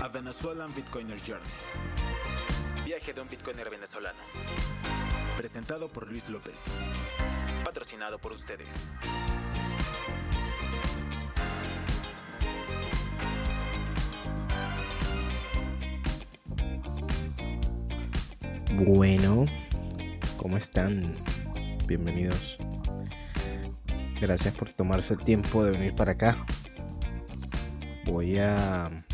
A Venezuelan Bitcoiner Journey. Viaje de un Bitcoiner venezolano. Presentado por Luis López. Patrocinado por ustedes. Bueno, ¿cómo están? Bienvenidos. Gracias por tomarse el tiempo de venir para acá. Voy a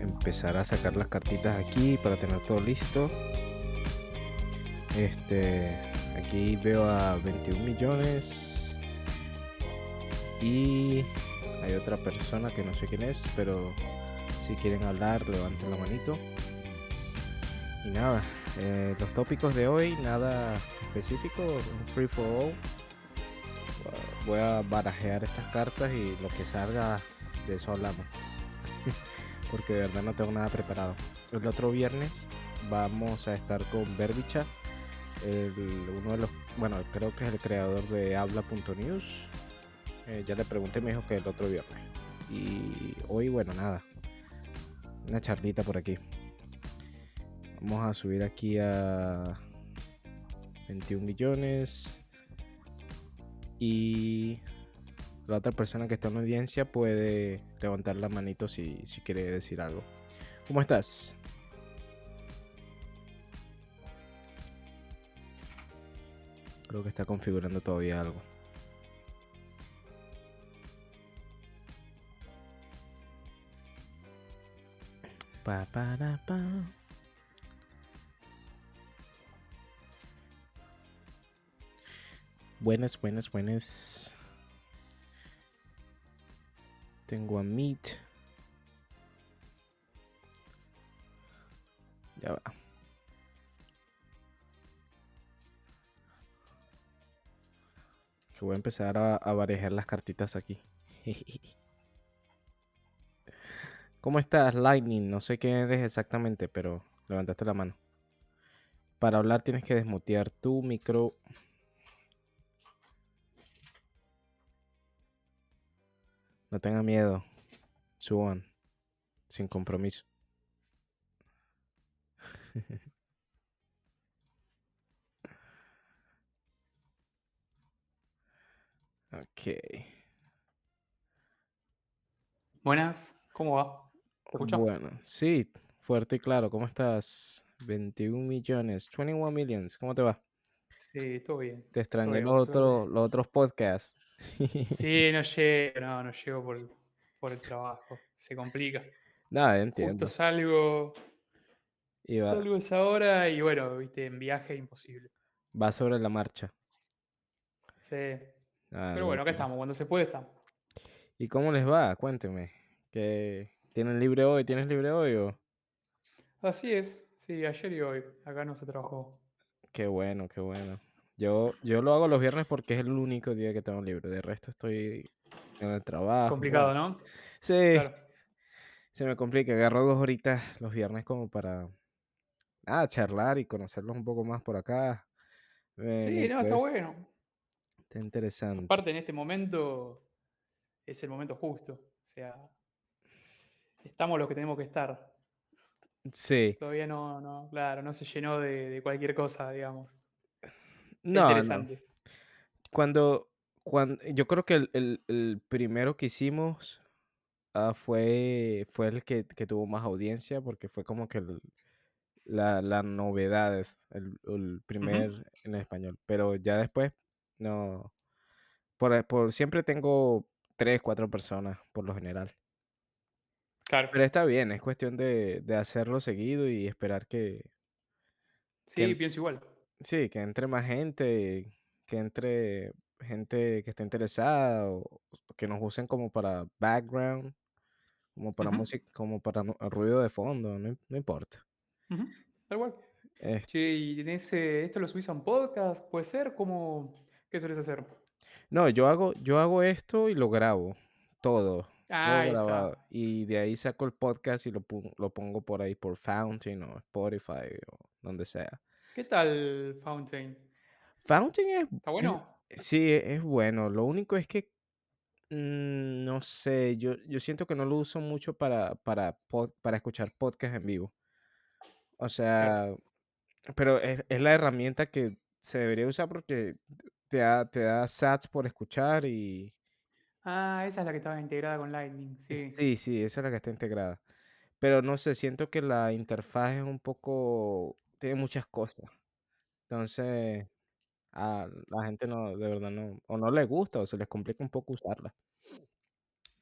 empezar a sacar las cartitas aquí para tener todo listo. Este, aquí veo a 21 millones y hay otra persona que no sé quién es, pero si quieren hablar, levanten la manito. Y nada, eh, los tópicos de hoy, nada específico, un free for all. Voy a barajear estas cartas y lo que salga de eso hablamos. Porque de verdad no tengo nada preparado. El otro viernes vamos a estar con Berbicha, uno de los, bueno, creo que es el creador de habla.news. Eh, ya le pregunté, me dijo que el otro viernes. Y hoy, bueno, nada. Una charlita por aquí. Vamos a subir aquí a 21 millones. Y la otra persona que está en la audiencia puede levantar la manito si, si quiere decir algo. ¿Cómo estás? Creo que está configurando todavía algo. Pa, para, pa. Buenas, buenas, buenas. Tengo a Meet. Ya va. Que voy a empezar a, a las cartitas aquí. ¿Cómo estás, Lightning? No sé quién eres exactamente, pero levantaste la mano. Para hablar tienes que desmutear tu micro. No tenga miedo. Suban. Sin compromiso. ok. Buenas, ¿cómo va? Bueno, sí, fuerte y claro. ¿Cómo estás? 21 millones, 21 millions. ¿Cómo te va? Sí, todo bien. Te extrañé los, otros, los otros podcasts. Sí, no llego, no, no llego por, por el trabajo. Se complica. Nada, Justo entiendo. salgo, va, salgo a esa hora y bueno, viste, en viaje imposible. va sobre la marcha. Sí. Ah, Pero bueno, acá estamos, cuando se puede estamos. ¿Y cómo les va? Cuénteme. ¿Que ¿Tienen libre hoy? ¿Tienes libre hoy o...? Así es, sí, ayer y hoy, acá no se trabajó. Qué bueno, qué bueno. Yo, yo lo hago los viernes porque es el único día que tengo libre. De resto estoy en el trabajo. Complicado, ¿no? Sí, Claro. se me complica. Agarro dos horitas los viernes como para ah, charlar y conocerlos un poco más por acá. Eh, Sí, mi no, está pues, bueno. está interesante. Aparte en este momento es el momento justo. O sea, estamos los que tenemos que estar. Sí. Todavía no, no, claro, no se llenó de, de cualquier cosa, digamos. No, no. interesante. Cuando, cuando, yo creo que el, el- el primero que hicimos ah, fue, fue el que, que tuvo más audiencia porque fue como que el- la, la novedad, es el, el primer en español. Pero ya después, no. Por, por siempre tengo tres, cuatro personas, por lo general. Claro. Pero está bien, es cuestión de, de hacerlo seguido y esperar que, Sí, que- pienso igual. sí, que entre más gente, que entre gente que esté interesada o o que nos usen como para background, como para música, como para ruido de fondo, no, no importa. Tal cual. Es- Che, ¿y tenés, eh, esto lo subís a un podcast? ¿Puede ser? ¿Cómo, ¿Qué sueles hacer? no, yo hago, yo hago esto y lo grabo, todo ahí grabado. está. Y de ahí saco el podcast y lo, lo pongo por ahí por Fountain o Spotify o donde sea. ¿Qué tal Fountain? Fountain es, ¿Está es- bueno? sí, es, es bueno. Lo único es que Mm, no sé, yo, yo siento que no lo uso mucho para, para, pod- para escuchar podcast en vivo. O Claro. sea, pero es, es la herramienta que se debería usar porque te da, te da sats por escuchar y Ah, esa es la que estaba integrada con Lightning, sí. sí, sí, esa es la que está integrada. Pero no sé, siento que la interfaz es un poco, tiene muchas cosas. Entonces, a la gente no, de verdad no, o no le gusta o se les complica un poco usarla.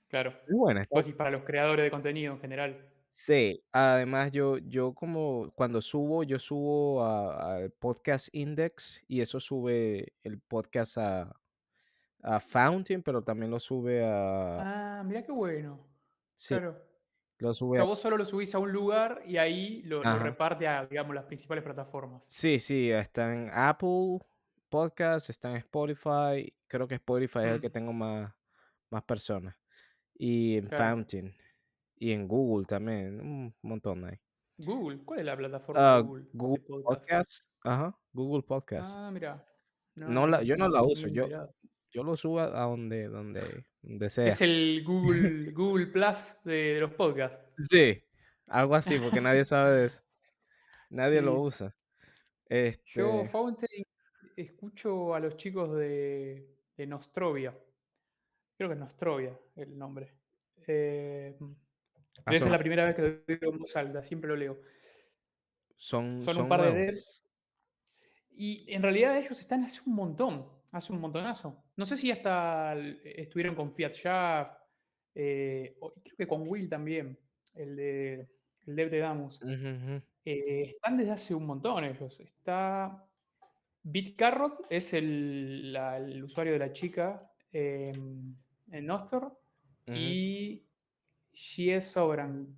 Claro. Es buena, está Vos decís para los creadores de contenido en general. Sí, además yo, yo como cuando subo, yo subo a- al Podcast Index y eso sube el podcast a, a Fountain, pero también lo sube a, Ah, mirá qué bueno. sí, Claro. lo O sube sea, a, vos solo lo subís a un lugar y ahí lo, reparte a, digamos, las principales plataformas. Sí, sí, está en Apple Podcast, está en Spotify, creo que Spotify es el Mm, que tengo más, más personas, y en claro. Fountain, y en Google también, un montón ahí. Google, ¿cuál es la plataforma de Ah, Google Google podcast? Podcast, ajá, Google Podcast. Ah, mira. No No, la, yo no la uso, yo. Yo lo subo a donde, donde, donde sea. Es el Google, Google Plus de, de los podcasts. Sí, algo así, porque nadie sabe de eso. Nadie lo usa. Yo, Este, Fountain, escucho a los chicos de, de Nostrovia. Creo que es Nostrovia el nombre. Eh, ah, ser son, la primera vez que lo digo en voz alta, siempre lo leo. son, Son un par de devs y en realidad ellos están hace un montón, hace un montonazo. No sé si hasta el- estuvieron con Fiat Shaft, eh, creo que con Will también, el de el de Damus. Eh, están desde hace un montón ellos. Está BitCarrot, es el, la- el usuario de la chica eh, en Nostor, Ujú. y Shie Sobran,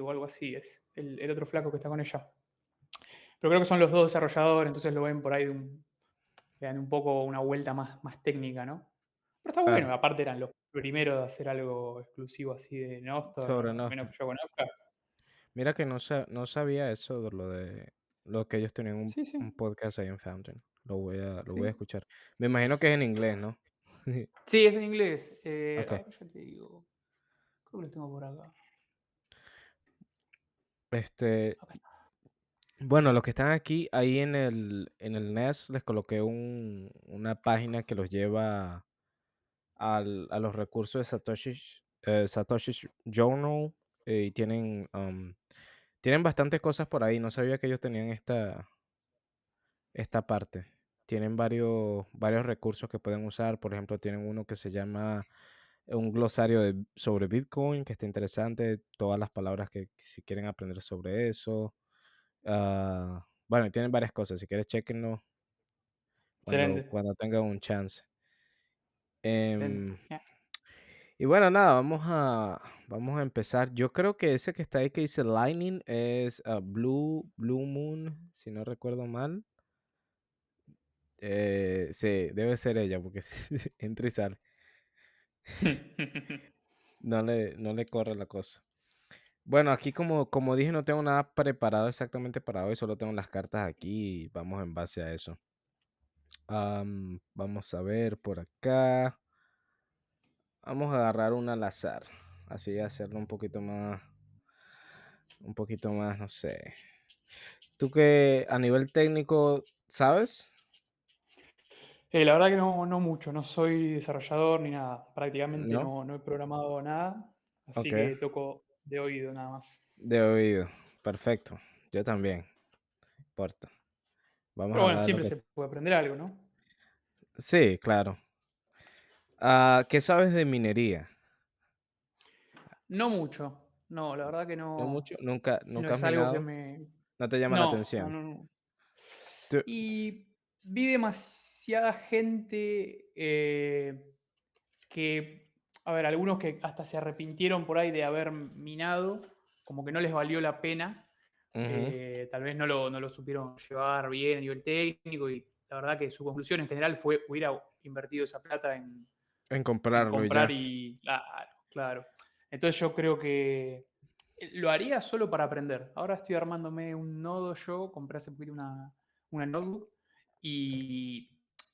o algo así es, el, el otro flaco que está con ella. Pero creo que son los dos desarrolladores, entonces lo ven por ahí de un, le dan un poco una vuelta más, más técnica, ¿no? Pero está bueno, Claro, aparte eran los primeros de hacer algo exclusivo así de Nostor, sobre Nostr. que yo conozca. Mira que no, sa- no sabía eso de lo de lo que ellos tenían un, Sí, sí, un podcast ahí en Fountain. Lo voy a, lo voy a escuchar. Me imagino que es en inglés, ¿no? Sí, es en inglés. Eh, Ok. ahora ya te digo. Creo que lo tengo por acá. Este. Bueno, los que están aquí, ahí en el, en el NES les coloqué un, una página que los lleva al- a los recursos de Satoshi's, eh, Satoshi's Journal eh, y tienen, um, tienen bastantes cosas por ahí. No sabía que ellos tenían esta, esta parte. Tienen varios, varios recursos que pueden usar. Por ejemplo, tienen uno que se llama un glosario sobre Bitcoin, que está interesante. Todas las palabras que si quieren aprender sobre eso. Ah, bueno, tienen varias cosas. Si quieres, chequenlo cuando, cuando tengan un chance. Em, y bueno, nada, vamos a, vamos a empezar. Yo creo que ese que está ahí que dice Lightning es ah, Blue, Blue Moon, si no recuerdo mal. Eh, sí, debe ser ella, porque entra y sale. No le, no le corre la cosa. Bueno, aquí como, como dije, no tengo nada preparado exactamente para hoy, solo tengo las cartas aquí y vamos en base a eso. Am, vamos a ver por acá. Vamos a agarrar una al azar. Así hacerlo un poquito más. Un poquito más, no sé. ¿Tú que a nivel técnico sabes? Eh, la verdad que no, no mucho, no soy desarrollador ni nada. Prácticamente ¿No? no, no he programado nada, así que toco de oído nada más. De oído. Perfecto. Yo también. No importa. Vamos Pero a bueno, siempre que... se puede aprender algo, ¿no? Sí, claro. Ah, ¿qué sabes de minería? No mucho. No, la verdad que ¿No no, mucho? ¿Nunca, no nunca has es algo que me... ¿No te llama la No, no, atención? no, no. Tú- Y vi demasiada gente eh, que, a ver, algunos que hasta se arrepintieron por ahí de haber minado, como que no les valió la pena. Eh, tal vez no lo, no lo supieron llevar bien a nivel técnico y la verdad que su conclusión en general fue hubiera invertido esa plata en, En en comprarlo y comprar ya. y claro, claro. Entonces yo creo que eh, lo haría solo para aprender. Ahora estoy armándome un nodo yo, compré hace poquito una, una notebook y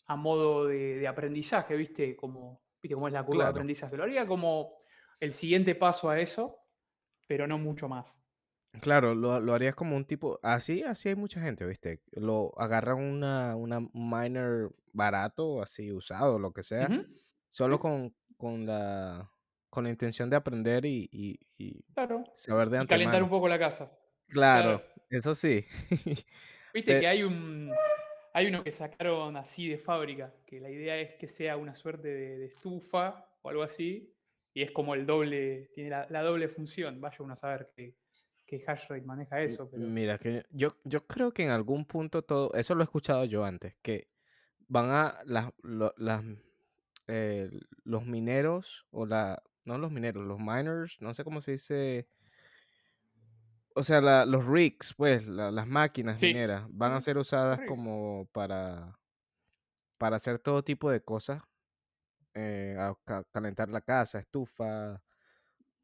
a modo de, de aprendizaje, ¿viste? Como viste cómo es la curva de aprendizaje. Lo haría como el siguiente paso a eso, pero no mucho más. Claro, lo, lo harías como un tipo, así, así hay mucha gente, ¿viste? Lo agarran una, una miner barato, así usado, lo que sea, solo con, con la, con la intención de aprender y, y- y claro. saber de Y calentar un poco la casa. Claro, Claro. eso sí. Viste que hay un. Hay uno que sacaron así de fábrica, que la idea es que sea una suerte de, de estufa o algo así, y es como el doble, tiene la, la doble función. Vaya uno a saber qué, qué hash rate maneja eso, pero. Mira, que yo, yo creo que en algún punto todo, eso lo he escuchado yo antes, que van a las, lo- las, eh, los mineros o la, no los mineros, los miners, no sé cómo se dice, o sea, la- los rigs, pues, la- las máquinas Sí, mineras van a ser usadas como para, para hacer todo tipo de cosas, eh, a ca- calentar la casa, estufa,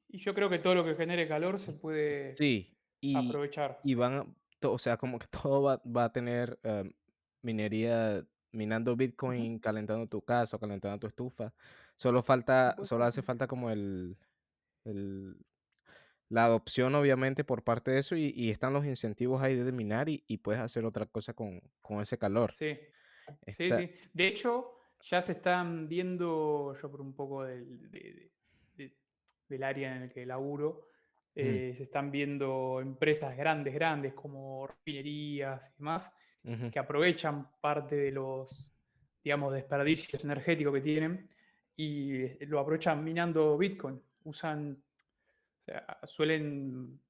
Y yo creo que todo lo que genere calor se puede Sí, y, aprovechar. y van a, to- o sea, como que todo va, va a tener em, minería, minando Bitcoin, calentando tu casa, calentando tu estufa. Solo falta, solo hace falta como el, el- la adopción, obviamente, por parte de eso, y, y están los incentivos ahí de minar y, y puedes hacer otra cosa con, con ese calor. Sí, sí, Está, sí. De hecho, ya se están viendo, yo por un poco del, de- de- de- del área en el que laburo, mm, eh, se están viendo empresas grandes, grandes como refinerías y demás, ujú, que aprovechan parte de los, digamos, desperdicios energéticos que tienen y eh, lo aprovechan minando Bitcoin. Usan, sea, suelen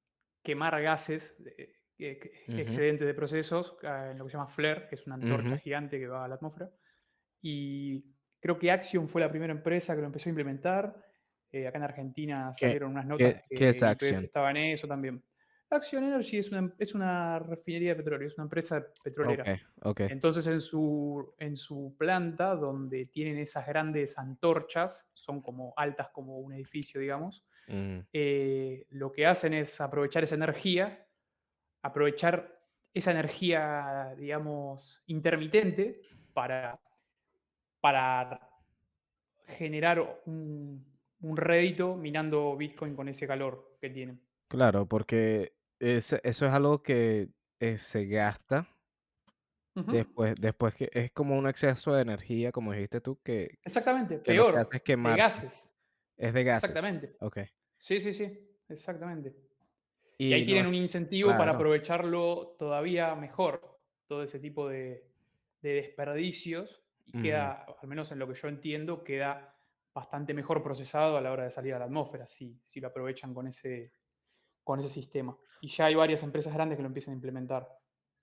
quemar gases, eh, que- ujú, excedentes de procesos, ah, en lo que se llama flare, que es una antorcha ujú. gigante que va a la atmósfera. Y creo que Axion fue la primera empresa que lo empezó a implementar. Eh, acá en Argentina ¿Qué, salieron unas notas qué, qué es que acción? estaba en eso también. Axion Energy es una, es una refinería de petróleo, es una empresa petrolera. ok. Entonces en su, en su planta, donde tienen esas grandes antorchas, son como altas como un edificio, digamos, mm, eh, lo que hacen es aprovechar esa energía, aprovechar esa energía, digamos, intermitente para, para generar un, un rédito minando Bitcoin con ese calor que tienen. Claro, porque es- eso es algo que eh, se gasta después, después que es como un exceso de energía, como dijiste tú, que, Exactamente, que lo que hace es peor, de gases. Es de gases. Exactamente. Ok. Sí, sí, sí, exactamente. Y ahí no tienen es, un incentivo para aprovecharlo todavía mejor, todo ese tipo de, de desperdicios, y queda, al menos en lo que yo entiendo, queda bastante mejor procesado a la hora de salir a la atmósfera, si, si lo aprovechan con ese, con ese sistema. Y ya hay varias empresas grandes que lo empiezan a implementar.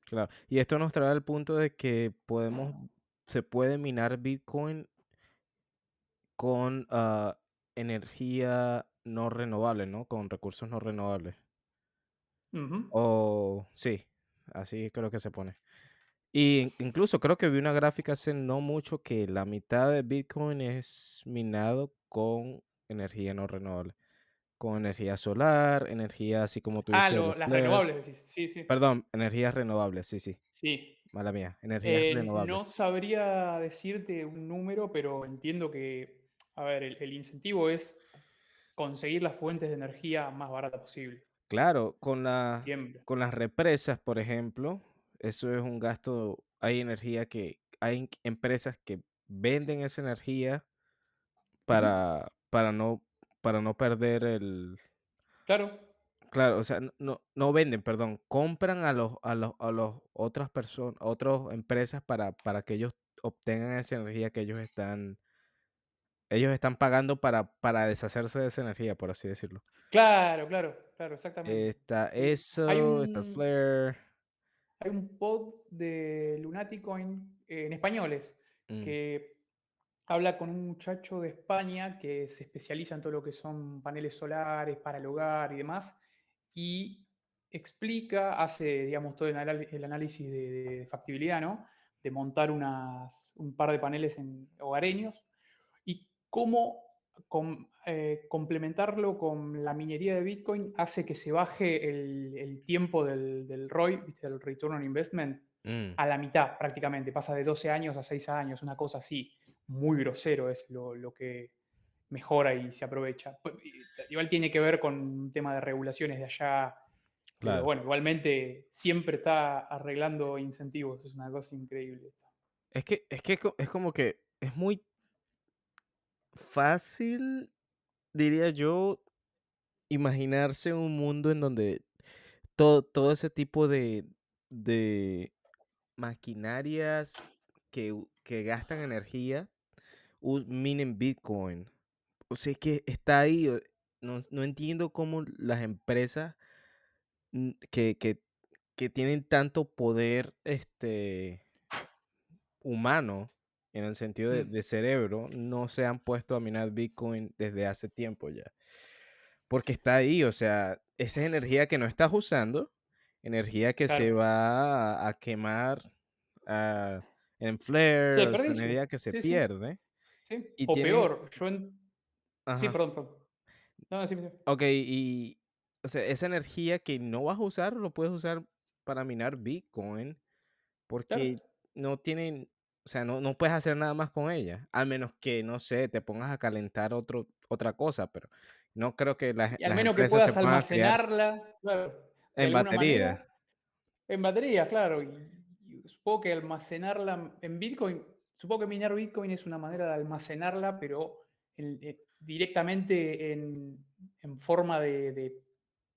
claro. Y esto nos trae al punto de que podemos, se puede minar Bitcoin con ah, energía no renovable, ¿no? Con recursos no renovables. O sí, así creo que se pone. Y in- incluso creo que vi una gráfica hace no mucho que la mitad de Bitcoin es minado con energía no renovable, con energía solar, energía así como tú Ah, dices, lo- los las renovables. Sí, sí. perdón, energías renovables, sí, sí, Sí. mala mía, energías Eh, no renovables. sabría decirte un número, pero entiendo que, a ver, el, el incentivo es conseguir las fuentes de energía más baratas posible, Claro, con la, siempre. con las represas, por ejemplo, eso es un gasto, hay energía que, hay empresas que venden esa energía para, para no, para no perder el, Claro, Claro, o sea, no no no venden, perdón, compran a los a los a los otras personas, otras empresas para para que ellos obtengan esa energía que ellos están ellos están pagando para para deshacerse de esa energía, por así decirlo. claro, claro, claro, exactamente. Está. Hay eso, está el un, Flare. hay un pod de Lunaticoin eh, en españoles Mm, que habla con un muchacho de España que se especializa en todo lo que son paneles solares para el hogar y demás, y explica, hace, digamos, todo el, anal- el análisis de, de factibilidad, ¿no? De montar unas, un par de paneles en hogareños cómo com- eh, complementarlo con la minería de Bitcoin hace que se baje el, el tiempo del, del ROI, ¿viste? el Return on Investment, mm, a la mitad prácticamente, pasa de 12 años a 6 años, una cosa así. muy grosero es lo, lo que mejora y se aprovecha. Igual tiene que ver con un tema de regulaciones de allá. Pero bueno, igualmente siempre está arreglando incentivos, es una cosa increíble esto. Es que, es que es como que es muy fácil, diría yo, imaginarse un mundo en donde todo, todo ese tipo de, de maquinarias que, que gastan energía minen Bitcoin. O sea, es que está ahí. No, no entiendo cómo las empresas mm, que, que, que tienen tanto poder este, humano, en el sentido de, Mm, de cerebro, no se han puesto a minar Bitcoin desde hace tiempo ya. Porque está ahí, o sea, esa es energía que no estás usando, energía que se va a, a quemar en flare, energía que se Sí, pierde. sí. Y O peor, yo en... Sí, perdón, perdón. No, sí, ok, y, o sea, esa energía que no vas a usar, lo puedes usar para minar Bitcoin, Claro. porque no tienen, o sea, no, no puedes hacer nada más con ella, al menos que, no sé, te pongas a calentar otro, otra cosa, pero no creo que las, Y al las menos que puedas almacenarla, claro, en batería. manera, en batería, claro. Y, y supongo que almacenarla en Bitcoin, supongo que minar Bitcoin es una manera de almacenarla, pero en- eh, directamente en, en forma de, de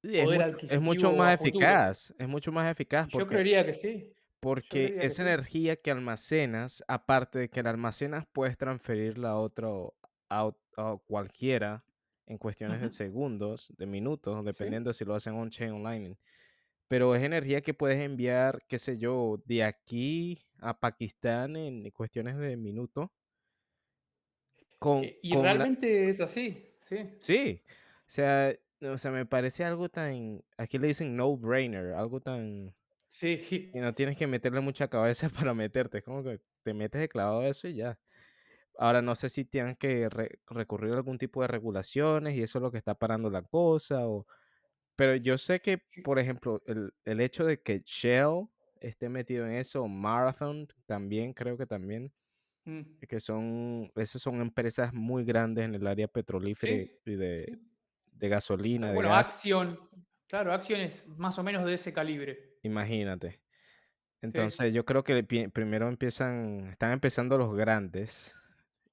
es poder mucho, es mucho más futuro. eficaz, es mucho más eficaz yo creería que sí. Porque que esa energía que almacenas, aparte de que la almacenas, puedes transferirla a otro, a, cualquiera en cuestiones de segundos, de minutos, Sí. dependiendo si lo hacen on-chain online. Pero es energía que puedes enviar, qué sé yo, de aquí a Pakistán en cuestiones de minutos. Con, Y con la, realmente es así, sí. Sí, o sea, o sea, me parece algo tan, aquí le dicen no-brainer, algo tan, Sí. que no tienes que meterle mucha cabeza para meterte, es como que te metes de clavado eso y ya. Ahora no sé si tengan que re- recurrir a algún tipo de regulaciones y eso es lo que está parando la cosa, o, pero yo sé que, por ejemplo, el, el hecho de que Shell esté metido en eso, Marathon también, creo que también, Mm. que son, esas son empresas muy grandes en el área petrolífera y Sí, y de, sí. de gasolina, de Bueno, gas, Action, claro, Action es más o menos de ese calibre. Imagínate. Sí, Entonces yo creo que primero empiezan, están empezando los grandes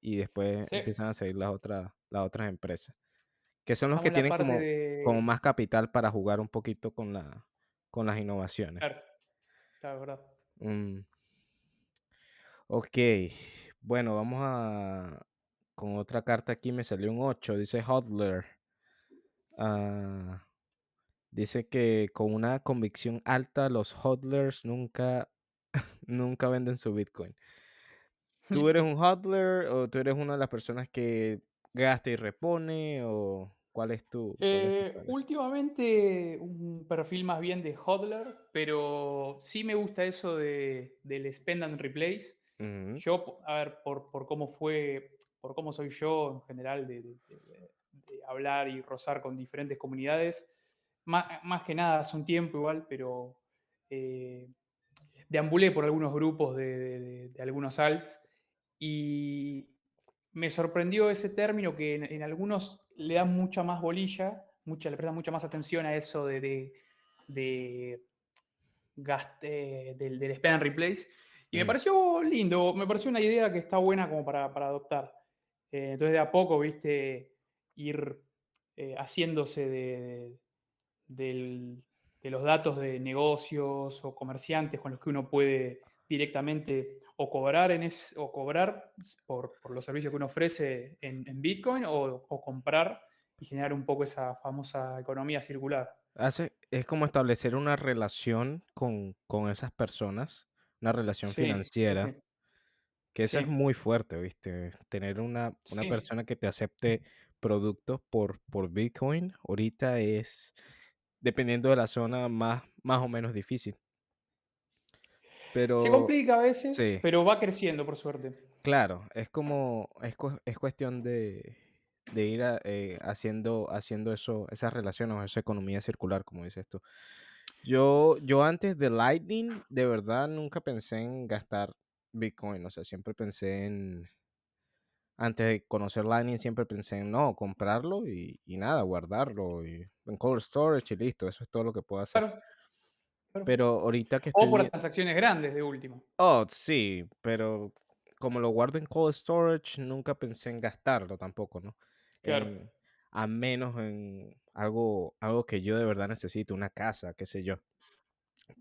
y después sí. empiezan a seguir las otras, las otras empresas, que son los que en la tienen como, como más capital para jugar un poquito con la, con las innovaciones. Claro, verdad. Mm, ok, bueno, vamos a, con otra carta aquí me salió un 8, dice Hodler. Ah, dice que con una convicción alta los hodlers nunca, nunca venden su Bitcoin. ¿Tú eres un hodler o tú eres una de las personas que gasta y repone o cuál es tu, cuál es tu Eh, últimamente un perfil más bien de hodler, pero sí me gusta eso de, del spend and replace. Ujú, Yo, po- a ver, por, por cómo fue, por cómo soy yo en general de, de- de- de hablar y rozar con diferentes comunidades, más, más que nada hace un tiempo igual, pero eh, deambulé por algunos grupos de, de- de- algunos alts y me sorprendió ese término que en, en algunos le dan mucha más bolilla, mucha, le prestan mucha más atención a eso de, de, de gast- eh, del, del spend and replace. Y me ujú. pareció lindo, me pareció una idea que está buena como para, para adoptar. Eh, entonces de a poco, viste, ir eh, haciéndose de, del- de los datos de negocios o comerciantes con los que uno puede directamente o cobrar, en es, o cobrar por, por los servicios que uno ofrece en, en Bitcoin o, o comprar y generar un poco esa famosa economía circular. Hace, es como establecer una relación con, con esas personas, una relación Sí, financiera, sí. que eso es muy fuerte, ¿viste? Tener una, una persona que te acepte productos por, por Bitcoin ahorita es, dependiendo de la zona, más, más o menos difícil. Se Pero complica a veces, sí, pero va creciendo, por suerte. claro, es como, es, es cuestión de, de ir a- eh, haciendo, haciendo eso, esas relaciones o esa economía circular, como dices tú. Yo, yo antes de Lightning, de verdad, nunca pensé en gastar Bitcoin, o sea, siempre pensé en, antes de conocer Lightning siempre pensé en no, comprarlo y, y nada, guardarlo y en cold storage y listo, eso es todo lo que puedo hacer. Claro, claro. Pero ahorita que O estoy por viendo... transacciones grandes de último. Oh, sí, pero como lo guardo en cold storage, nunca pensé en gastarlo tampoco, ¿no? Claro. En- a menos en algo, algo que yo de verdad necesito, una casa, qué sé yo.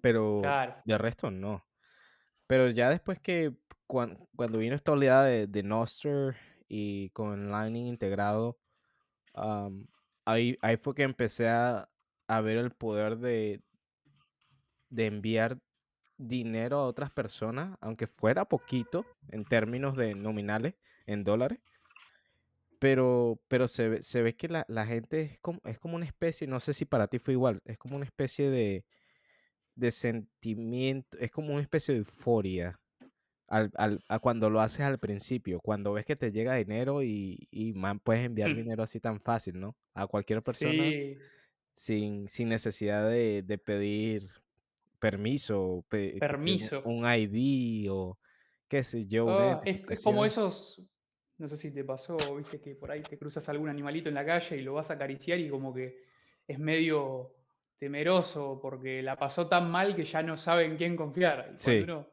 Pero Claro. de resto no. Pero ya después que cuan- cuando vino esta oleada de, de Nostr y con Lightning integrado, am, ahí, ahí fue que empecé a, a ver el poder de, de enviar dinero a otras personas, aunque fuera poquito en términos de nominales, en dólares. Pero, pero se ve, se ve que la, la gente es como, es como una especie, no sé si para ti fue igual, es como una especie de, de sentimiento, es como una especie de euforia al, al- a cuando lo haces al principio, cuando ves que te llega dinero y, y man, puedes enviar Hmm. dinero así tan fácil, ¿no? A cualquier persona Sí, sin, sin necesidad de, de pedir permiso, pe- permiso. un ID o qué sé yo, Ah, es, es como esos, no sé si te pasó, viste, que por ahí te cruzas algún animalito en la calle y lo vas a acariciar y como que es medio temeroso porque la pasó tan mal que ya no sabe en quién confiar. Y cuando uno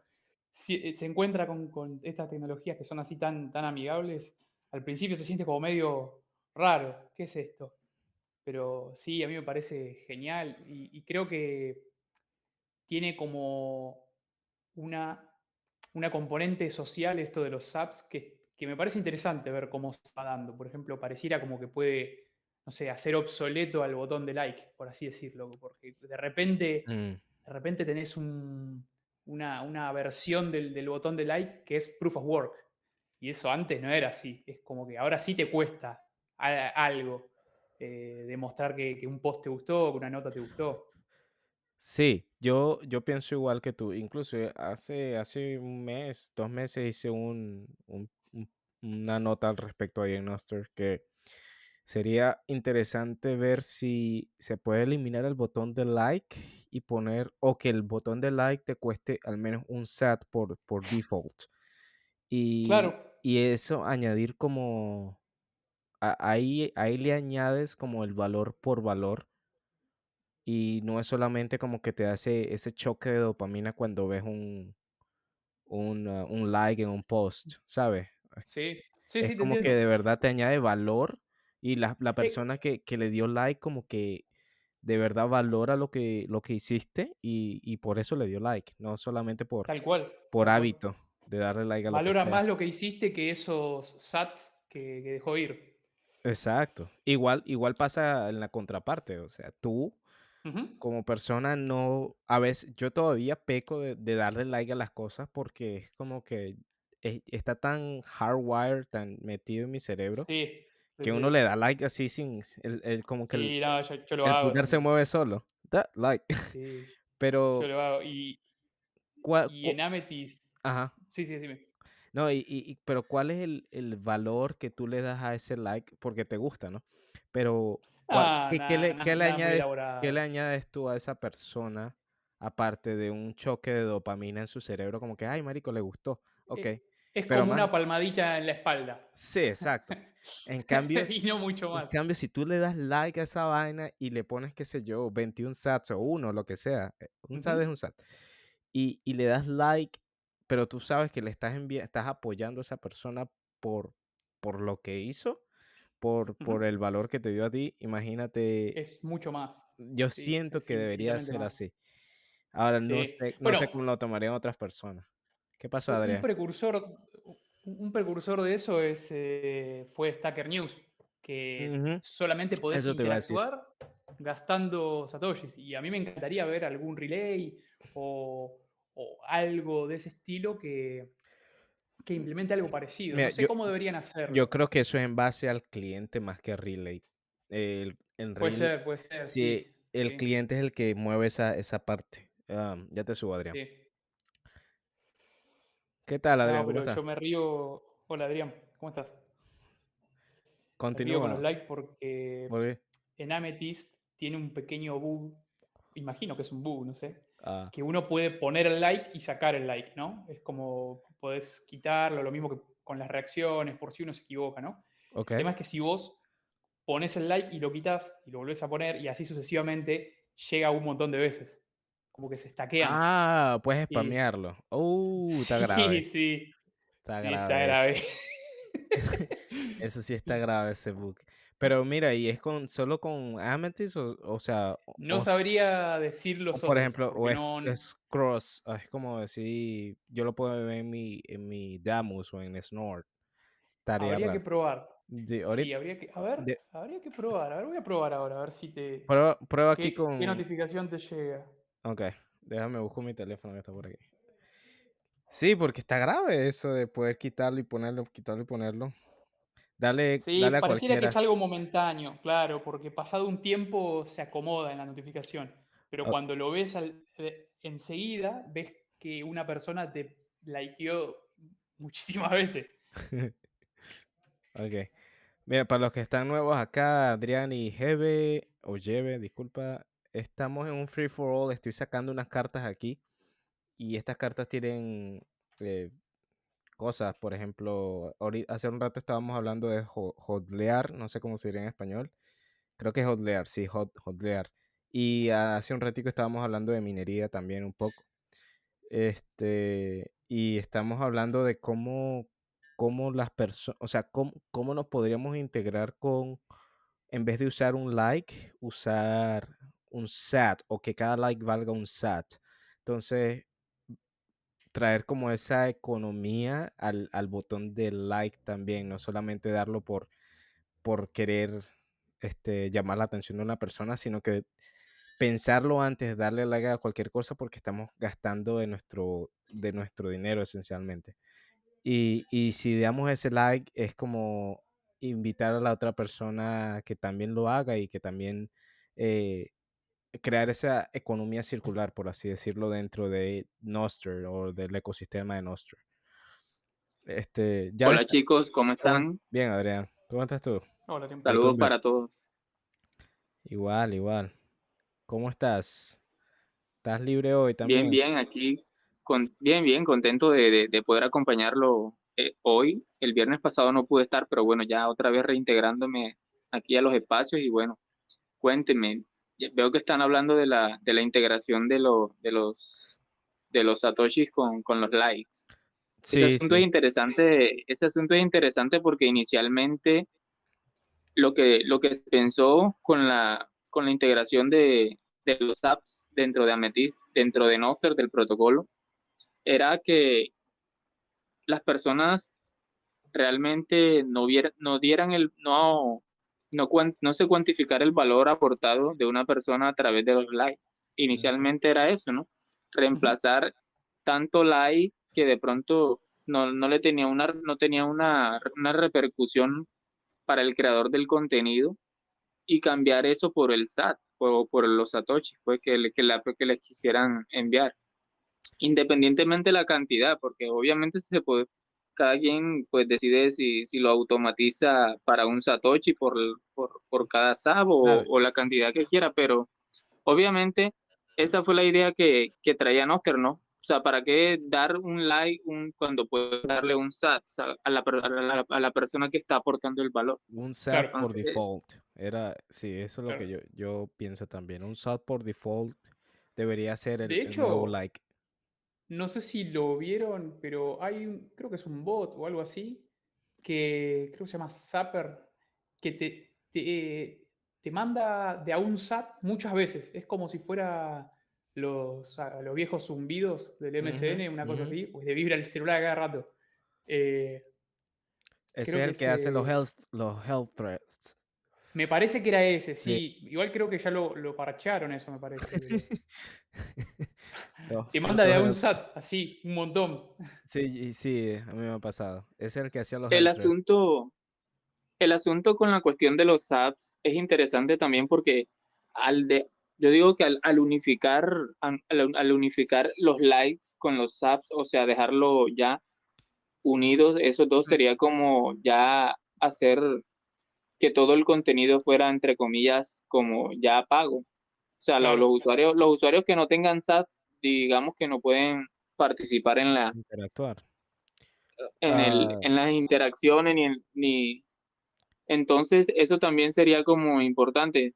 eh, se encuentra con, con estas tecnologías que son así tan, tan amigables, al principio se siente como medio raro, ¿qué es esto? Pero sí, a mí me parece genial y, y creo que tiene como una, una componente social esto de los apps que, que me parece interesante ver cómo se va dando. Por ejemplo, pareciera como que puede, no sé, hacer obsoleto al botón de like, por así decirlo, porque de repente, mm, de repente tenés un- una, una versión del, del botón de like que es proof of work. Y eso antes no era así. Es como que ahora sí te cuesta a- algo eh, demostrar que, que un post te gustó, que una nota te gustó. Sí, yo, yo pienso igual que tú. Incluso eh, hace, hace un mes, dos meses hice un, un- un- una nota al respecto ahí en Nostr que sería interesante ver si se puede eliminar el botón de like y poner, o que el botón de like te cueste al menos un SAT por, por default. Y, Claro, y eso añadir como, ahí, ahí le añades como el valor por valor y no es solamente como que te hace ese choque de dopamina cuando ves un, un, ah, un like en un post, ¿sabes? Es sí, sí, es sí, como que de verdad te añade valor y la, la persona que, que le dio like como que de verdad valora lo que, lo que hiciste y, y por eso le dio like, no solamente por, tal cual, por hábito de darle like a lo Valora más lo que hiciste que esos sats que, que dejó ir. Exacto. Igual, igual pasa en la contraparte, o sea, tú como persona no, a veces yo todavía peco de, de darle like a las cosas porque es como que es- está tan hardwired, tan metido en mi cerebro, Sí, sí, que uno sí. le da like así sin, el, el- como que el, Sí, no, yo, yo lo el hago pulgar se mueve solo. Da like. Sí, yo Pero, lo hago. Y, ¿cuál, y en Amethyst. ajá. Sí, sí, dime. No, y, y- pero ¿cuál es el, el valor que tú le das a ese like? Porque te gusta, ¿no? Pero, ¿cuál, Ah, qué, qué le, qué añades, qué le añades tú a esa persona, aparte de un choque de dopamina en su cerebro, como que, ay, marico, le gustó, ok. Eh, Es Pero, como man, una palmadita en la espalda. sí, exacto. En cambio, Y si, no mucho en más. cambio, si tú le das like a esa vaina y le pones, qué sé yo, 21 sats o uno, lo que sea, eh, un sat Ujú, es un sat, y, y le das like, pero tú sabes que le estás estás apoyando a esa persona por, por lo que hizo, por, por el valor que te dio a ti, imagínate, Es mucho más. yo Sí, siento que debería ser más. así. Ahora no sé, no Bueno, sé cómo lo tomarían otras personas. ¿Qué pasó, Un Adrián? precursor, un un precursor de eso es, eh, fue Stacker News, que solamente podés Eso interactuar gastando satoshis. Y a mí me encantaría ver algún relay o, o algo de ese estilo que, que implemente algo parecido. Mira, No sé yo, cómo deberían yo hacerlo. creo que eso es en base al cliente más que Relay. El, Puede Relay, ser, puede ser, sí, sí. el Sí, cliente es el que mueve esa, esa parte. Am, ya te subo, Adrián. sí. ¿Qué tal, Adrián? No, ¿Cómo estás? yo me río. Hola Adrián, ¿cómo estás? Río con los likes porque en Amethyst tiene un pequeño bug, imagino que es un bug, no sé, Ah, que uno puede poner el like y sacar el like, ¿no? Es como podés quitarlo, lo mismo que con las reacciones, por si uno se equivoca, ¿no? Ok. El tema es que si vos pones el like y lo quitas y lo volvés a poner y así sucesivamente, llega un montón de veces. Como que se estaquean. Ah, puedes spamearlo. Uh, está sí, grave. sí. Está sí, grave. está grave. Eso sí está grave ese bug. Pero mira, ¿y es con solo con Amethyst o, o sea, No o- sabría decir los por otros, ejemplo, o es, no- es cross, ah, es como decir, yo lo puedo ver en mi en mi Damus o en Snort. Estaría habría que raro. probar. Sí, ahorita Sí, habría que, a ver, de- habría que probar. A ver, voy a probar ahora, a ver si te. prueba, prueba ¿Qué, aquí qué con notificación te llega? Ok, déjame buscar mi teléfono que está por aquí. Sí, porque está grave eso de poder quitarlo y ponerlo, quitarlo y ponerlo. Dale, Sí, dale a pareciera que es algo momentáneo, claro, porque pasado un tiempo se acomoda en la notificación. Pero Ah. cuando lo ves al- eh, enseguida, ves que una persona te likeó muchísimas veces. Ok. Mira, para los que están nuevos acá, Adrián y Jeve, o Jeve, disculpa, estamos en un free for all. Estoy sacando unas cartas aquí. Y estas cartas tienen eh, cosas, por ejemplo, hace un rato estábamos hablando de ho- hodlear, no sé cómo se diría en español. Creo que es hodlear, sí, hodlear. Y hace un ratico estábamos hablando de minería también un poco. Este, y estamos hablando de cómo, cómo las personas, o sea, cómo, cómo nos podríamos integrar con, en vez de usar un like, usar un SAT o que cada like valga un SAT. Entonces, traer como esa economía al, al botón de like también, no solamente darlo por, por querer este, llamar la atención de una persona, sino que pensarlo antes darle like a cualquier cosa porque estamos gastando de nuestro, de nuestro dinero esencialmente. Y, y si damos ese like es como invitar a la otra persona que también lo haga y que también eh, crear esa economía circular, por así decirlo, dentro de Nostr o del ecosistema de Nostr. Este, ya Hola chicos, ¿cómo ¿cómo- están? Bien, Adrián. ¿Cómo estás tú? Hola. Saludos para todos. Igual, igual. ¿Cómo estás? ¿Estás libre hoy también? Bien, bien, aquí, con, bien, bien, contento de, de- de poder acompañarlo eh, hoy. El viernes pasado no pude estar, pero bueno, ya otra vez reintegrándome aquí a los espacios y bueno, cuéntenme. Veo que están hablando de la, de la integración de, lo- de los de los satoshis con, con los likes. Sí, ese asunto sí. es interesante, ese asunto es interesante porque inicialmente lo que, lo que se pensó con la, con la integración de, de los apps dentro de Amethyst, dentro de Nostr, del protocolo, era que las personas realmente no, vier- no dieran el, no, no, no se cuantificara el valor aportado de una persona a través de los likes. Inicialmente era eso, ¿no? Reemplazar tanto like que de pronto no, no le tenía una, no tenía una, una repercusión para el creador del contenido y cambiar eso por el SAT o por los satoshis pues, que, le- que, que les quisieran enviar. Independientemente de la cantidad, porque obviamente se puede, cada quien pues decide si, si lo automatiza para un satoshi por, por, por cada SAP o, Claro. o la cantidad que quiera, pero obviamente esa fue la idea que, que traía Noster, ¿no? O sea, ¿para qué dar un like un, cuando puedes darle un SAT a la, a la- a la persona que está aportando el valor? Un SAT Claro. por Entonces, default. Era, sí, eso es lo que yo, yo pienso también. Un SAT por default debería ser el, De el nuevo hecho, like. No sé si lo vieron, pero hay un, creo que es un bot o algo así, que creo que se llama Zapper, que te, te, te manda de a un SAT muchas veces. Es como si fuera los, los viejos zumbidos del MSN, una cosa así, pues de vibra el celular cada rato. Eh, es que el que hace los health, los health threats. me parece que era ese, Sí. sí. Igual creo que ya lo, lo parcharon eso, me parece. Los Te manda de a un SAT, así, un montón. Sí, y sí, a mí me ha pasado. Es el que hacía los el asunto, el asunto con la cuestión de los apps es interesante también porque al de, yo digo que al, al unificar, al, al unificar los likes con los apps, o sea, dejarlo ya unidos, esos dos sería como ya hacer que todo el contenido fuera, entre comillas, como ya pago. O sea, los, usuarios, los usuarios que no tengan SATs, digamos que no pueden participar en la, Interactuar. en, el, Ah. en las interacciones ni, en- ni... Entonces, eso también sería como importante,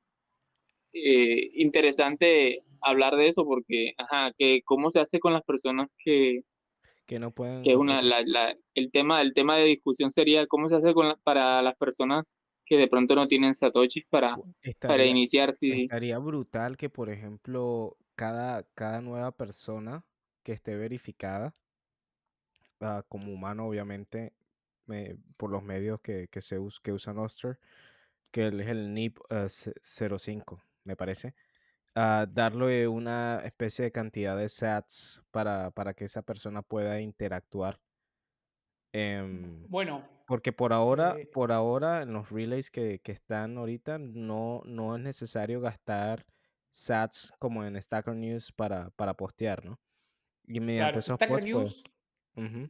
eh, interesante hablar de eso porque, ajá, que cómo se hace con las personas que, Que no pueden. que es una, la, la- el tema, el tema de discusión sería cómo se hace con la- para las personas que de pronto no tienen satoshis para, para iniciar, sí, estaría brutal que, por ejemplo, cada, cada nueva persona que esté verificada, ah, como humano, obviamente, me- por los medios que, que se us- que usa Nostr, que es el NIP ce- 05, me parece. ah, darle una especie de cantidad de sats para, para que esa persona pueda interactuar. em, Bueno, porque por ahora, Eh, por ahora, en los relays que, que están ahorita, no, no es necesario gastar sats como en Stacker News para, para postear, ¿no? Y mediante claro, esos Stacker posts, pues, News,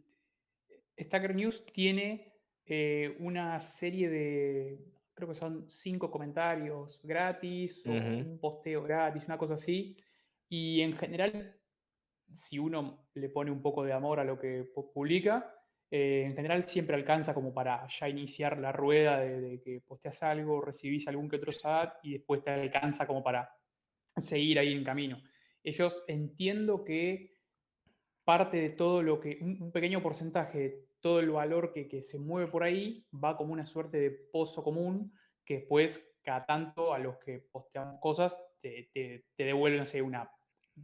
Stacker News tiene eh, una serie de, creo que son cinco comentarios gratis o Ujú. un posteo gratis, una cosa así. Y en general, si uno le pone un poco de amor a lo que pu- publica, eh, en general siempre alcanza como para ya iniciar la rueda de, de que posteas algo, recibís algún que otro SAT y después te alcanza como para seguir ahí en camino. Ellos entiendo que parte de todo lo que, un, pequeño porcentaje de todo el valor que, que se mueve por ahí va como una suerte de pozo común que después, cada tanto, a los que posteamos cosas, te, te, te devuelve, no sé, una,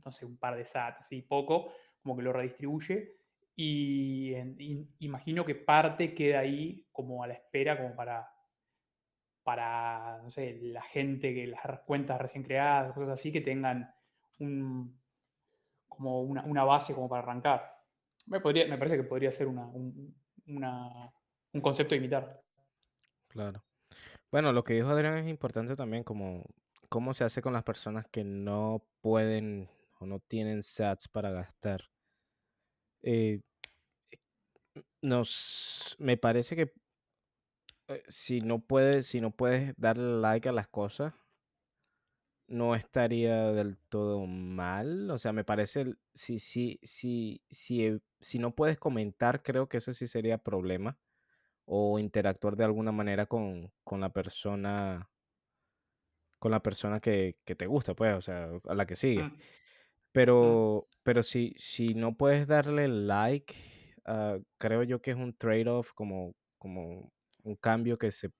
no sé, un par de sats, así poco, como que lo redistribuye. Y, y imagino que parte queda ahí como a la espera, como para, para, no sé, la gente que las cuentas recién creadas, cosas así, que tengan un, como una, una base como para arrancar. Me, podría, me parece que podría ser una, un, una- un concepto a imitar. claro. Bueno, lo que dijo Adrián es importante también, como cómo se hace con las personas que no pueden o no tienen sats para gastar. Eh, nos, me parece que si no puedes, si no puedes darle like a las cosas, no estaría del todo mal. O sea, me parece, si, si, si, si, eh, si no puedes comentar, creo que eso sí sería problema. O interactuar de alguna manera con, con la persona, con la persona que, que te gusta, pues, o sea, a la que sigue. Pero, pero si, si no puedes darle like, ah, creo yo que es un trade-off, como, como un cambio que se,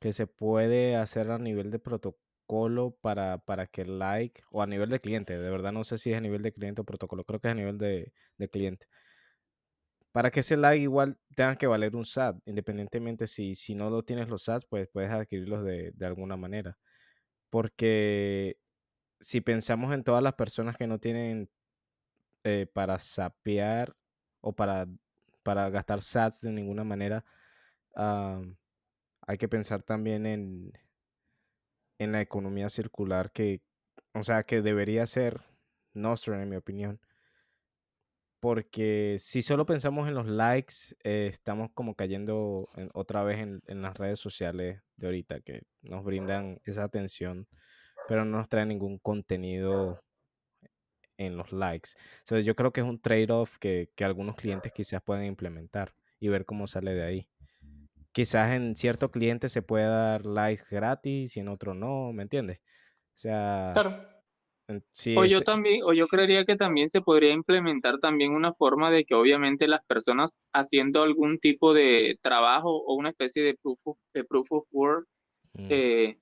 que se puede hacer a nivel de protocolo para, para que like, o a nivel de cliente, de verdad no sé si es a nivel de cliente o protocolo, creo que es a nivel de, de cliente. Para que ese like igual tenga que valer un SAT, independientemente si, si no lo tienes los SATs, pues puedes adquirirlos de, de alguna manera. Porque si pensamos en todas las personas que no tienen eh, para sapear o para, para gastar sats de ninguna manera, am, hay que pensar también en, en la economía circular que, o sea, que debería ser Nostra, en mi opinión. Porque si solo pensamos en los likes, eh, estamos como cayendo en- otra vez en, en las redes sociales de ahorita que nos brindan esa atención, pero no nos traen ningún contenido en los likes. So, yo creo que es un trade-off que, que algunos clientes quizás pueden implementar y ver cómo sale de ahí. Quizás en cierto cliente se pueda dar likes gratis y en otro no, ¿me entiendes? O sea, Claro. O yo este- también, o yo creería que también se podría implementar también una forma de que obviamente las personas haciendo algún tipo de trabajo o una especie de proof of, de proof of work Mm, eh,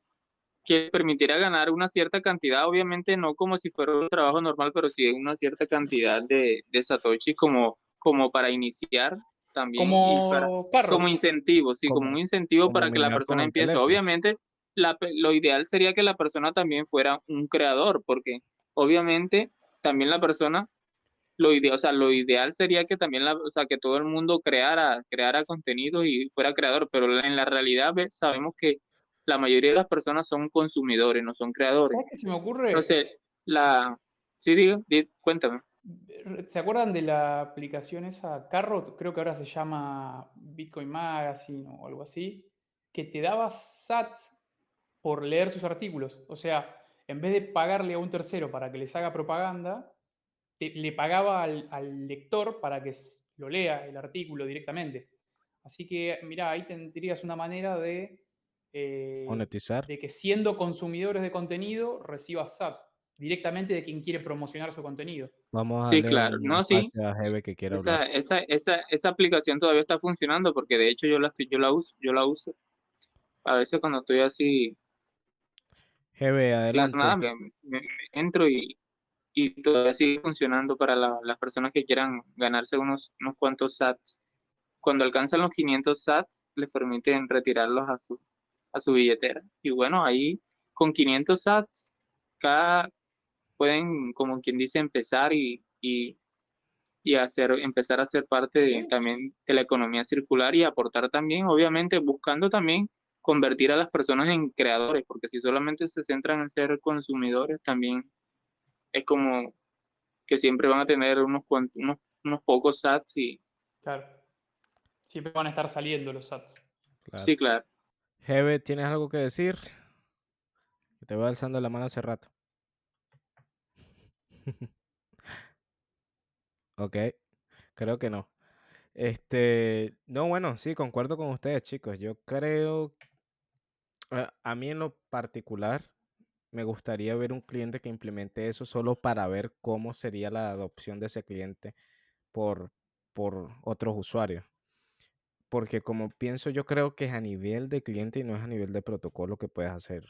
que permitiera ganar una cierta cantidad, obviamente no como si fuera un trabajo normal, pero sí una cierta cantidad de, de satoshi como, como para iniciar también para, Como como incentivo, sí, como, Como- un incentivo como para que la persona empiece. teléfono. Obviamente, la lo ideal sería que la persona también fuera un creador, porque obviamente también la persona, lo ideal, o sea, lo ideal sería que también la, o sea, que todo el mundo creara, creara contenido y fuera creador, pero en la realidad sabemos que la mayoría de las personas son consumidores, no son creadores. ¿Sabes qué se me ocurre? Entonces, la, sí, digo, di- cuéntame. ¿Se acuerdan de la aplicación esa Carrot? Creo que ahora se llama Bitcoin Magazine o algo así, que te daba sats por leer sus artículos. O sea, en vez de pagarle a un tercero para que les haga propaganda, te- le pagaba al, al lector para que lo lea el artículo directamente. Así que, mira, ahí tendrías una manera de, eh, Monetizar. de que siendo consumidores de contenido recibas SAT directamente de quien quiere promocionar su contenido. Vamos a Sí, darle claro. No, sí. a que quiera Esa, hablar. esa, esa, esa aplicación todavía está funcionando porque de hecho yo la, estoy- yo la uso, yo la uso. A veces cuando estoy así, sin adelante. nada, me, me- me entro y, y todavía sigue funcionando para la- las personas que quieran ganarse unos, unos cuantos sats. Cuando alcanzan los 500 sats, les permiten retirarlos a su, a su billetera. Y bueno, ahí con 500 sats, cada, pueden, como quien dice, empezar y, y, y hacer, empezar a ser parte de, también de la economía circular y aportar también, obviamente, buscando también convertir a las personas en creadores, porque si solamente se centran en ser consumidores, también es como que siempre van a tener unos, cuant- unos, unos pocos sats y Claro. Siempre van a estar saliendo los SATs. Claro. sí, claro. Jeve, ¿tienes algo que decir? Te voy alzando la mano hace rato. Ok, creo que no. Este, no, bueno, sí, concuerdo con ustedes, chicos. Yo creo, a, mí en lo particular, me gustaría ver un cliente que implemente eso solo para ver cómo sería la adopción de ese cliente por, por otros usuarios. Porque como pienso, yo creo que es a nivel de cliente y no es a nivel de protocolo que puedes hacer.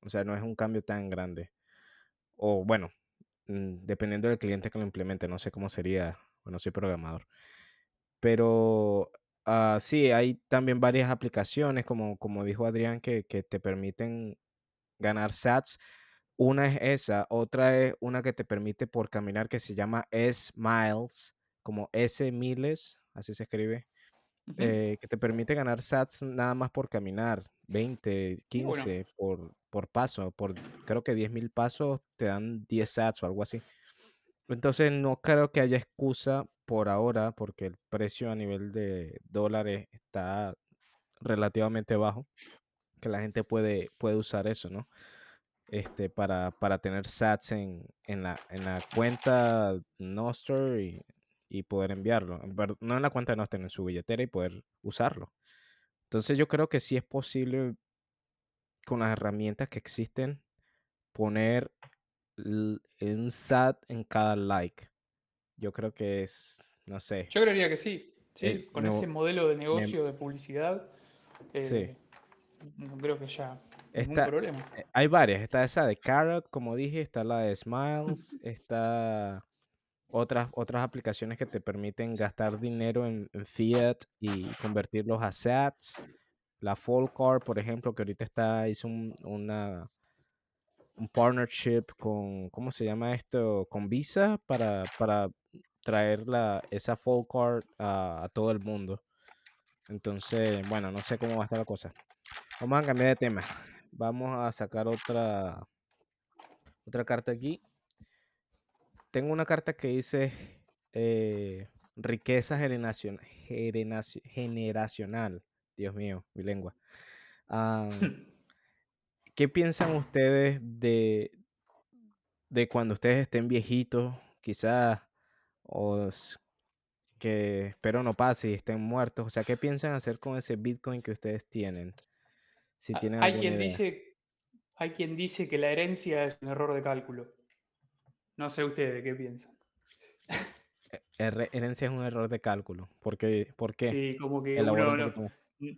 O sea, no es un cambio tan grande. O bueno, dependiendo del cliente que lo implemente, no sé cómo sería, bueno, soy programador. Pero ah, sí, hay también varias aplicaciones, como, como dijo Adrián, que, que te permiten ganar sats. Una es esa, otra es una que te permite por caminar que se llama S-Miles, como S miles, así se escribe, Eh, que te permite ganar sats nada más por caminar, 20, Qué bueno. 15 por, por paso, por creo que 10 mil pasos te dan 10 sats o algo así. Entonces no creo que haya excusa por ahora, porque el precio a nivel de dólares está relativamente bajo, que la gente puede, puede usar eso, ¿no? Este, para, para tener sats en, en, la, en la cuenta Nostr y, y poder enviarlo. No en la cuenta de Nostr, en su billetera y poder usarlo. Entonces yo creo que sí es posible con las herramientas que existen poner un SAT en cada like. Yo creo que es, no sé. Yo creería que sí. Sí, Eh, con no, ese modelo de negocio de publicidad, Sí. eh, no creo que ningún Está- problema. Eh, Hay varias. Está esa de Carrot, como dije, está la de Smiles, está otras, otras aplicaciones que te permiten gastar dinero en, fiat y convertirlos a sats. La Folcar, por ejemplo, que ahorita está, hizo un, una, un partnership con, ¿cómo se llama esto? Con Visa para, para traer la, esa Folcar a, a todo el mundo. Entonces, bueno, no sé cómo va a estar la cosa. Vamos a cambiar de tema. Vamos a sacar otra, otra carta aquí. Tengo una carta que dice eh, riqueza generacion- generaci- generacional. Dios mío, mi lengua. ¿Qué piensan ustedes de, de cuando ustedes estén viejitos, quizás, o que espero no pase y estén muertos? O sea, ¿qué piensan hacer con ese Bitcoin que ustedes tienen? Si tienen hay quien idea. dice, hay quien dice que la herencia es un error de cálculo. No sé ustedes qué piensan. Her- herencia es un error de cálculo. ¿Por qué? ¿Por qué? Sí, como que Elabora uno un no,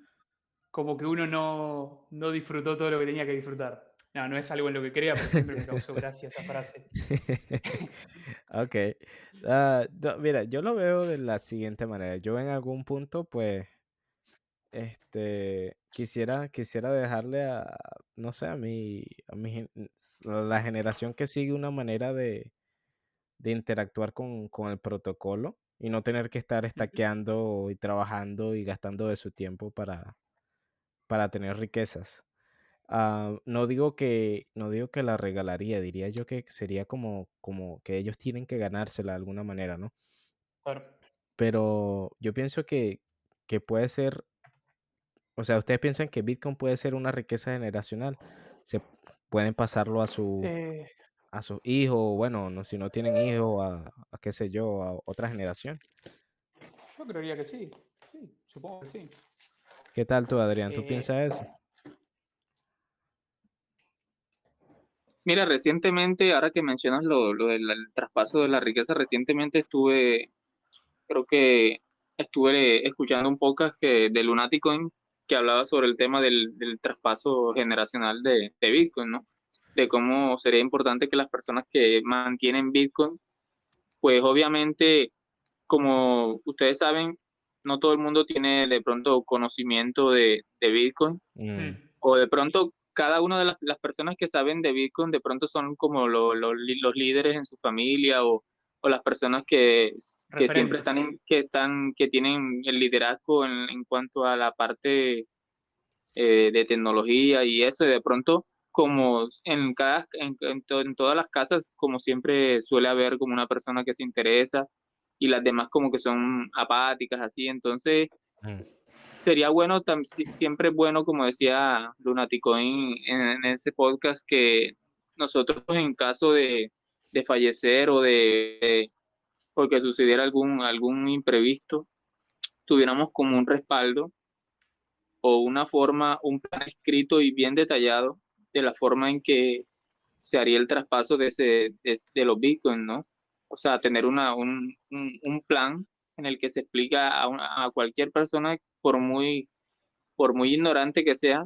como que uno no, no disfrutó todo lo que tenía que disfrutar. No, no es algo en lo que crea, pero siempre me causó gracia esa frase. ok. Ah, no, mira, yo lo veo de la siguiente manera. Yo en algún punto, pues, este, quisiera, quisiera dejarle a, no sé, a mi, a mi, a la generación que sigue una manera de, de interactuar con, con el protocolo y no tener que estar estaqueando y trabajando y gastando de su tiempo para, para tener riquezas. Ah, no digo que no digo que la regalaría, diría yo que sería como, como que ellos tienen que ganársela de alguna manera, ¿no? Claro. Pero yo pienso que, que puede ser, o sea, ustedes piensan que Bitcoin puede ser una riqueza generacional. Se pueden pasarlo a su Eh, a sus hijos, bueno, no, si no tienen hijos, a, a qué sé yo, a otra generación. Yo creería que sí. Sí, supongo que sí. ¿Qué tal tú, Adrián? ¿Tú Eh, piensas eso? Mira, recientemente, ahora que mencionas lo, lo del el traspaso de la riqueza, recientemente estuve, creo que estuve escuchando un podcast que, de Lunaticoin que hablaba sobre el tema del, del traspaso generacional de, de Bitcoin, ¿no? De cómo sería importante que las personas que mantienen Bitcoin, pues obviamente, como ustedes saben, no todo el mundo tiene de pronto conocimiento de, de Bitcoin Mm, o de pronto cada una de las, las personas que saben de Bitcoin de pronto son como lo- los líderes en su familia o, o las personas que, que siempre están, en- que están que tienen el liderazgo en, en cuanto a la parte eh, de tecnología y eso y de pronto como en cada en, en to- en todas las casas como siempre suele haber como una persona que se interesa y las demás como que son apáticas así entonces mm. sería bueno, tam- si- siempre es bueno, como decía Lunaticoin en, en ese podcast, que nosotros en caso de, de fallecer o de, porque sucediera algún, algún imprevisto, tuviéramos como un respaldo o una forma, un plan escrito y bien detallado de la forma en que se haría el traspaso de, ese, de, de los bitcoins, ¿no? O sea, tener una, un, un, plan en el que se explica a, a cualquier persona, por muy, por muy ignorante que sea,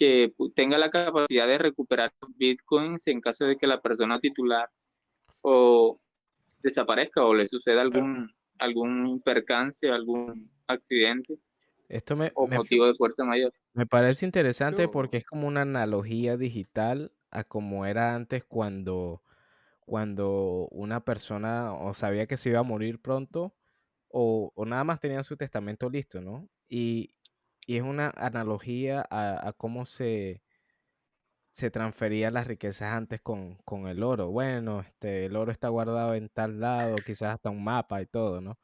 que tenga la capacidad de recuperar bitcoins en caso de que la persona titular o desaparezca o le suceda algún, algún percance, algún accidente Esto me, o me- motivo de fuerza mayor. me parece interesante Yo- porque es como una analogía digital a como era antes cuando, cuando una persona o sabía que se iba a morir pronto o, o nada más tenían su testamento listo, ¿no? Y, y es una analogía a, a cómo se, se transfería las riquezas antes con, con el oro. Bueno, este, el oro está guardado en tal lado, quizás hasta un mapa y todo, ¿no?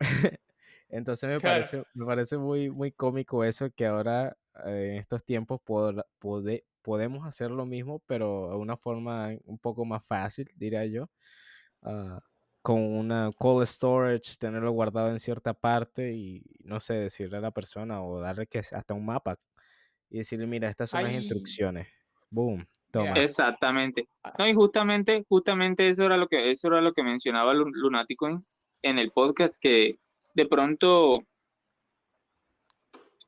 Entonces me Claro. parece, me parece muy, muy cómico eso que ahora eh, en estos tiempos poda- pode- podemos hacer lo mismo, pero de una forma un poco más fácil, diría yo. ah, con una cold storage, tenerlo guardado en cierta parte y no sé, decirle a la persona o darle que hasta un mapa y decirle, mira, estas son las instrucciones. Boom, toma. Exactamente. No, y justamente, justamente eso era lo que, eso era lo que mencionaba Lu- Lunaticoin en el podcast, que de pronto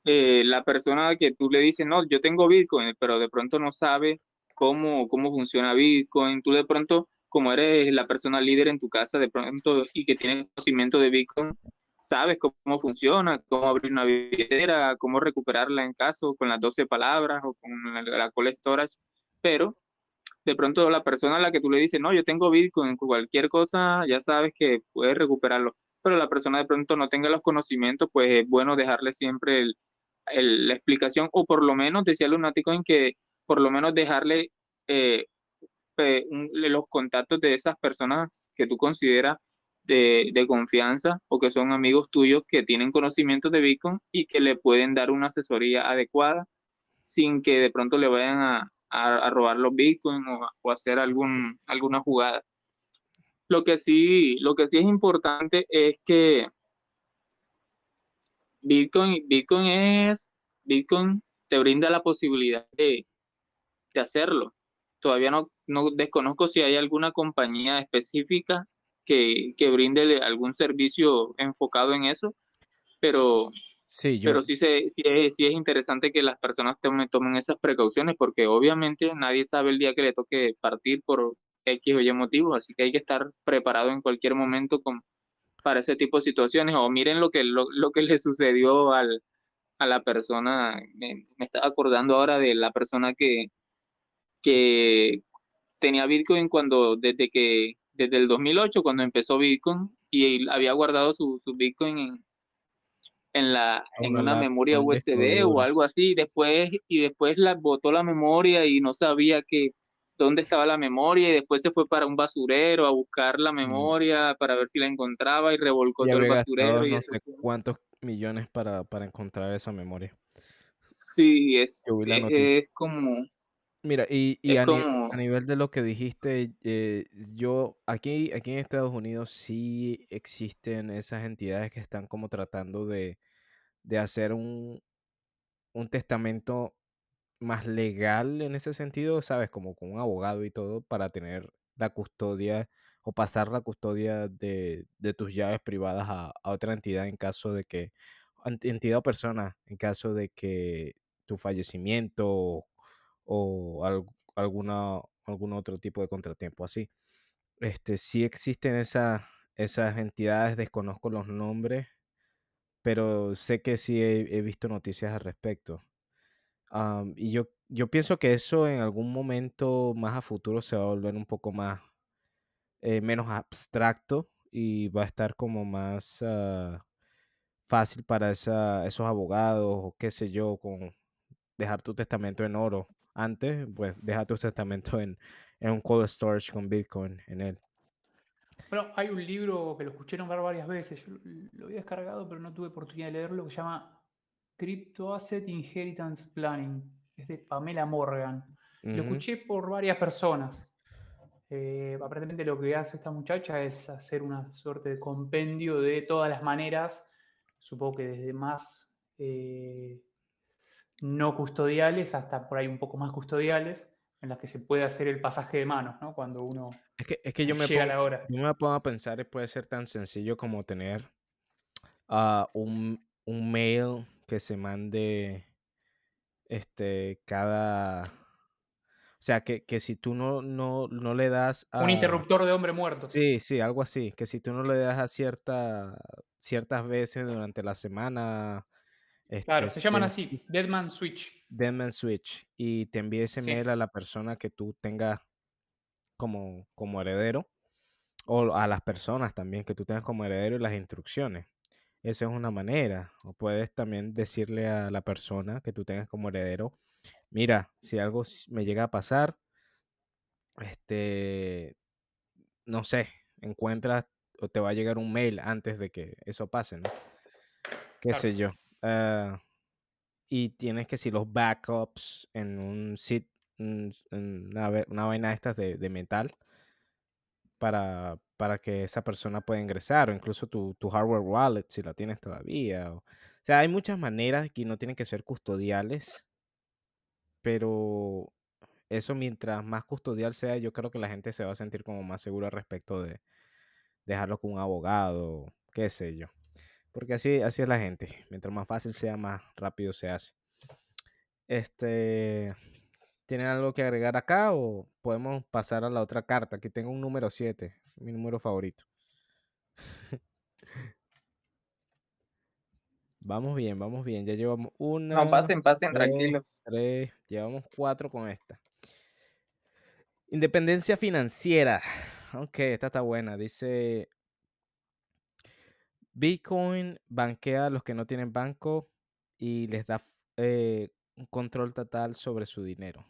eh, la persona que tú le dices, no, yo tengo Bitcoin, pero de pronto no sabe cómo, cómo funciona Bitcoin, tú de pronto, como eres la persona líder en tu casa, de pronto, y que tienes conocimiento de Bitcoin, sabes cómo funciona, cómo abrir una billetera, cómo recuperarla en caso, con las 12 palabras o con la, la storage, pero de pronto la persona a la que tú le dices, no, yo tengo Bitcoin, cualquier cosa, ya sabes que puedes recuperarlo, pero la persona de pronto no tenga los conocimientos, pues es bueno dejarle siempre la explicación, o por lo menos, decía Lunático, en que por lo menos dejarle eh, los contactos de esas personas que tú consideras de, confianza o que son amigos tuyos que tienen conocimientos de Bitcoin y que le pueden dar una asesoría adecuada sin que de pronto le vayan a, robar los Bitcoin o, hacer alguna jugada. Lo que sí, lo que sí es importante es que Bitcoin, Bitcoin es, Bitcoin te brinda la posibilidad de hacerlo. Todavía no, no desconozco si hay alguna compañía específica que, que brinde algún servicio enfocado en eso, pero, Sí, yo, pero sí, se, sí, es, sí es interesante que las personas tomen, tomen esas precauciones porque obviamente nadie sabe el día que le toque partir por X o Y motivos, así que hay que estar preparado en cualquier momento con, para ese tipo de situaciones. O miren lo que, lo, lo que le sucedió al, a la persona, me, me estaba acordando ahora de la persona que, que tenía Bitcoin cuando, desde que, desde el 2008, cuando empezó Bitcoin, y había guardado su, su Bitcoin en, en, la, en Una memoria USB o algo así, y después, y después la botó la memoria y no sabía que dónde estaba la memoria, y después se fue para un basurero a buscar la memoria para ver si la encontraba y revolcó Mm. y todo el basurero y no sé cuántos millones para, para encontrar esa memoria. Sí, es, es, es como, Mira, y, y es a, ni- como, a nivel de lo que dijiste, eh, yo aquí, aquí en Estados Unidos sí existen esas entidades que están como tratando de, de hacer un, un testamento más legal en ese sentido, ¿sabes? Como con un abogado y todo para tener la custodia o pasar la custodia de, de tus llaves privadas a, a otra entidad en caso de que, ent- entidad o persona, en caso de que tu fallecimiento o, o al- alguna, algún otro tipo de contratiempo así. Este, sí existen esa- esas entidades, desconozco los nombres, pero sé que sí he, visto noticias al respecto. Y yo, yo pienso que eso en algún momento más a futuro se va a volver un poco más, eh, menos abstracto y va a estar como más ah, fácil para esa- esos abogados o qué sé yo, con dejar tu testamento en oro. Antes, pues deja tu testamento en, en un cold storage con Bitcoin en él. Bueno, hay un libro que lo escuché nombrar varias veces. Yo lo- había descargado, pero no tuve oportunidad de leerlo, que se llama Crypto Asset Inheritance Planning. Es de Pamela Morgan. Lo escuché por varias personas. Eh, aparentemente lo que hace esta muchacha es hacer una suerte de compendio de todas las maneras, supongo que desde más eh, no custodiales hasta por ahí un poco más custodiales, en las que se puede hacer el pasaje de manos, ¿no? Cuando uno Es que, es que yo me llega pongo, la hora. yo me pongo a pensar y puede ser tan sencillo como tener ah, un, un mail que se mande este cada o sea que, que si tú no, no, no le das a Un interruptor de hombre muerto. sí, sí, algo así, que si tú no le das a cierta ciertas veces durante la semana Claro, este se llaman así, Deadman Switch. Deadman Switch y te envíe ese Sí. mail a la persona que tú tengas como, como heredero o a las personas también que tú tengas como heredero y las instrucciones. Eso es una manera. O puedes también decirle a la persona que tú tengas como heredero, mira, si algo me llega a pasar, este, no sé, encuentras o te va a llegar un mail antes de que eso pase, ¿no? Qué Claro. sé yo. Ah, y tienes que si los backups en un sit, en una, una vaina de estas de, de metal para, para que esa persona pueda ingresar, o incluso tu, tu hardware wallet si la tienes todavía. O, o sea, hay muchas maneras que no tienen que ser custodiales, pero eso mientras más custodial sea, yo creo que la gente se va a sentir como más segura respecto de dejarlo con un abogado, qué sé yo. Porque así, así es la gente. Mientras más fácil sea, más rápido se hace. Este, ¿tienen algo que agregar acá o podemos pasar a la otra carta? Aquí tengo un número 7, mi número favorito. Vamos bien, vamos bien. Ya llevamos una, No, pasen, pasen, tranquilos. tres, llevamos cuatro con esta. Independencia financiera. Ok, esta está buena. Dice, Bitcoin banquea a los que no tienen banco y les da eh, un control total sobre su dinero.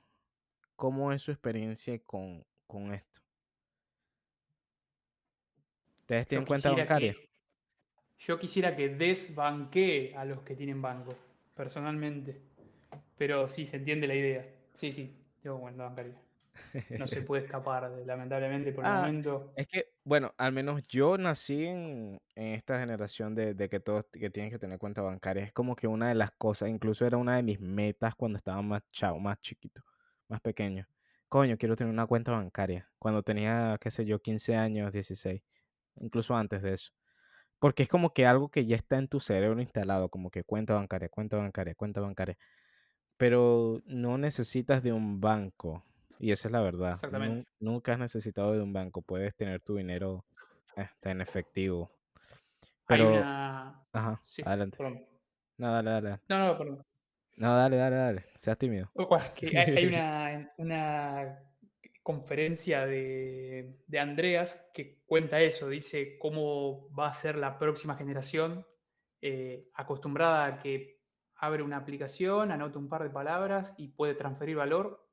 ¿Cómo es su experiencia con, con esto? ¿Ustedes tienen cuenta bancaria? que- yo quisiera que desbanquee a los que tienen banco, personalmente. Pero sí, se entiende la idea. Sí, sí, tengo cuenta bancaria. No se puede escapar, de- lamentablemente, por el Ah, momento. Es que, bueno, al menos yo nací en, en esta generación de, de que todos que tienen que tener cuenta bancaria. Es como que una de las cosas, incluso era una de mis metas cuando estaba más chavo, más chiquito, más pequeño. Coño, quiero tener una cuenta bancaria. Cuando tenía, qué sé yo, 15 años, 16, incluso antes de eso. Porque es como que algo que ya está en tu cerebro instalado, como que cuenta bancaria, cuenta bancaria, cuenta bancaria. Pero no necesitas de un banco. Y esa es la verdad. Nun- Exactamente. nunca has necesitado de un banco. Puedes tener tu dinero este, en efectivo. Hay Pero, una. ajá, Sí, adelante. perdón. No, dale, dale. No, no, perdón. No, dale, dale, dale. Seas tímido. Que hay, hay una, una conferencia de, de Andreas que cuenta eso, dice cómo va a ser la próxima generación eh, acostumbrada a que abre una aplicación, anota un par de palabras y puede transferir valor.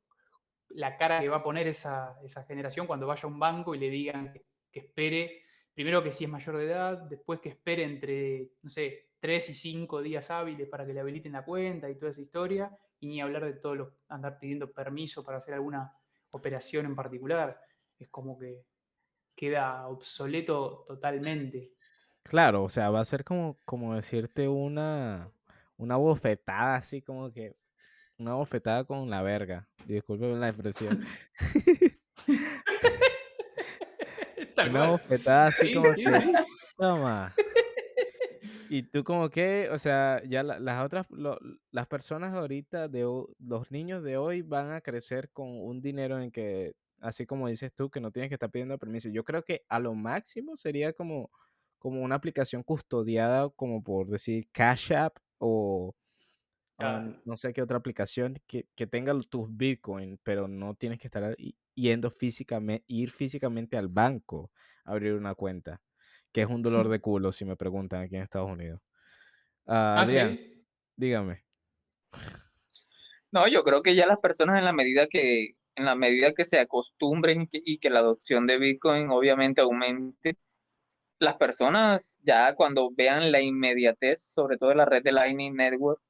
La cara que va a poner esa, esa generación cuando vaya a un banco y le digan que, espere, primero que si es mayor de edad, después que espere entre, no sé, tres y cinco días hábiles para que le habiliten la cuenta y toda esa historia, y ni hablar de todo lo, andar pidiendo permiso para hacer alguna operación en particular. Es como que queda obsoleto totalmente. Claro, o sea, va a ser como, como decirte una, una bofetada así como que una bofetada con la verga. Disculpe la expresión. una bofetada así como que toma. Y tú como que, o sea, ya las otras, las personas ahorita, de los niños de hoy van a crecer con un dinero en que, así como dices tú, que no tienes que estar pidiendo permiso. Yo creo que a lo máximo sería como, como una aplicación custodiada, como por decir Cash App o no sé qué otra aplicación que, que tenga tus Bitcoin, pero no tienes que estar yendo físicamente, ir físicamente al banco a abrir una cuenta que es un dolor de culo, si me preguntan aquí en Estados Unidos. ah, ah ¿sí? dígame. No, yo creo que ya las personas en la medida que, en la medida que se acostumbren y que la adopción de Bitcoin obviamente aumente, las personas ya cuando vean la inmediatez, sobre todo en la red de Lightning Network,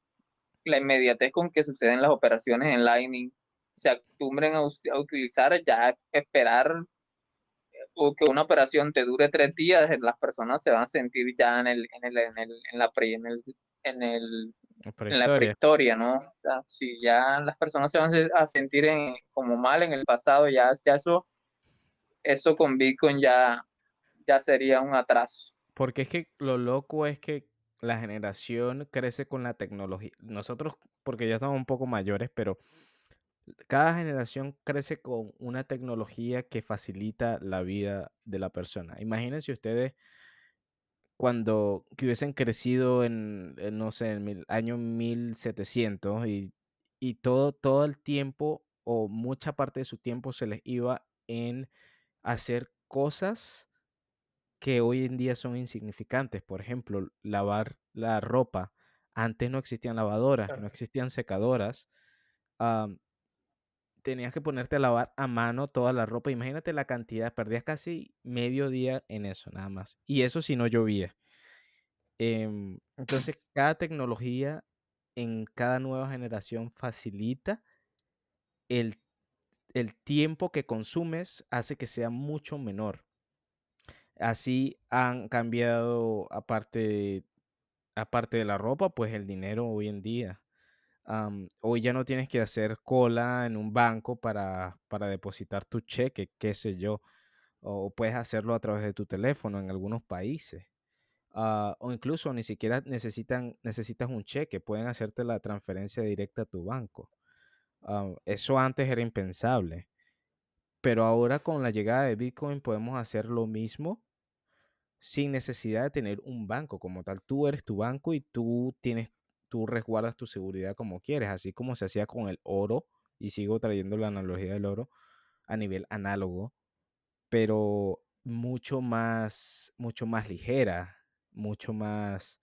la inmediatez con que suceden las operaciones en Lightning, se acostumbren a, a utilizar ya esperar o que una operación te dure tres días, las personas se van a sentir ya en, el, en, el, en, el, en la pre, en el, en el en la prehistoria, ¿no? si ya las personas se van a sentir en, como mal en el pasado, ya, ya eso, eso con Bitcoin ya, ya sería un atraso. Porque es que lo loco es que la generación crece con la tecnología. Nosotros, porque ya estamos un poco mayores, pero cada generación crece con una tecnología que facilita la vida de la persona. Imagínense ustedes cuando que hubiesen crecido en, no sé, en el año 1700 y, y todo, todo el tiempo o mucha parte de su tiempo se les iba en hacer cosas que hoy en día son insignificantes. Por ejemplo, lavar la ropa. Antes no existían lavadoras, no existían secadoras tenías que ponerte a lavar a mano toda la ropa. Imagínate la cantidad, perdías casi medio día en eso, nada más. Y eso si no llovía. Em, entonces, cada tecnología en cada nueva generación facilita el, el tiempo que consumes, hace que sea mucho menor. Así han cambiado, aparte, aparte de la ropa, pues el dinero hoy en día hoy ya no tienes que hacer cola en un banco para, para depositar tu cheque, qué sé yo, o puedes hacerlo a través de tu teléfono en algunos países. Ah, o incluso ni siquiera necesitan, necesitas un cheque, pueden hacerte la transferencia directa a tu banco. eso antes era impensable. Pero ahora con la llegada de Bitcoin podemos hacer lo mismo sin necesidad de tener un banco como tal. Tú eres tu banco y tú tienes tú resguardas tu seguridad como quieres, así como se hacía con el oro, y sigo trayendo la analogía del oro a nivel análogo, pero mucho más, mucho más ligera, mucho más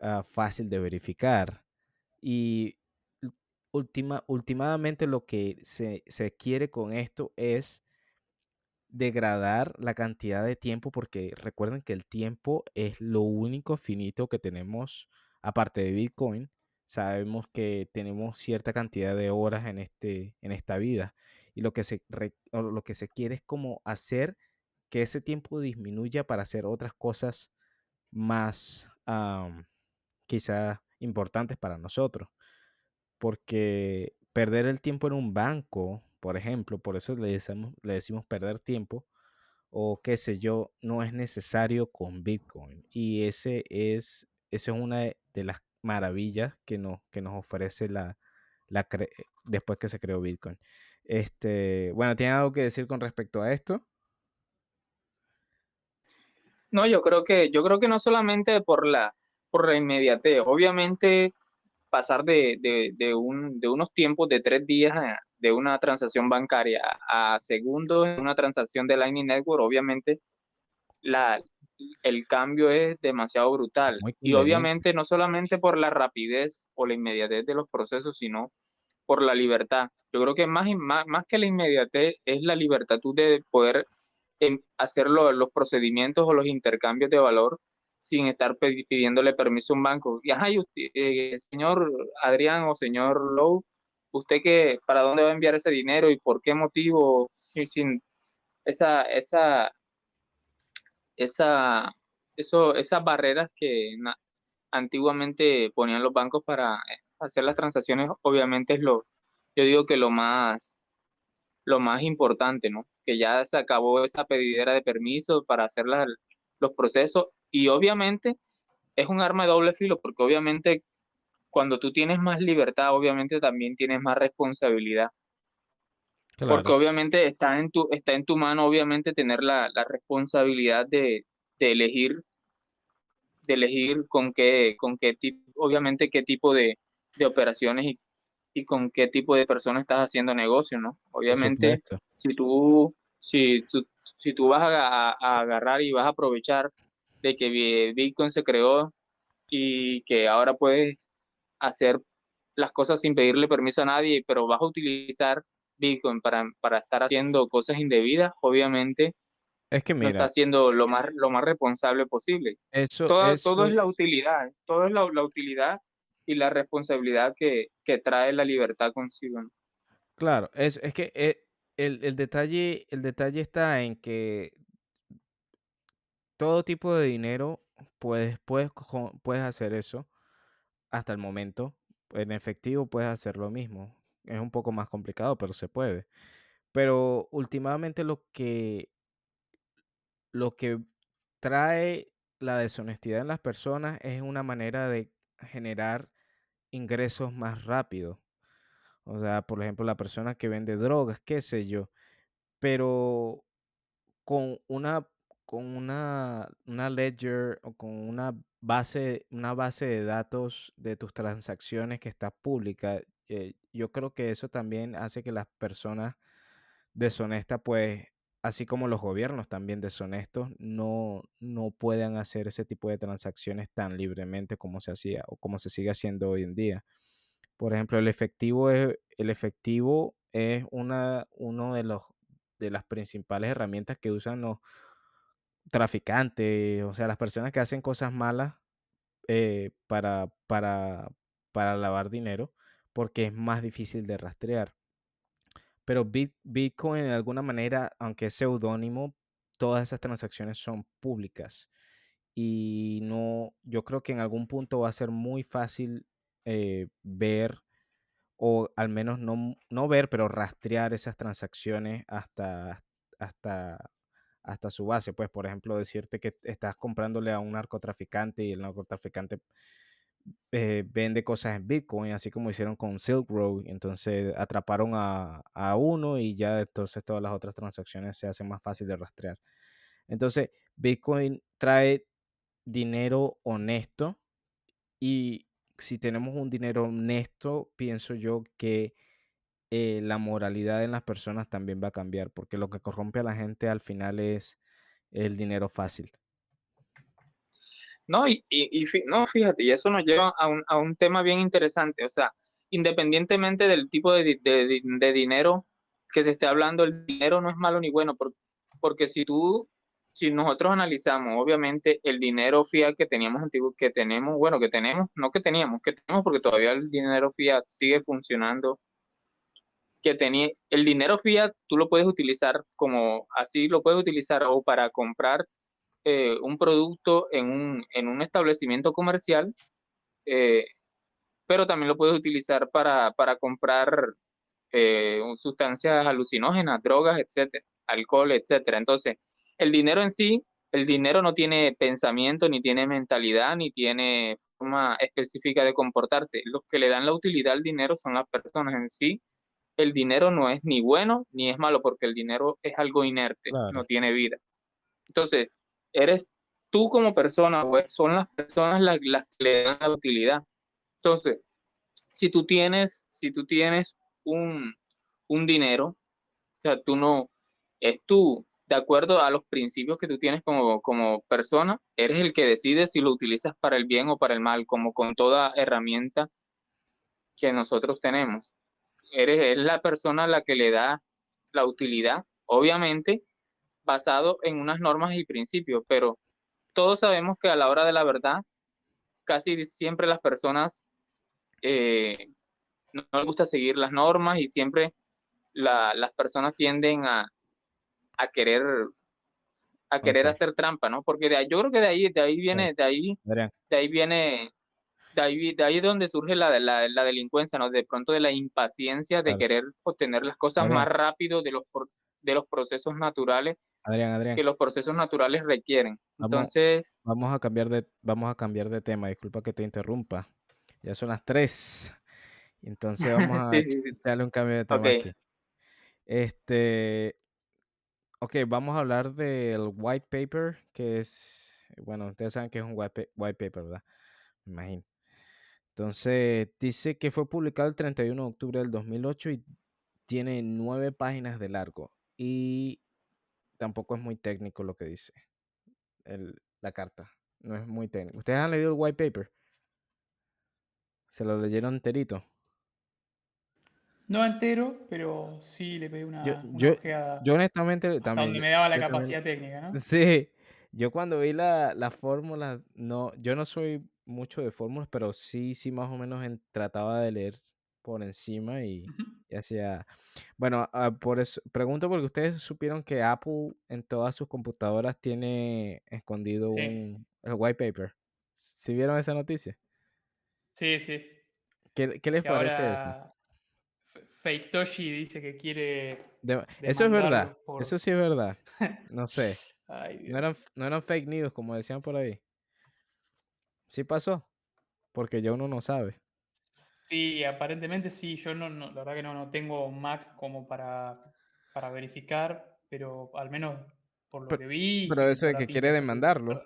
ah, fácil de verificar. Y última, últimamente lo que se, se quiere con esto es degradar la cantidad de tiempo, porque recuerden que el tiempo es lo único finito que tenemos aparte de Bitcoin, sabemos que tenemos cierta cantidad de horas en, este, en esta vida y lo que, se lo que se quiere es como hacer que ese tiempo disminuya para hacer otras cosas más quizás importantes para nosotros. Porque perder el tiempo en un banco, por ejemplo, por eso le decimos, le decimos perder tiempo, o qué sé yo, no es necesario con Bitcoin. Y ese es esa es una de, las maravillas que nos, que nos ofrece la, la después que se creó Bitcoin. Este, bueno, ¿tiene algo que decir con respecto a esto? No, yo creo que, yo creo que no solamente por la, por la inmediatez, obviamente pasar de, de, un, de unos tiempos de tres días de una transacción bancaria a segundos en una transacción de Lightning Network, obviamente la, el cambio es demasiado brutal. y obviamente no solamente por la rapidez o la inmediatez de los procesos, sino por la libertad. Yo creo que más, más, más que la inmediatez es la libertad de poder em, hacer los procedimientos o los intercambios de valor sin estar pidiéndole permiso a un banco. Y ajá, eh, señor Adrián o señor Lowe, usted que, para dónde va a enviar ese dinero y por qué motivo, sin, sin esa, esa, esa, eso, esas barreras que antiguamente ponían los bancos para eh, hacer las transacciones, obviamente es lo, yo digo que lo más, lo más importante, ¿no? Que ya se acabó esa pedidera de permiso para hacer los procesos y obviamente es un arma de doble filo porque obviamente cuando tú tienes más libertad, obviamente también tienes más responsabilidad. Porque obviamente está en tu, está en tu mano, obviamente, tener la, responsabilidad de, elegir, de elegir con qué, con qué tipo, obviamente qué tipo de, operaciones y, y, con qué tipo de personas estás haciendo negocio, ¿no? Obviamente, si tú, si tú, si tú vas a, a, agarrar y vas a aprovechar de que Bitcoin se creó y que ahora puedes hacer las cosas sin pedirle permiso a nadie, pero vas a utilizar Bitcoin para, para estar haciendo cosas indebidas, obviamente es que mira, no está haciendo lo más, lo más responsable posible. Eso, todo, todo es la utilidad, todo es la, la utilidad y la responsabilidad que, que, trae la libertad consigo. Claro, es, es que eh, el, el, detalle, el detalle está en que todo tipo de dinero puedes, puedes, puedes hacer eso hasta el momento. En efectivo puedes hacer lo mismo. Es un poco más complicado, pero se puede. Pero últimamente lo que, lo que trae la deshonestidad en las personas es una manera de generar ingresos más rápido. O sea, por ejemplo, la persona que vende drogas, qué sé yo. Pero con una, con una, una ledger o con una base, una base de datos de tus transacciones que está pública, eh, yo creo que eso también hace que las personas deshonestas, pues, así como los gobiernos también deshonestos, no, no puedan hacer ese tipo de transacciones tan libremente como se hacía o como se sigue haciendo hoy en día. Por ejemplo, el efectivo es, el efectivo es una uno de los de las principales herramientas que usan los traficantes, o sea, las personas que hacen cosas malas eh, para, para, para lavar dinero porque es más difícil de rastrear. Pero Bitcoin, de alguna manera, aunque es seudónimo, todas esas transacciones son públicas. Y no, yo creo que en algún punto va a ser muy fácil eh, ver, o al menos no, no, ver, pero rastrear esas transacciones hasta, hasta, hasta su base. Pues, por ejemplo, decirte que estás comprándole a un narcotraficante y el narcotraficante eh, vende cosas en Bitcoin, así como hicieron con Silk Road. Entonces atraparon a, a, uno y ya entonces todas las otras transacciones se hacen más fácil de rastrear. Entonces, Bitcoin trae dinero honesto y si tenemos un dinero honesto, pienso yo que eh, la moralidad en las personas también va a cambiar, porque lo que corrompe a la gente al final es el dinero fácil. No, y, no, fíjate, y eso nos lleva a un, a un, tema bien interesante. O sea, independientemente del tipo de, de, de, dinero que se esté hablando, el dinero no es malo ni bueno, porque, porque si tú, si nosotros analizamos, obviamente, el dinero fiat que teníamos antiguo, que tenemos, bueno, que tenemos, no que teníamos, que tenemos, porque todavía el dinero fiat sigue funcionando, que tenía, el dinero fiat tú lo puedes utilizar como, así lo puedes utilizar o para comprar eh, un producto en un, en un, establecimiento comercial, eh, pero también lo puedes utilizar para, para comprar eh, sustancias alucinógenas, drogas, etcétera, alcohol, etcétera. Entonces, el dinero en sí, el dinero no tiene pensamiento, ni tiene mentalidad, ni tiene forma específica de comportarse. Los que le dan la utilidad al dinero son las personas en sí. El dinero no es ni bueno ni es malo, porque el dinero es algo inerte, no tiene vida. Entonces, eres tú como persona, son las personas las, que le dan la utilidad. Entonces, si tú tienes, si tú tienes un, un dinero, o sea, tú no, es tú, de acuerdo a los principios que tú tienes como, como persona, eres el que decide si lo utilizas para el bien o para el mal, como con toda herramienta que nosotros tenemos. Eres es la persona la que le da la utilidad, obviamente, basado en unas normas y principios, pero todos sabemos que a la hora de la verdad, casi siempre las personas eh, no les gusta seguir las normas y siempre las personas tienden a, a querer a querer hacer trampa, ¿no? Porque de ahí, yo creo que de ahí, de ahí viene, de ahí, de ahí viene, de ahí, de ahí es donde surge la, la, la, delincuencia, ¿no? De pronto de la impaciencia de querer obtener las cosas más rápido de los, de los procesos naturales Adrián, Adrián. que los procesos naturales requieren. Entonces. Vamos a cambiar de, vamos a cambiar de tema. Disculpa que te interrumpa. Ya son las tres. Entonces vamos a darle un cambio de tema aquí. Este. Ok, vamos a hablar del white paper, que es. Bueno, ustedes saben que es un white, white paper, ¿verdad? Me imagino. Entonces, dice que fue publicado el 31 de octubre del 2008 y tiene nueve páginas de largo. Y tampoco es muy técnico lo que dice la carta. No es muy técnico. ¿Ustedes han leído el white paper? ¿Se lo leyeron enterito? No entero, pero sí le pedí una, yo, yo, yo, honestamente también. Donde me daba la capacidad técnica, ¿no? Sí. Yo cuando vi la, la fórmula, no, yo no soy mucho de fórmulas, pero sí, sí más o menos trataba de leer por encima y, hacía... Bueno, ah, por eso, pregunto porque ustedes supieron que Apple en todas sus computadoras tiene escondido un white paper. ¿Sí vieron esa noticia? Sí, sí. ¿Qué, qué les parece eso? Fake Toshi dice que quiere... eso es verdad, eso sí es verdad. No sé. no, eran, no eran fake news como decían por ahí. Sí pasó, porque ya uno no sabe. Sí, aparentemente sí. Yo no, la verdad que no, no tengo Mac como para, para verificar, pero al menos por lo que vi. Pero eso de que quiere demandarlo.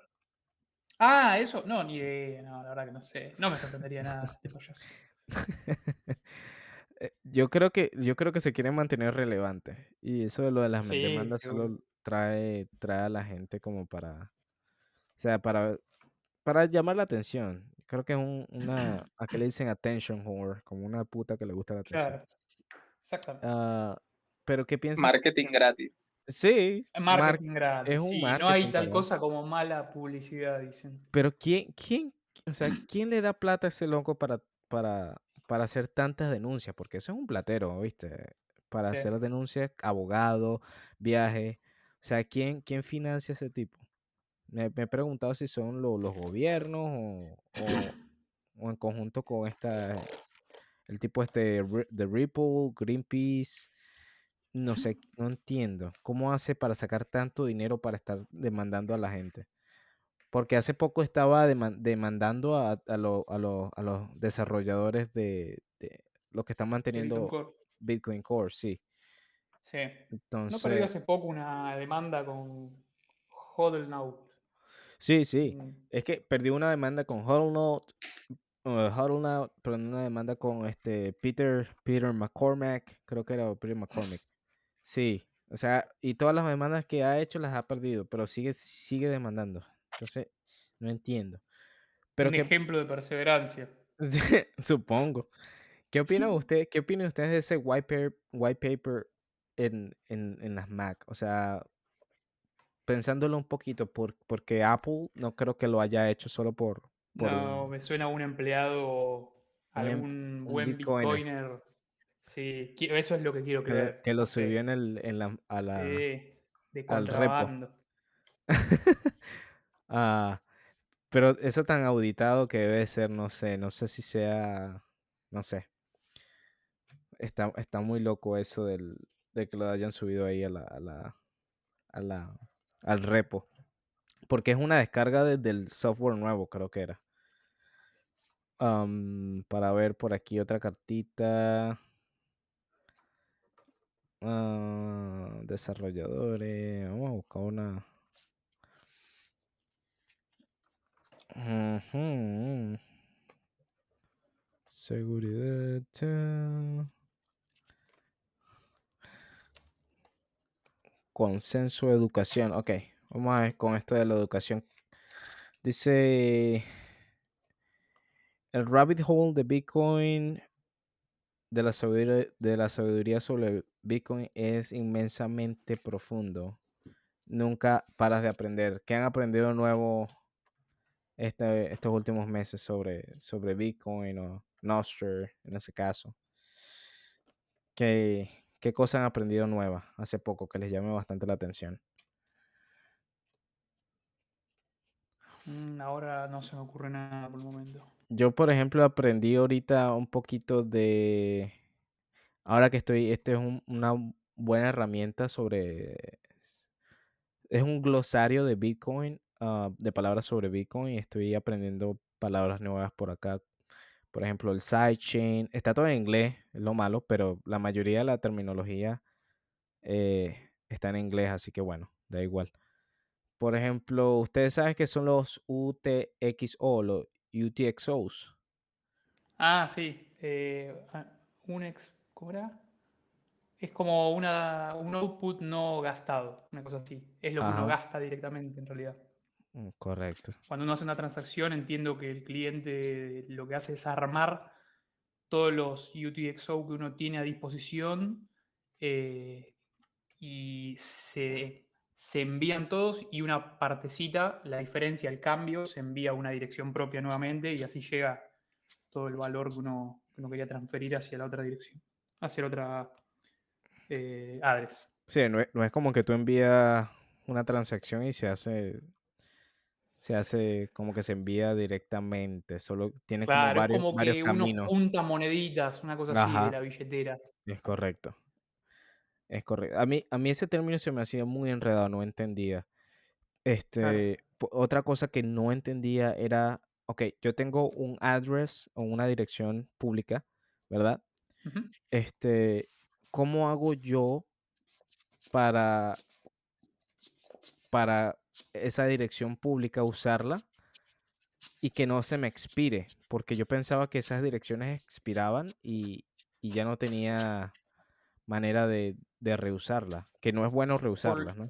Ah, eso, no, ni idea, no, la verdad que no sé. No me sorprendería nada de eh, yo creo que yo creo que se quiere mantener relevante y eso de lo de las demandas solo trae trae a la gente como para o sea para para llamar la atención Creo que es un, una, a que le dicen attention whore, como una puta que le gusta la atención. Claro, exactamente. Uh, pero ¿qué piensas? Marketing gratis. Sí. Marketing gratis. Es un sí, no hay tal cosa como mala publicidad, dicen. Pero ¿quién, quién, o sea, ¿quién le da plata a ese loco para, para, para hacer tantas denuncias? Porque eso es un platero, ¿viste? Para hacer denuncias, abogado, viaje. O sea, ¿quién, quién financia ese tipo? Me, he preguntado si son los gobiernos o, o, en conjunto con esta, el tipo este de Ripple, Greenpeace. No sé, no entiendo. ¿Cómo hace para sacar tanto dinero para estar demandando a la gente? Porque hace poco estaba demandando a, a, a, los desarrolladores de, de, los que están manteniendo Bitcoin Core, sí. Sí. Entonces, ¿No perdió hace poco una demanda con Hodl Sí, sí. Mm. Es que perdió una demanda con Huddle uh, pero una demanda con este Peter, Peter McCormack, creo que era Peter McCormack. Sí, o sea, y todas las demandas que ha hecho las ha perdido, pero sigue, sigue demandando. Entonces, no entiendo. Pero Un ejemplo de perseverancia. Supongo. ¿Qué opinan ustedes? ¿Qué opinan ustedes de ese white paper, white paper en, en, en las Mac? O sea, pensándolo un poquito, por, porque Apple no creo que lo haya hecho solo por... no, me suena a un empleado, algún buen bitcoiner. Sí, eso es lo que quiero creer. Que, lo subió en el, en la, a la, sí, de contrabando. ah, pero eso tan auditado que debe ser, no sé, no sé si sea, no sé. Está, está muy loco eso del, de que lo hayan subido ahí a la, a la, a la al repo. Porque es una descarga desde el software nuevo, creo que era. para ver por aquí otra cartita. Ah, desarrolladores. Vamos a buscar una. Seguridad. Consenso educación. Ok, vamos a ver con esto de la educación. Dice el rabbit hole de Bitcoin de la sabiduría, de la sabiduría sobre Bitcoin es inmensamente profundo. Nunca paras de aprender. ¿Qué han aprendido nuevo este, estos últimos meses sobre, sobre Bitcoin o Nostr en ese caso? ¿Qué, qué cosas han aprendido nuevas hace poco que les llame bastante la atención? Mm, ahora no se me ocurre nada por el momento. Yo, por ejemplo, aprendí ahorita un poquito de... Ahora que estoy, este es un- una buena herramienta sobre... Es un glosario de Bitcoin, ah, de palabras sobre Bitcoin. y Estoy aprendiendo palabras nuevas por acá. Por ejemplo, el sidechain. Está todo en inglés, es lo malo, pero la mayoría de la terminología eh, está en inglés, así que bueno, da igual. Por ejemplo, ustedes saben que son los UTXO, los UTXOs. Ah, sí. eh, ah, un ex. ¿Cómo era? Es como una, un output no gastado, una cosa así. Es lo que uno gasta directamente en realidad. Mm, Correcto. Cuando uno hace una transacción, entiendo que el cliente lo que hace es armar todos los UTXO que uno tiene a disposición eh, y se, se envían todos y una partecita, la diferencia, el cambio, se envía a una dirección propia nuevamente y así llega todo el valor que uno, que uno quería transferir hacia la otra dirección, hacia la otra eh, address. Sí, no es, no es como que tú envías una transacción y se hace, se hace como que se envía directamente. Solo tiene como Claro, es varios, como varios que uno caminos. junta moneditas, una cosa así de la billetera. Es correcto. Es correcto. A mí, a mí ese término se me hacía muy enredado, no entendía. Este, otra cosa que no entendía era, ok, yo tengo un address o una dirección pública, ¿verdad? Este, ¿cómo hago yo para, para esa dirección pública usarla y que no se me expire? Porque yo pensaba que esas direcciones expiraban y, y ya no tenía manera de, de reusarla, que no es bueno reusarlas, ¿no?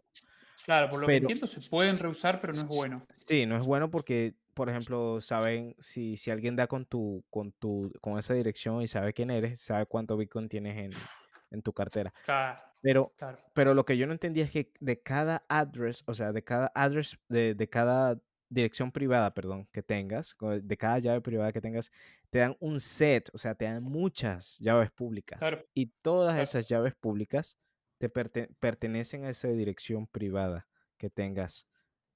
Claro, por lo Pero- que entiendo se pueden reusar, pero no es bueno. Sí, no es bueno porque, por ejemplo, saben, si, si alguien da con tu, con tu, con esa dirección y sabe quién eres, sabe cuánto Bitcoin tienes en, en tu cartera. Claro, Pero, claro. pero lo que yo no entendía es que de cada address, o sea, de cada address, de, de cada dirección privada, perdón, que tengas, de cada llave privada que tengas, te dan un set, o sea, te dan muchas llaves públicas. Claro. Y todas Claro. esas llaves públicas te perte- pertenecen a esa dirección privada que tengas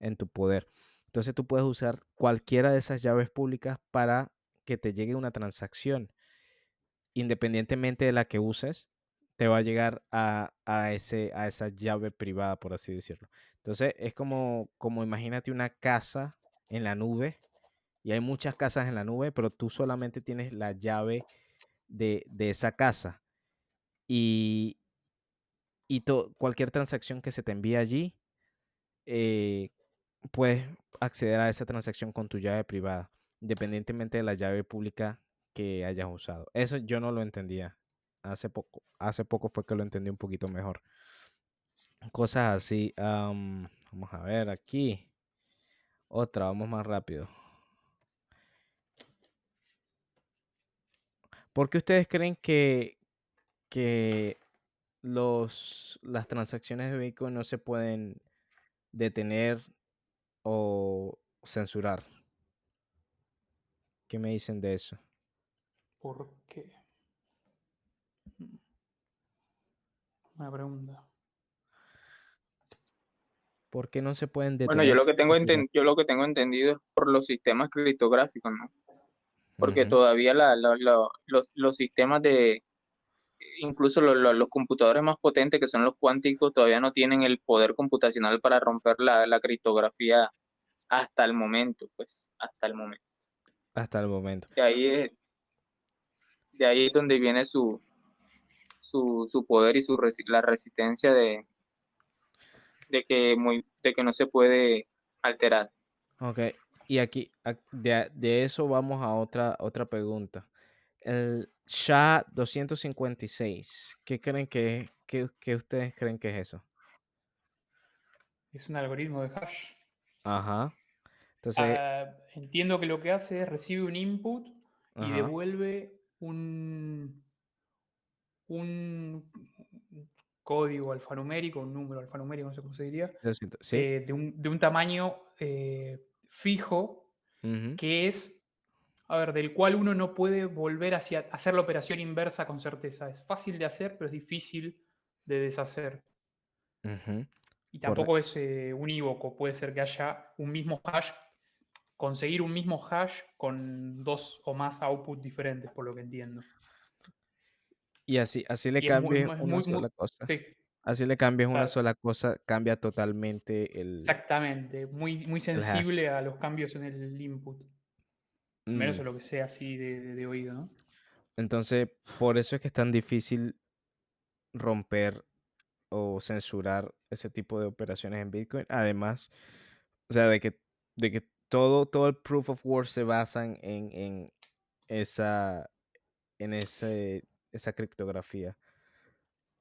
en tu poder. Entonces tú puedes usar cualquiera de esas llaves públicas para que te llegue una transacción. Independientemente de la que uses, te va a llegar a, a ese, a esa llave privada, por así decirlo. Entonces es como, como imagínate una casa en la nube y hay muchas casas en la nube, pero tú solamente tienes la llave de, de esa casa. Y, y cualquier transacción que se te envíe allí, eh, puedes acceder a esa transacción con tu llave privada, independientemente de la llave pública que hayas usado. Eso yo no lo entendía. Hace poco, hace poco fue que lo entendí un poquito mejor. Cosas así. am, vamos a ver aquí. Otra, vamos más rápido. ¿Por qué ustedes creen que, que los, las transacciones de Bitcoin no se pueden detener o censurar? ¿Qué me dicen de eso? ¿Por qué? Buena pregunta. ¿Por qué no se pueden detener? Bueno, yo lo que tengo o censurar? enten- yo lo que tengo entendido es por los sistemas criptográficos, ¿no? Porque todavía la- la- la- los, los sistemas de, incluso lo- lo- los computadores más potentes, que son los cuánticos, todavía no tienen el poder computacional para romper la, la criptografía hasta el momento, pues, hasta el momento. Hasta el momento. De ahí es, de ahí es donde viene su, su, su poder y su resi- la resistencia de, de que muy, de que no se puede alterar. Ok, y aquí, de, de eso vamos a otra, otra pregunta. El SHA-256, ¿qué creen que, qué, qué ustedes creen que es eso? Es un algoritmo de hash. Ajá. Entonces, Ah, entiendo que lo que hace es recibe un input y ajá, devuelve un, un código alfanumérico, un número alfanumérico, no sé cómo se diría, 200, ¿sí? eh, de, un, de un tamaño eh, fijo que es, a ver, del cual uno no puede volver hacia hacer la operación inversa con certeza. Es fácil de hacer, pero es difícil de deshacer. Y tampoco es eh, unívoco. Puede ser que haya un mismo hash, conseguir un mismo hash con dos o más outputs diferentes, por lo que entiendo. Y así, así le Y es muy- cambies muy- una muy- sola cosa. Sí, Así le cambias una Claro. sola cosa, cambia totalmente el. exactamente. Muy, muy hash. sensible a los cambios en el input. Menos Mm. a lo que sea así de, de- de oído, ¿no? Entonces, por eso es que es tan difícil romper o censurar ese tipo de operaciones en Bitcoin. Además, o sea, de que, de que todo, todo el proof of work se basan en, en esa, en ese, esa criptografía.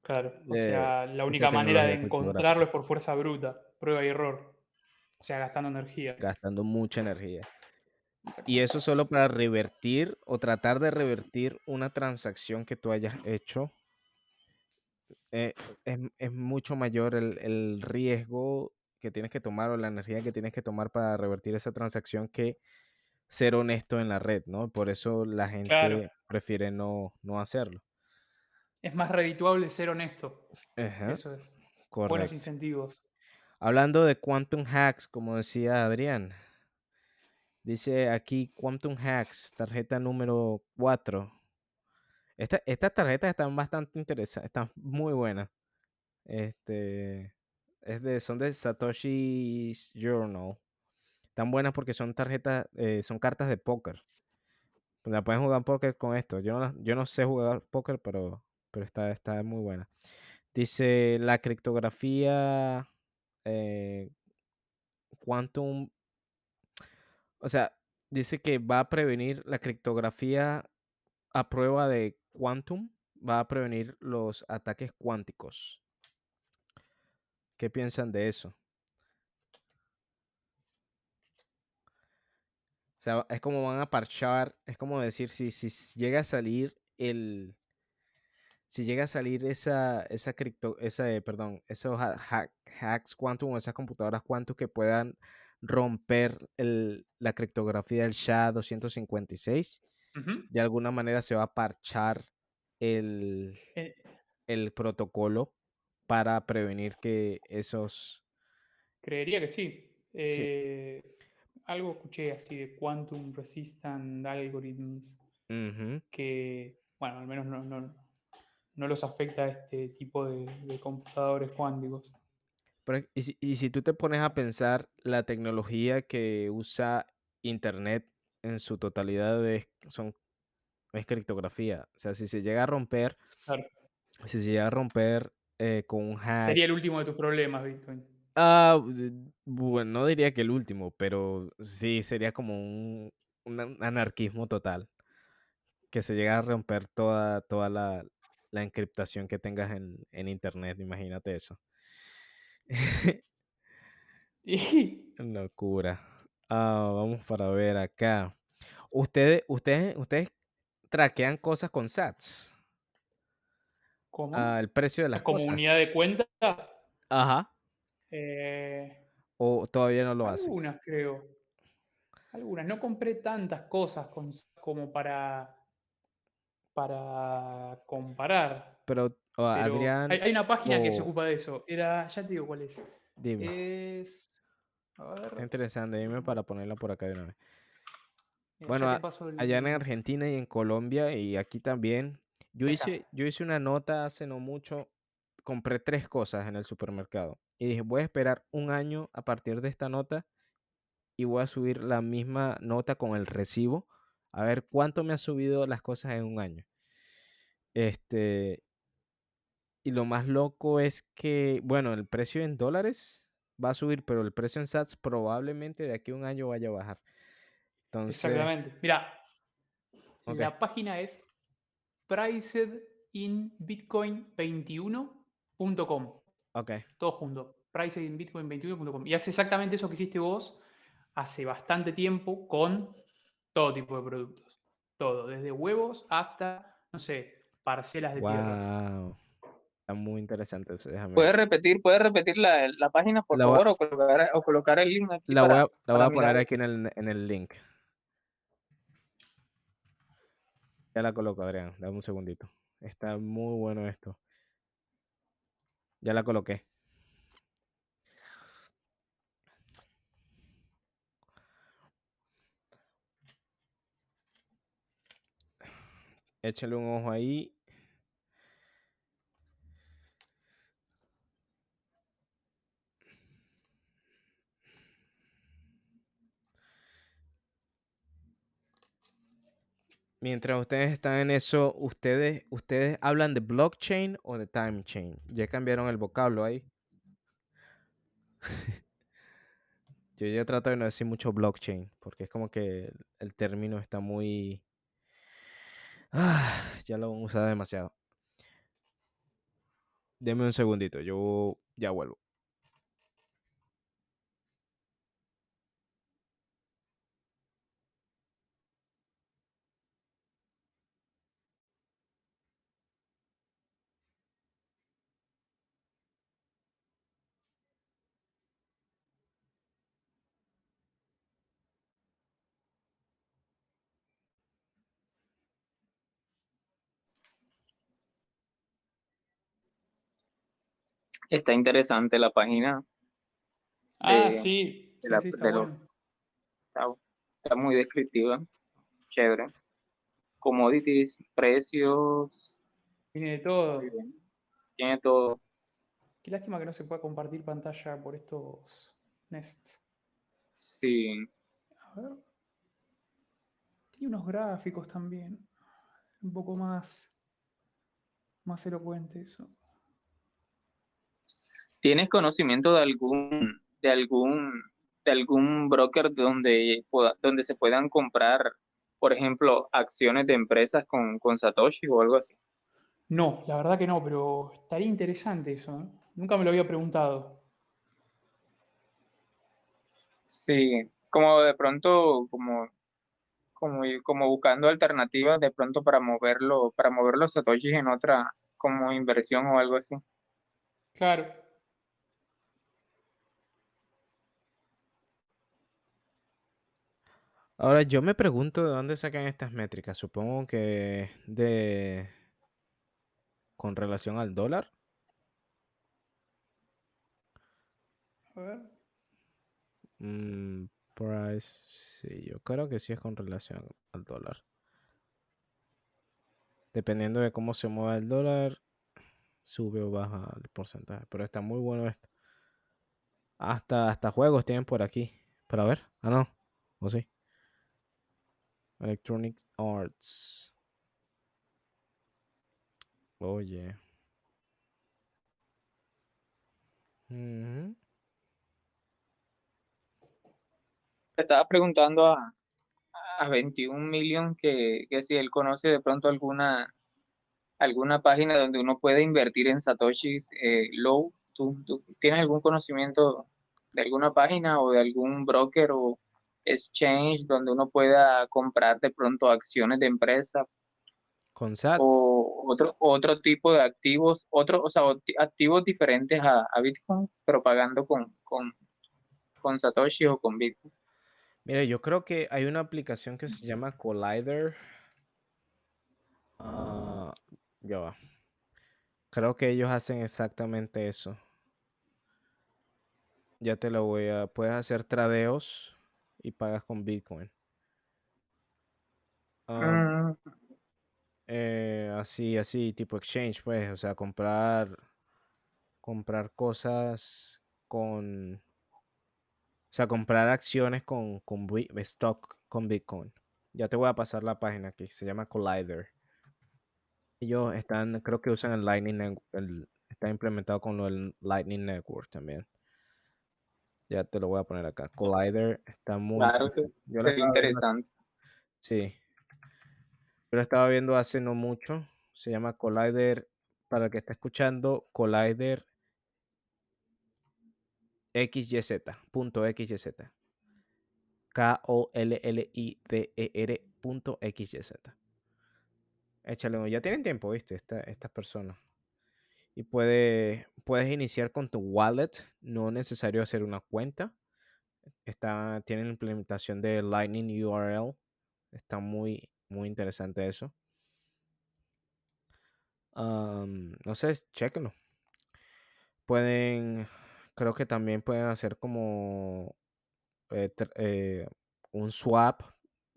Claro. O de sea, la única manera de encontrarlo es por fuerza bruta, prueba y error. O sea, gastando energía. Gastando mucha energía. Y eso solo para revertir o tratar de revertir una transacción que tú hayas hecho. eh, es, es mucho mayor el, el riesgo que tienes que tomar o la energía que tienes que tomar para revertir esa transacción que ser honesto en la red, ¿no? Por eso la gente Claro. prefiere no, no hacerlo. Es más redituable ser honesto. Ajá, Eso es. Buenos correcto. incentivos. Hablando de quantum hacks, como decía Adrián, dice aquí quantum hacks, tarjeta número 4. Esta- estas tarjetas están bastante interesantes, están muy buenas. Este, es de, son de Satoshi's Journal. Están buenas porque son tarjetas, eh, son cartas de póker. La pueden jugar póker con esto. Yo no, yo no sé jugar póker, pero, pero está, está muy buena. Dice la criptografía eh, quantum. O sea, dice que va a prevenir la criptografía a prueba de quantum, va a prevenir los ataques cuánticos. ¿Qué piensan de eso? O sea, es como van a parchar, es como decir, si, si llega a salir el, si llega a salir esa, esa cripto, esa, eh, perdón, esos ha- hack- hacks quantum o esas computadoras quantum que puedan romper el- la criptografía del SHA-256, Ujú. de alguna manera se va a parchar el, Eh, el protocolo para prevenir que esos... creería que sí. Sí. Algo escuché así de Quantum Resistant Algorithms que, bueno, al menos no, no, no los afecta a este tipo de, de computadores cuánticos. Pero, y, si, y si tú te pones a pensar la tecnología que usa Internet en su totalidad es, son, es criptografía. O sea, si se llega a romper, Claro. si se llega a romper eh, con un hack... Sería el último de tus problemas, Bitcoin. Ah, bueno, no diría que el último, pero sí sería como un, un an- anarquismo total. Que se llega a romper toda, toda la, la encriptación que tengas en, en internet, imagínate eso. Locura. Ah, vamos para ver acá. Ustedes, ustedes, ustedes traquean cosas con sats. ¿Cómo? Ah, el precio de las ¿Es como cosas. unidad de cuenta? Ajá. Eh, O todavía no lo hacen. algunas, creo. Algunas. No compré tantas cosas con- como para, para comparar. Pero, Adrián, hay, hay una página que se ocupa de eso. Era, ya te digo cuál es. dime. Es. A ver, Está interesante, dime para ponerla por acá de una vez. mira, Bueno, el- allá en Argentina y en Colombia y aquí también. Yo Acá. hice, yo hice una nota hace no mucho. Compré tres cosas en el supermercado. Y dije, voy a esperar un año a partir de esta nota. Y voy a subir la misma nota con el recibo. A ver cuánto me ha subido las cosas en un año. Este. Y lo más loco es que, bueno, el precio en dólares va a subir, pero el precio en sats probablemente de aquí a un año vaya a bajar. Entonces, Exactamente. Mira, la página es pricedinbitcoin21.com. ok. Todo junto. Pricedinbitcoin21.com. Y hace exactamente eso que hiciste vos hace bastante tiempo con todo tipo de productos. Todo, desde huevos hasta, no sé, parcelas de tierra. Wow. Está muy interesante eso. Déjame. ¿Puedes repetir, puedes repetir la, la página, por La favor, o colocar, o colocar el link aquí La voy a, la voy a poner aquí en el, en el link. Ya la coloco, Adrián. Dame un segundito. Está muy bueno esto. Ya la coloqué. Échale un ojo ahí. Mientras ustedes están en eso, ustedes, ustedes hablan de blockchain o de time chain. Ya cambiaron el vocablo ahí. Yo ya trato de no decir mucho blockchain, porque es como que el, término está muy... Ah, ya lo han usado demasiado. Deme un segundito, yo ya vuelvo. Está interesante la página. Ah, de- sí. de sí, la- sí, está de bueno. los- Está, está muy descriptiva. Chévere. Commodities, precios. Tiene de todo. Tiene todo. Qué lástima que no se pueda compartir pantalla por estos Nests. Sí. A ver. Tiene unos gráficos también. Un poco más. Más elocuente eso. ¿Tienes conocimiento de algún, de algún, de algún broker donde, donde se puedan comprar, por ejemplo, acciones de empresas con, con Satoshi o algo así? No, la verdad que no, pero estaría interesante eso. ¿eh? Nunca me lo había preguntado. Sí, como de pronto, como, como, como buscando alternativas de pronto para moverlo, para mover los satoshis en otra, como inversión o algo así. Claro. Ahora yo me pregunto de dónde sacan estas métricas. Supongo que de con relación al dólar. A ver. Mm, price, sí, yo creo que sí es con relación al dólar. Dependiendo de cómo se mueva el dólar, sube o baja el porcentaje. Pero está muy bueno esto. Hasta, hasta juegos tienen por aquí. Para ver. Ah, no. O sí. Electronic Arts. Oye. Ujú. Estaba preguntando a, a 21 Million que, que si él conoce de pronto alguna, alguna página donde uno puede invertir en satoshis eh, low. ¿Tú, tú tienes algún conocimiento de alguna página o de algún broker o exchange donde uno pueda comprar de pronto acciones de empresa Con SAT. o otro, otro tipo de activos, otro, o sea, activos diferentes a, a Bitcoin, pero pagando con, con, con Satoshi o con Bitcoin? Mira, yo creo que hay una aplicación que se llama Collider. Ah, ya va. Creo que ellos hacen exactamente eso. Ya te lo voy a. Puedes hacer tradeos y pagas con Bitcoin. Ah, eh, así, así, tipo exchange, pues. O sea, comprar. Comprar cosas con. O sea, comprar acciones con, con stock con Bitcoin. Ya te voy a pasar la página aquí. Se llama Collider. Ellos están, creo que usan el Lightning el- está implementado con lo del Lightning Network también. Ya te lo voy a poner acá. Collider está muy claro, interesante. Yo es viendo. Sí. Yo lo estaba viendo hace no mucho. Se llama Collider. Para el que está escuchando, Collider XYZ. Punto XYZ. K-O-L-L-I-D-E-R punto XYZ. Échale Ya tienen tiempo, ¿viste? Esta- estas personas. Y puede, puedes iniciar con tu wallet. No es necesario hacer una cuenta. Está, tienen implementación de Lightning URL. Está muy, muy interesante eso. no sé, chequenlo. Pueden, creo que también pueden hacer como eh, eh, un swap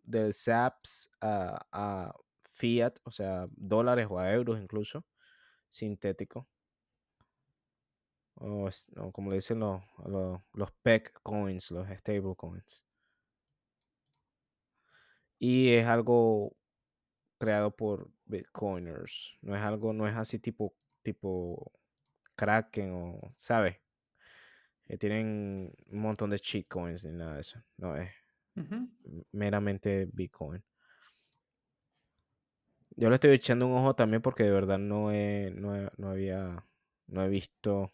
del SAPS a, a fiat, o sea, dólares o a euros incluso, sintético. O, como le dicen los, a los, los PEG coins, los stable coins. Y es algo creado por Bitcoiners. No es algo, no es así tipo, tipo Kraken o, ¿sabes? Que tienen un montón de cheat coins ni nada de eso. No es meramente Bitcoin. Yo le estoy echando un ojo también porque de verdad no he, no he- no había, no he visto.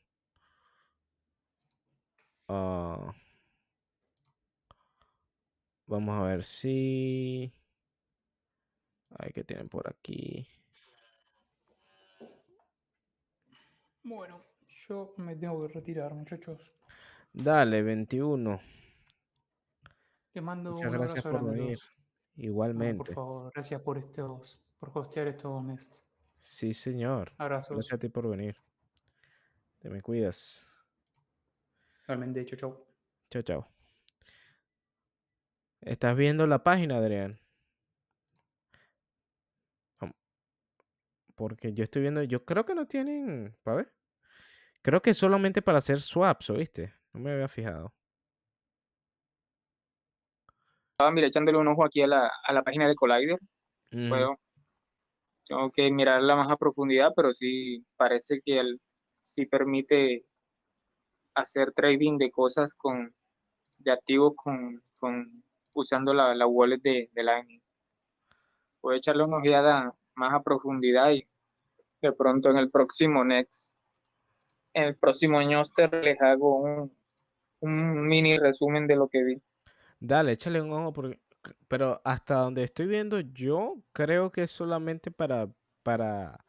ah, vamos a ver si. Ay, ¿qué tienen por aquí? Bueno, yo me tengo que retirar, muchachos. Dale, 21. Les mando Muchas un gracias abrazo por venir. No, por Igualmente. favor, gracias por estos, por hostear estos nests. Sí, señor. Abrazos. Gracias a ti por venir. Te me cuidas. Realmente, chau, chau. Chao, chao. ¿Estás viendo la página, Adrián? Porque yo estoy viendo, yo creo que no tienen, para ver. Creo que solamente para hacer swaps, ¿oíste? No me había fijado. Estaba, mira, echándole un ojo aquí a la, a la página de Collider. Puedo, tengo que mirarla más a profundidad, pero sí parece que el, sí permite hacer trading de cosas con, de activos con, con usando la, la wallet de, de Lightning. Voy a echarle una ojeada más a profundidad y de pronto en el próximo Next, en el próximo Ñoster les hago un, un mini resumen de lo que vi. Dale, échale un ojo, porque, pero hasta donde estoy viendo, yo creo que es solamente para, para,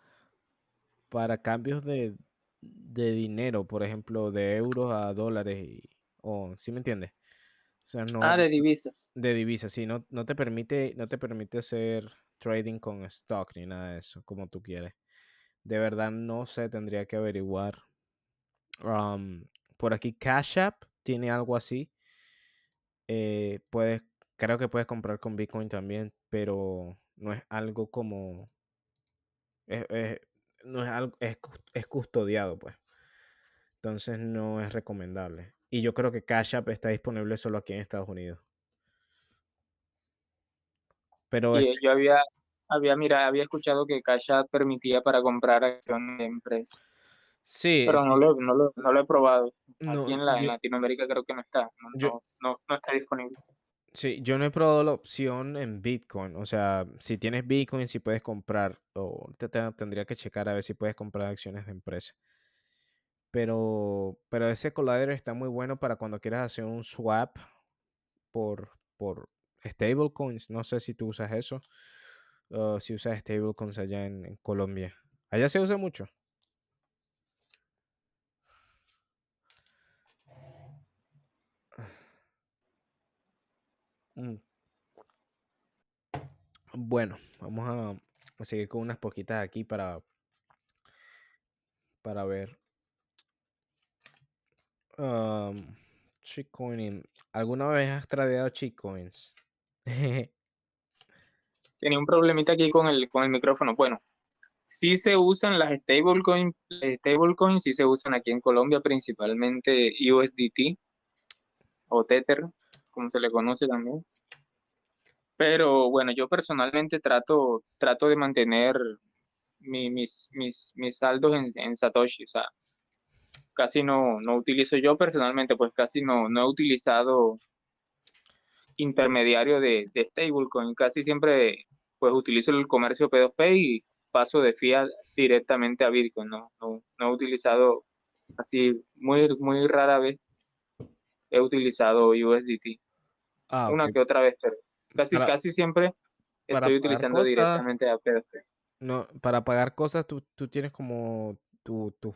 para cambios de, de dinero, por ejemplo, de euros a dólares, y, o, ¿sí me entiendes? O sea, no, Ah, de divisas. de divisas, sí, no, no te permite, no te permite hacer trading con stock ni nada de eso, como tú quieres. De verdad no sé, tendría que averiguar. Por aquí Cash App tiene algo así. Eh, puedes, creo que puedes comprar con Bitcoin también, pero no es algo como, es, es- no es algo, es, es custodiado, pues. Entonces no es recomendable. Y yo creo que Cash App está disponible solo aquí en Estados Unidos. Pero eh, yo había, había, mira, había escuchado que Cash App permitía para comprar acciones de empresas, sí, pero no lo, no lo, no lo he probado. no, Aquí en, la, en yo- Latinoamérica creo que no está, no, yo- no, no, no está disponible. Sí, yo no he probado la opción en Bitcoin. O sea, si tienes Bitcoin, si puedes comprar, o te, te- tendría que checar a ver si puedes comprar acciones de empresa. Pero, pero ese collider está muy bueno para cuando quieras hacer un swap por, por stablecoins. No sé si tú usas eso. O si usas stablecoins allá en Colombia. Allá se usa mucho. Mm. Bueno, vamos a, seguir con unas poquitas aquí para, para ver. Um. ¿Alguna vez has tradeado shitcoins? Tenía un problemita aquí con el, con el micrófono. Bueno, sí se usan las stablecoins, stablecoins sí se usan aquí en Colombia, principalmente USDT o Tether, como se le conoce también. Pero bueno, yo personalmente trato, trato de mantener mi- mis, mis, mis saldos en, en Satoshi. O sea, casi no, no utilizo yo personalmente, pues casi no, no he utilizado intermediario de, de stablecoin. Casi siempre pues utilizo el comercio P2P y paso de fiat directamente a Bitcoin. No, no, no he utilizado así, muy, muy rara vez he utilizado USDT. Ah, Una que otra vez, pero casi, Para- casi siempre estoy utilizando cosas- directamente a P2P. No, para pagar cosas tú, tú tienes como tu, tu,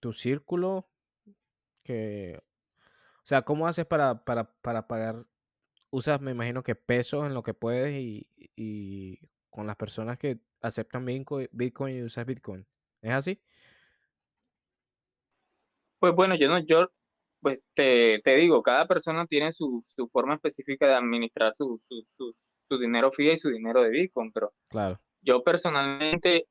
tu círculo que... O sea, ¿cómo haces para, para, para pagar? Usas, me imagino que pesos en lo que puedes y, y con las personas que aceptan Bitcoin, Bitcoin y usas Bitcoin. ¿Es así? Pues bueno, yo no, yo pues te, te digo, cada persona tiene su, su forma específica de administrar su, su, su, su dinero fiat y su dinero de Bitcoin, pero Claro. yo personalmente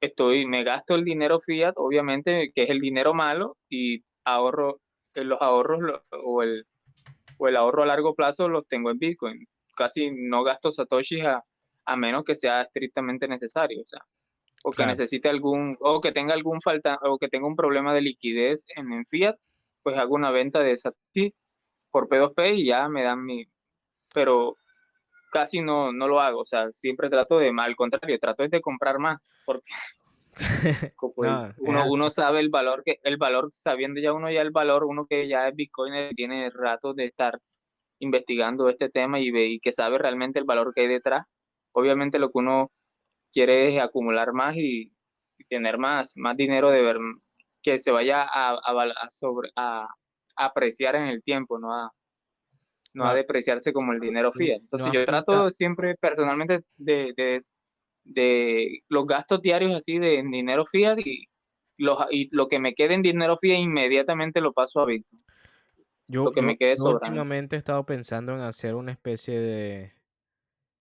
estoy, me gasto el dinero fiat, obviamente, que es el dinero malo, y ahorro, eh, los ahorros lo- o, el, o el ahorro a largo plazo los tengo en Bitcoin. Casi no gasto satoshis a, a menos que sea estrictamente necesario, o sea, o que necesite algún, o que tenga algún falta, o que tenga un problema de liquidez en, en fiat, pues hago una venta de satoshi por P2P y ya me dan mi, pero casi no, no lo hago, o sea, siempre trato de, al contrario, trato de comprar más, porque No, uno, uno sabe el valor que, el valor, sabiendo ya uno ya el valor, uno que ya es Bitcoiner y tiene rato de estar investigando este tema y, ve, y que sabe realmente el valor que hay detrás, obviamente lo que uno quiere es acumular más y, y tener más, más dinero de ver, que se vaya a, a val- a sobre, a, a apreciar en el tiempo, no a, no a Claro. depreciarse como el dinero fiat. no Entonces yo trato siempre personalmente de, de, de los gastos diarios así de dinero fiat y, los, y lo que me quede en dinero fiat inmediatamente lo paso a Bitcoin. Yo, lo que yo- me quede yo sobrando. últimamente he estado pensando en hacer una especie de,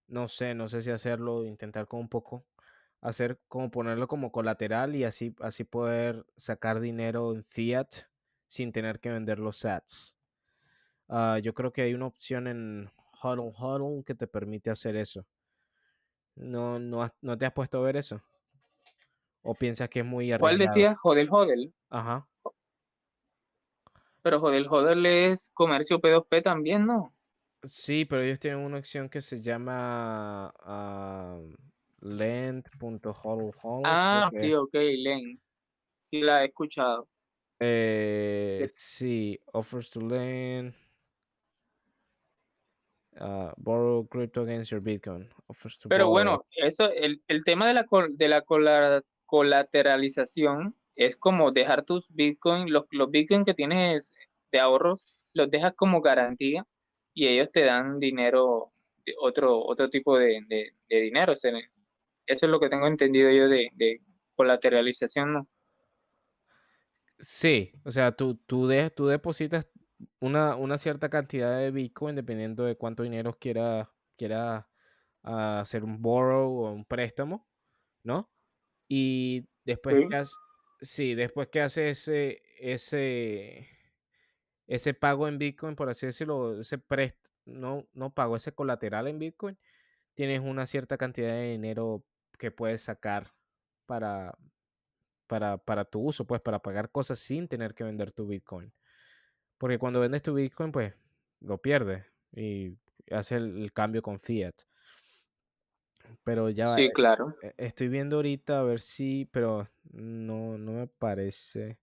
no sé, no sé si hacerlo, intentar con un poco, hacer como ponerlo como colateral y así, así poder sacar dinero en fiat sin tener que vender los sats. Ah, yo creo que hay una opción en Hodl Hodl que te permite hacer eso. ¿No, no, no te has puesto a ver eso? ¿O piensas que es muy ¿Cuál arriesgado? decía? Hodel Hodel. Ajá. Pero Hodel Hodel es comercio P2P también, ¿no? Sí, pero ellos tienen una opción que se llama ah, creo Ah, sí, ok, Len. Sí la he escuchado. Eh, sí, offers to lend. ah, borrow crypto against your Bitcoin. Offers to Pero borrow. bueno, eso, el, el tema de la, col- de la cola- colateralización es como dejar tus Bitcoin, los, los Bitcoin que tienes de ahorros, los dejas como garantía y ellos te dan dinero, de otro, otro tipo de, de- de dinero. o sea, Eso es lo que tengo entendido yo de, de colateralización, ¿no? Sí, o sea, tú, tú, de- tú depositas una, una cierta cantidad de Bitcoin dependiendo de cuánto dinero quieras quiera, ah, hacer un borrow o un préstamo, ¿no? Y después Sí. que haces, sí, después que haces ese, ese, ese pago en Bitcoin, por así decirlo, ese prest, no, no pago, ese colateral en Bitcoin, tienes una cierta cantidad de dinero que puedes sacar para, para, para tu uso, pues para pagar cosas sin tener que vender tu Bitcoin. Porque cuando vendes tu Bitcoin, pues lo pierdes y haces el, el cambio con fiat. Pero ya Sí, claro. eh, estoy viendo ahorita a ver si, pero no, no me parece.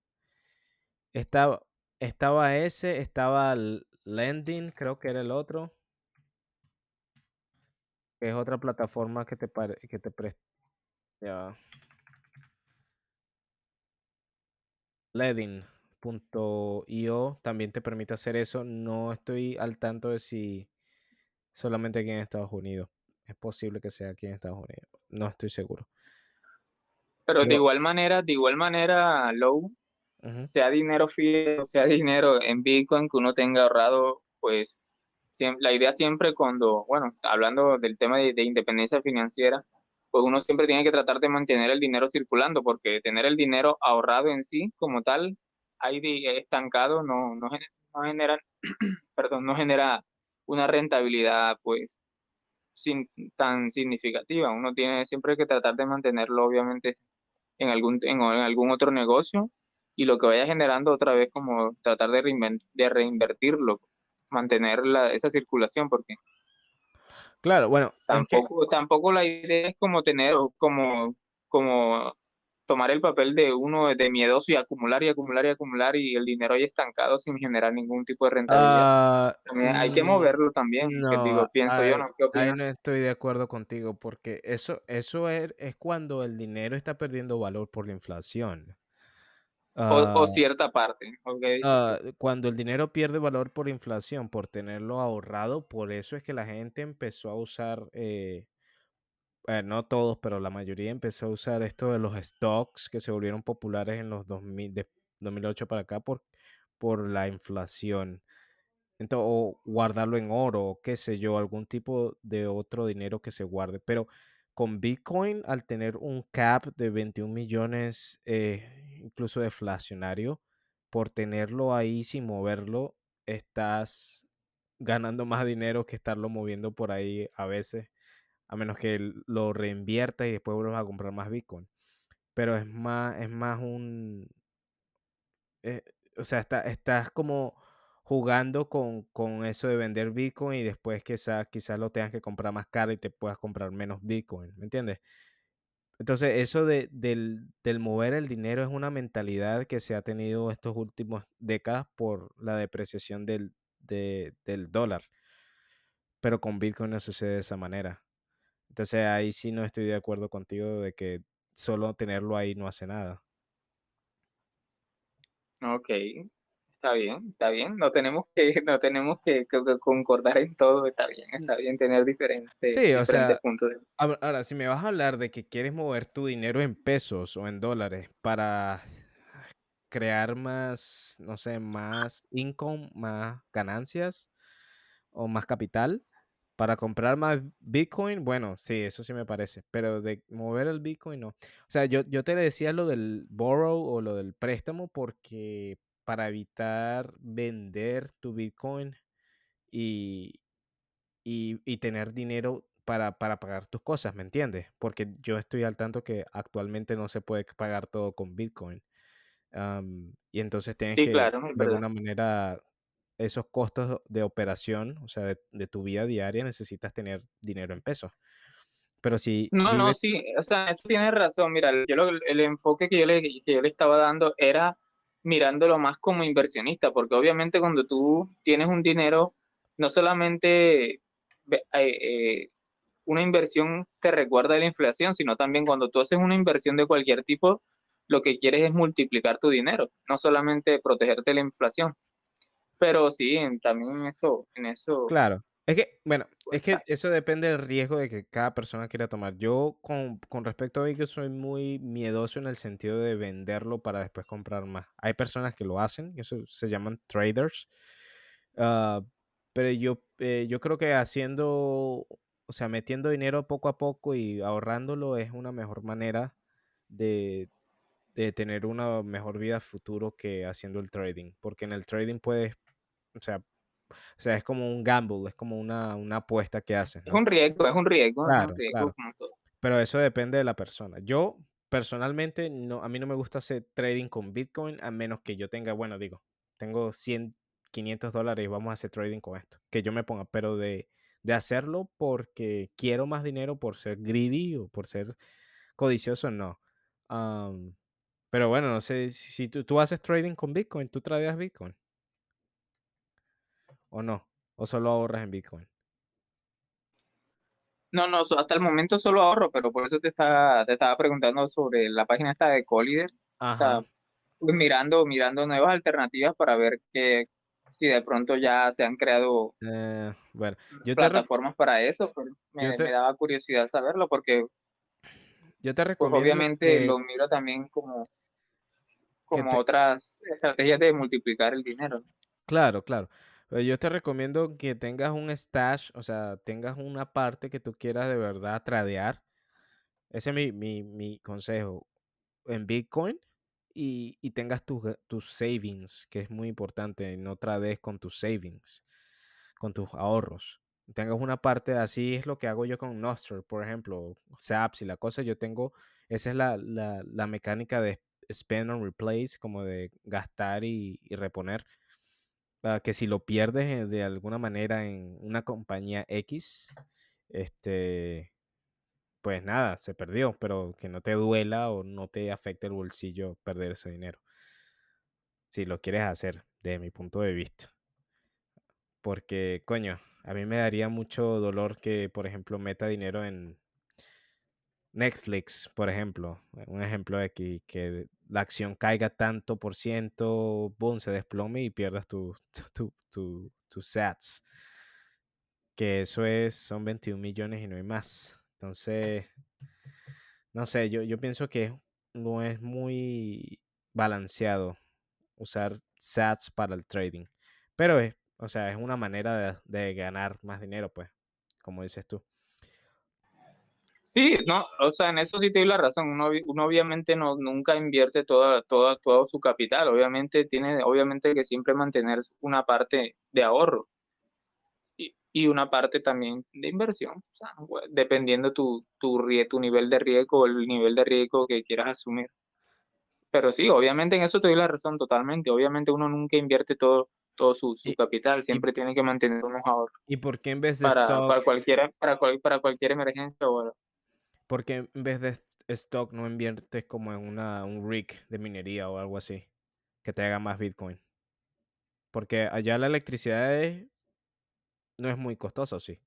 Estaba, estaba ese, estaba Lending, creo que era el otro. Que es otra plataforma que te, pare- que te presta. Ya. Ledin.io también te permite hacer eso. No estoy al tanto de si solamente aquí en Estados Unidos. Es posible que sea aquí en Estados Unidos. No estoy seguro. Pero de igual manera, de igual manera, Low, sea dinero o sea dinero en Bitcoin que uno tenga ahorrado, pues la idea siempre cuando, bueno, hablando del tema de, de independencia financiera, pues uno siempre tiene que tratar de mantener el dinero circulando, porque tener el dinero ahorrado en sí, como tal, ahí de- estancado, no, no, gener- no genera, perdón, no genera una rentabilidad, pues, sin, tan significativa. Uno tiene siempre que tratar de mantenerlo, obviamente, en algún, en, algún otro negocio y lo que vaya generando otra vez como tratar de, reinven- de reinvertirlo, mantener la, esa circulación, porque Claro, bueno, es que- tampoco, tampoco la idea es como tener, como, como tomar el papel de uno de miedoso y acumular y acumular y acumular y el dinero ahí estancado sin generar ningún tipo de rentabilidad. ah, También hay que mm, moverlo también, que no, digo, pienso yo, ahí- ¿no? ¿Qué Ahí no estoy de acuerdo contigo porque eso, eso es, es cuando el dinero está perdiendo valor por la inflación. O, Ah, o cierta parte, ah, cuando el dinero pierde valor por inflación, por tenerlo ahorrado, por eso es que la gente empezó a usar eh, eh, no todos, pero la mayoría empezó a usar esto de los stocks que se volvieron populares en los 2000, de 2008 para acá por, por la inflación. Entonces, o guardarlo en oro, o qué sé yo, algún tipo de otro dinero que se guarde. Pero con Bitcoin, al tener un cap de 21 millones, eh, incluso deflacionario, por tenerlo ahí sin moverlo, estás ganando más dinero que estarlo moviendo por ahí a veces, a menos que lo reinviertas y después vuelvas a comprar más Bitcoin. Pero es más, es más un... Eh, o sea, está, estás como jugando con, con, eso de vender Bitcoin y después quizás quizás lo tengas que comprar más caro y te puedas comprar menos Bitcoin, ¿me entiendes? Entonces, eso de, del, del, mover el dinero es una mentalidad que se ha tenido estos últimos décadas por la depreciación del, de, del dólar. Pero con Bitcoin no sucede de esa manera. Entonces, ahí sí no estoy de acuerdo contigo de que solo tenerlo ahí no hace nada. Ok, está bien, está bien. No tenemos que, no tenemos que, que- que concordar en todo, está bien, está bien tener diferentes, Sí, diferentes sea, puntos de vista. ahora ahora, si me vas a hablar de que quieres mover tu dinero en pesos o en dólares para crear más, no sé, más income, más ganancias o más capital para comprar más Bitcoin, bueno, sí, eso sí me parece, pero de mover el Bitcoin no. O sea, yo, yo te decía lo del borrow o lo del préstamo porque para evitar vender tu Bitcoin y, y, y tener dinero para, para pagar tus cosas, ¿me entiendes? Porque yo estoy al tanto que actualmente no se puede pagar todo con Bitcoin. Am, y entonces tienes Sí, que, claro, de alguna manera, esos costos de operación, o sea, de, de tu vida diaria, necesitas tener dinero en pesos. Pero si No, no, sí, o sea, eso tienes razón. Mira, yo lo- el enfoque que yo le, que yo le estaba dando era mirándolo más como inversionista, porque obviamente cuando tú tienes un dinero, no solamente eh, eh, una inversión te resguarda de la inflación, sino también cuando tú haces una inversión de cualquier tipo, lo que quieres es multiplicar tu dinero, no solamente protegerte de la inflación. Pero sí, también eso, en eso, claro, es que, bueno, pues, es que eso depende del riesgo de que cada persona quiera tomar. Yo con, con respecto a Bitcoin soy muy miedoso en el sentido de venderlo para después comprar más. Hay personas que lo hacen, y eso se llaman traders. Ah, pero yo, eh, yo creo que haciendo, o sea, metiendo dinero poco a poco y ahorrándolo es una mejor manera de, de tener una mejor vida futuro que haciendo el trading. Porque en el trading puedes, o sea, o sea, es como un gamble, es como una, una apuesta que haces, Es ¿no? un riesgo, es un riesgo, es un Claro, riesgo claro. como todo. Pero eso depende de la persona. Yo personalmente, no, a mí no me gusta hacer trading con Bitcoin a menos que yo tenga, bueno, digo, tengo 100, 500 dólares y vamos a hacer trading con esto. Que yo me ponga, pero de, de hacerlo porque quiero más dinero, por ser greedy o por ser codicioso, no. Am, pero bueno, no sé, si, si tú, tú haces trading con Bitcoin, ¿tú tradeas Bitcoin o no? ¿O solo ahorras en Bitcoin? No, no, hasta el momento solo ahorro, pero por eso te estaba, te estaba preguntando sobre la página esta de Collider. Ajá. Está pues, mirando, mirando nuevas alternativas para ver que si de pronto ya se han creado Eh, bueno, yo te, re- plataformas para eso, pero me, yo te, me daba curiosidad saberlo porque yo te pues recomiendo obviamente que, lo miro también como, como te, otras estrategias de multiplicar el dinero. Claro, claro. Pero yo te recomiendo que tengas un stash, o sea, tengas una parte que tú quieras de verdad tradear. Ese es mi, mi, mi consejo. En Bitcoin y, y tengas tus, ga- tus savings, que es muy importante. No trades con tus savings, con tus ahorros. Tengas una parte, así es lo que hago yo con Nostr, por ejemplo, Zaps y la cosa. Yo tengo, esa es la, la, la mecánica de spend and replace, como de gastar y, y reponer ah, que si lo pierdes eh, de alguna manera en una compañía X, este, pues nada, se perdió, pero que no te duela o no te afecte el bolsillo perder ese dinero, si lo quieres hacer, desde mi punto de vista. Porque, coño, a mí me daría mucho dolor que, por ejemplo, meta dinero en Netflix, por ejemplo, un ejemplo aquí, que la acción caiga tanto por ciento, boom, se desplome y pierdas tu, tu, tu, tus sats. Que eso es, son 21 millones y no hay más. Entonces, no sé, yo, yo pienso que no es muy balanceado usar sats para el trading. Pero es, o sea, es una manera de, de ganar más dinero, pues, como dices tú. Sí, no, o sea, en eso sí te doy la razón. Uno, uno obviamente no, nunca invierte toda, toda, todo su capital. Obviamente tiene, obviamente que siempre mantener una parte de ahorro y, y una parte también de inversión. O sea, dependiendo tu, tu, tu nivel de riesgo o el nivel de riesgo que quieras asumir. Pero sí, obviamente en eso te doy la razón totalmente. Obviamente uno nunca invierte todo, todo su, su capital, siempre tiene que mantener unos ahorros. ¿Y por qué en vez de para, stock, para, cualquier, para, cual, para cualquier emergencia o por qué en vez de stock no inviertes como en una, un rig de minería o algo así que te haga más Bitcoin? Porque allá la electricidad es, no es muy costosa, ¿o sí?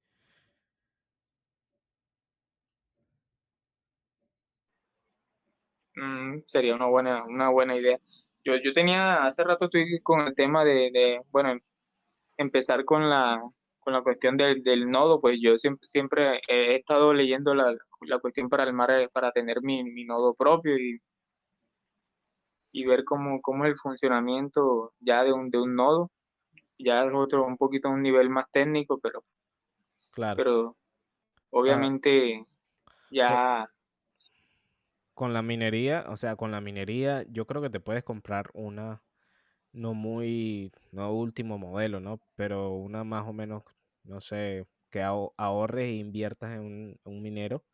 Mm, sería una buena, una buena idea. Yo, yo tenía, hace rato estoy con el tema de bueno, empezar con la, con la cuestión del, del nodo, pues yo siempre, siempre he estado leyendo la, la cuestión para el mar, para tener mi, mi nodo propio y, y ver cómo, cómo es el funcionamiento ya de un, de un nodo. Ya es otro, un poquito un nivel más técnico, pero, Claro. pero obviamente ya Con la minería, o sea, con la minería, yo creo que te puedes comprar una, no muy, no último modelo, ¿no? Pero una más o menos, no sé, que aho- ahorres e inviertas en un, minero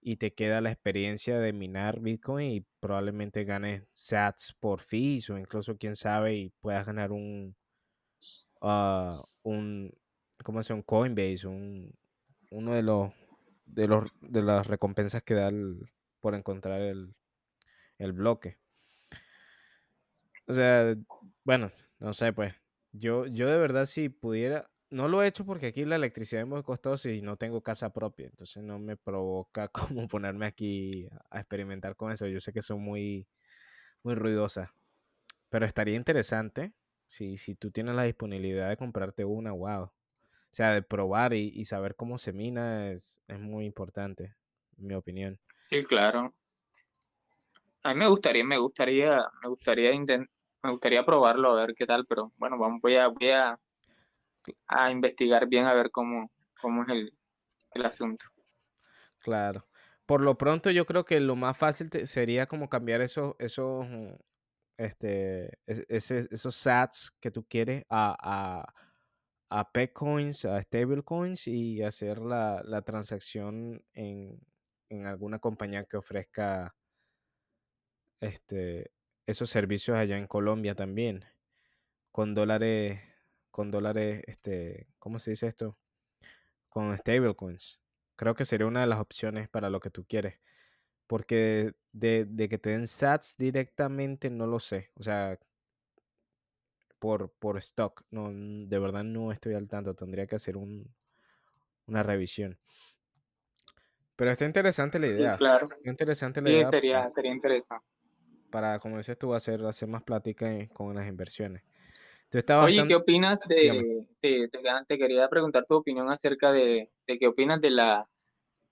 y te queda la experiencia de minar Bitcoin y probablemente ganes sats por fees o incluso, quién sabe, y puedas ganar un, ah, un, ¿cómo se? Un Coinbase, un, uno de los, de los, de las recompensas que da el- por encontrar el, el bloque. O sea, bueno, no sé, pues. Yo, yo de verdad, si pudiera. No lo he hecho porque aquí la electricidad es muy costosa y no tengo casa propia. Entonces no me provoca como ponerme aquí a experimentar con eso. Yo sé que son muy, muy ruidosas. Pero estaría interesante si, si tú tienes la disponibilidad de comprarte una, wow. O sea, de probar y, saber cómo se mina es, es muy importante, en mi opinión. Sí, claro. A mí me gustaría, me gustaría, me gustaría me gustaría probarlo a ver qué tal, pero bueno, vamos, voy a, voy a, a investigar bien a ver cómo, cómo es el, el asunto. Claro. Por lo pronto, yo creo que lo más fácil sería como cambiar esos, esos, este, es- ese- esos sats que tú quieres a, a, a Petcoins, a stablecoins y hacer la, la transacción en, en alguna compañía que ofrezca este, esos servicios allá en Colombia también, con dólares, con dólares, este, ¿cómo se dice esto? Con stablecoins. Creo que sería una de las opciones para lo que tú quieres. Porque de, de que te den sats directamente no lo sé. O sea, por, por stock. No, de verdad no estoy al tanto. Tendría que hacer un, una revisión. Pero está interesante la Sí, idea. claro. Está interesante la Sí, idea para, sería, sería interesante. para, como dices tú, hacer, hacer más plática en- con las inversiones. Tú estabas Oye, tan... ¿qué opinas de, te, quería preguntar tu opinión acerca de, de qué opinas de la,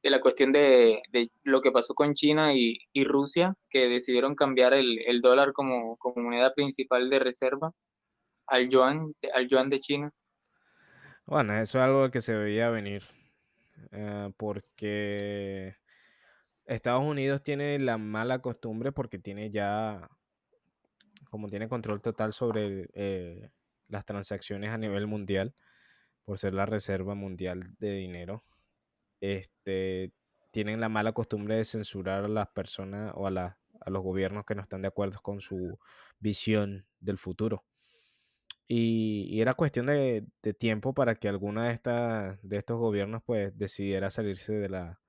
de la cuestión de, de lo que pasó con China y, y Rusia, que decidieron cambiar el, el dólar como, como moneda principal de reserva al yuan, al yuan de China? Bueno, eso es algo que se veía venir. eh, porque Estados Unidos tiene la mala costumbre porque tiene ya, como tiene control total sobre eh, las transacciones a nivel mundial, por ser la reserva mundial de dinero, este, tienen la mala costumbre de censurar a las personas o a, los gobiernos que no están de acuerdo con su visión del futuro. Y, y era cuestión de, de tiempo para que alguna de, estas de estos gobiernos pues decidiera salirse de la,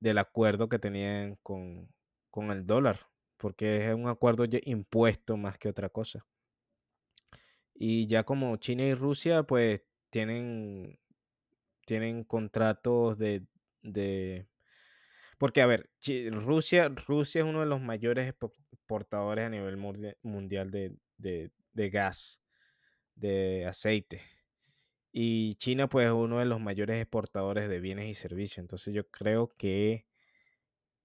del acuerdo que tenían con, con el dólar, porque es un acuerdo impuesto más que otra cosa. Y ya como China y Rusia, pues tienen, tienen contratos de, de... Porque, a ver, Rusia, Rusia es uno de los mayores expo- exportadores a nivel mundia- mundial de, de, de gas, de aceite. Y China, pues, es uno de los mayores exportadores de bienes y servicios. Entonces, yo creo que,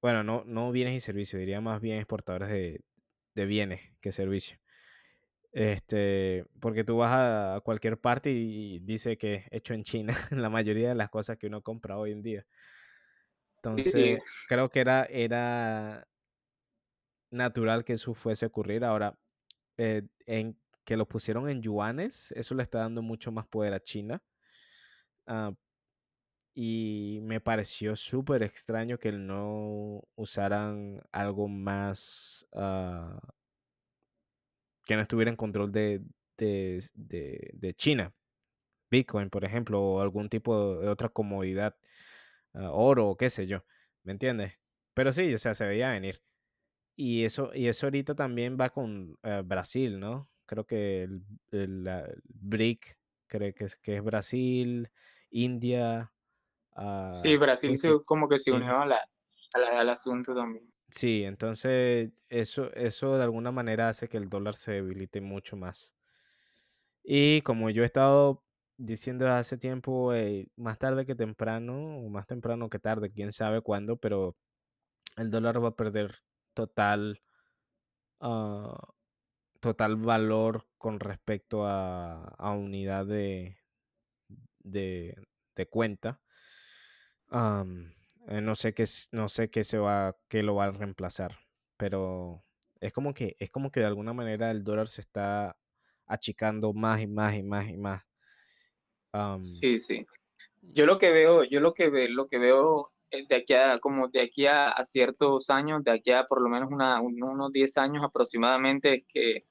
bueno, no, no bienes y servicios, diría más bien exportadores de, de bienes que servicios. Este, porque tú vas a cualquier parte y dice que es hecho en China, la mayoría de las cosas que uno compra hoy en día. Entonces, creo que era, era natural que eso fuese a ocurrir. Ahora, eh, en que lo pusieron en yuanes, eso le está dando mucho más poder a China. Ah, y me pareció súper extraño que no usaran algo más ah, que no estuviera en control de, de, China. Bitcoin, por ejemplo, o algún tipo de otra comodidad, ah, oro o qué sé yo, ¿me entiendes? Pero sí, o sea, se veía venir. Y eso, y eso ahorita también va con eh, Brasil, ¿no? Creo que el, BRIC, cree que es, que es Brasil, India. Sí, Brasil se, como que se unió al asunto también. Sí, entonces eso, eso de alguna manera hace que el dólar se debilite mucho más. Y como yo he estado diciendo hace tiempo, eh, más tarde que temprano, o más temprano que tarde, quién sabe cuándo, pero el dólar va a perder total, ah, total valor con respecto a, a unidad de, de, cuenta. Eh, no sé qué no sé qué se va qué lo va a reemplazar, pero es como que es como que de alguna manera el dólar se está achicando más y más y más y más. sí, sí. Yo lo que veo, yo lo que veo, lo que veo de aquí a como de aquí a, ciertos años, de aquí a por lo menos unos 10 años aproximadamente es que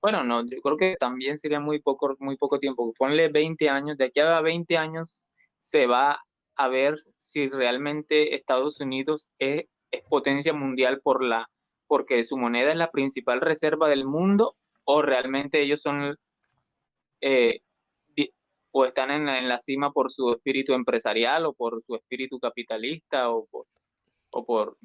bueno, no, yo creo que también sería muy poco muy poco tiempo. Ponle 20 años, de aquí a 20 años se va a ver si realmente Estados Unidos es, potencia mundial por la, porque su moneda es la principal reserva del mundo o realmente ellos son eh, o están en la, cima por su espíritu empresarial o por su espíritu capitalista o por, o por,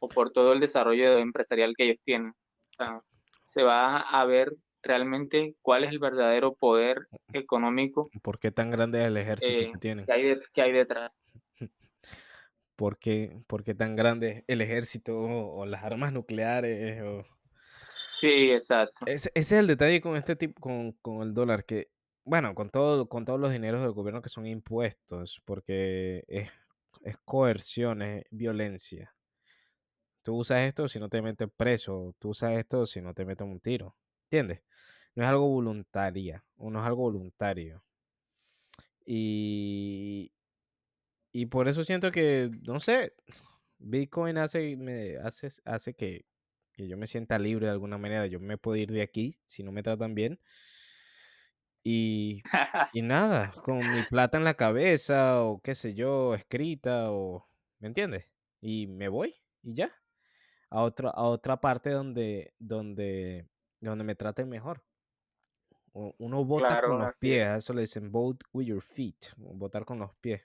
o por todo el desarrollo empresarial que ellos tienen. O sea, se va a ver realmente cuál es el verdadero poder económico. ¿Por qué tan grande es el ejército que eh, tienen? Que hay, hay detrás. ¿Por qué, tan grande es el ejército o, las armas nucleares? Sí, exacto. Ese, es el detalle con este tipo, con, el dólar, que, bueno, con, todo, con todos los dineros del gobierno que son impuestos, porque es, es coerción, es violencia. Tú usas esto si no te meten preso, tú usas esto si no te meten un tiro. ¿Entiendes? No es algo voluntaria, o no es algo voluntario. Y, y por eso siento que, no sé, Bitcoin hace, me, hace, hace que, yo me sienta libre de alguna manera. Yo me puedo ir de aquí si no me tratan bien. Y, y nada, con mi plata en la cabeza o qué sé yo, escrita o, ¿me entiendes? Y me voy y ya. A, otra a otra parte donde, donde donde me traten mejor. Uno vota con los pies, a eso le dicen vote with your feet, votar con los pies.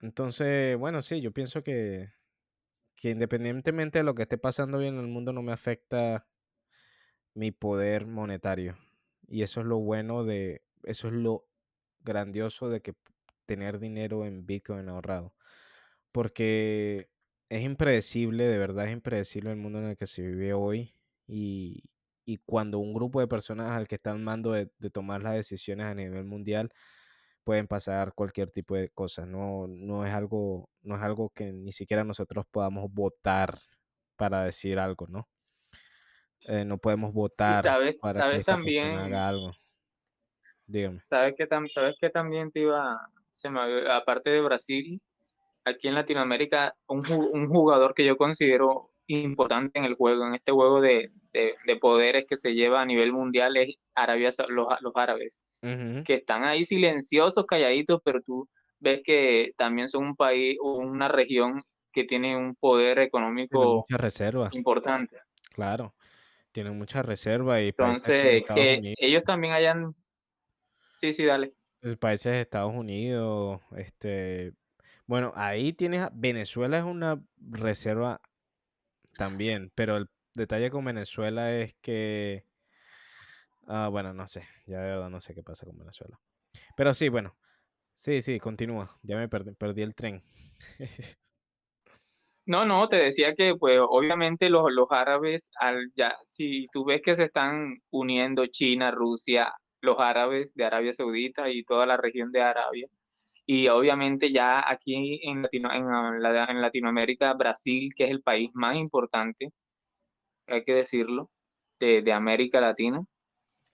Entonces, bueno, sí, yo pienso que, que independientemente de lo que esté pasando bien en el mundo, no me afecta mi poder monetario. Y eso es lo bueno de, eso es lo grandioso de que tener dinero en Bitcoin ahorrado. Porque es impredecible, de verdad es impredecible el mundo en el que se vive hoy y, cuando un grupo de personas al que están mando de, tomar las decisiones a nivel mundial pueden pasar cualquier tipo de cosas. No, no, es algo, no es algo que ni siquiera nosotros podamos votar para decir algo, ¿no? Eh, no podemos votar sabes, para sabes que también, haga algo. Dígame. ¿Sabes que, sabes que también te iba, se aparte de Brasil, aquí en Latinoamérica, un, un jugador que yo considero importante en el juego, en este juego de, poderes que se lleva a nivel mundial es Arabia, los, los árabes, que están ahí silenciosos, calladitos, pero tú ves que también son un país o una región que tiene un poder económico reserva. importante. Claro, tienen mucha reserva y entonces que ellos también hayan sí sí dale países de Estados Unidos este bueno ahí tienes Venezuela es una reserva también, pero el detalle con Venezuela es que Ah, bueno, no sé, ya de verdad no sé qué pasa con Venezuela. Pero sí, bueno, sí, sí, continúa, ya me perdí, perdí el tren. No, no, te decía que pues obviamente los, los árabes, al, ya, si tú ves que se están uniendo China, Rusia, los árabes de Arabia Saudita y toda la región de Arabia, y obviamente ya aquí en, Latino, en, la- en Latinoamérica, Brasil, que es el país más importante, hay que decirlo, de, de América Latina,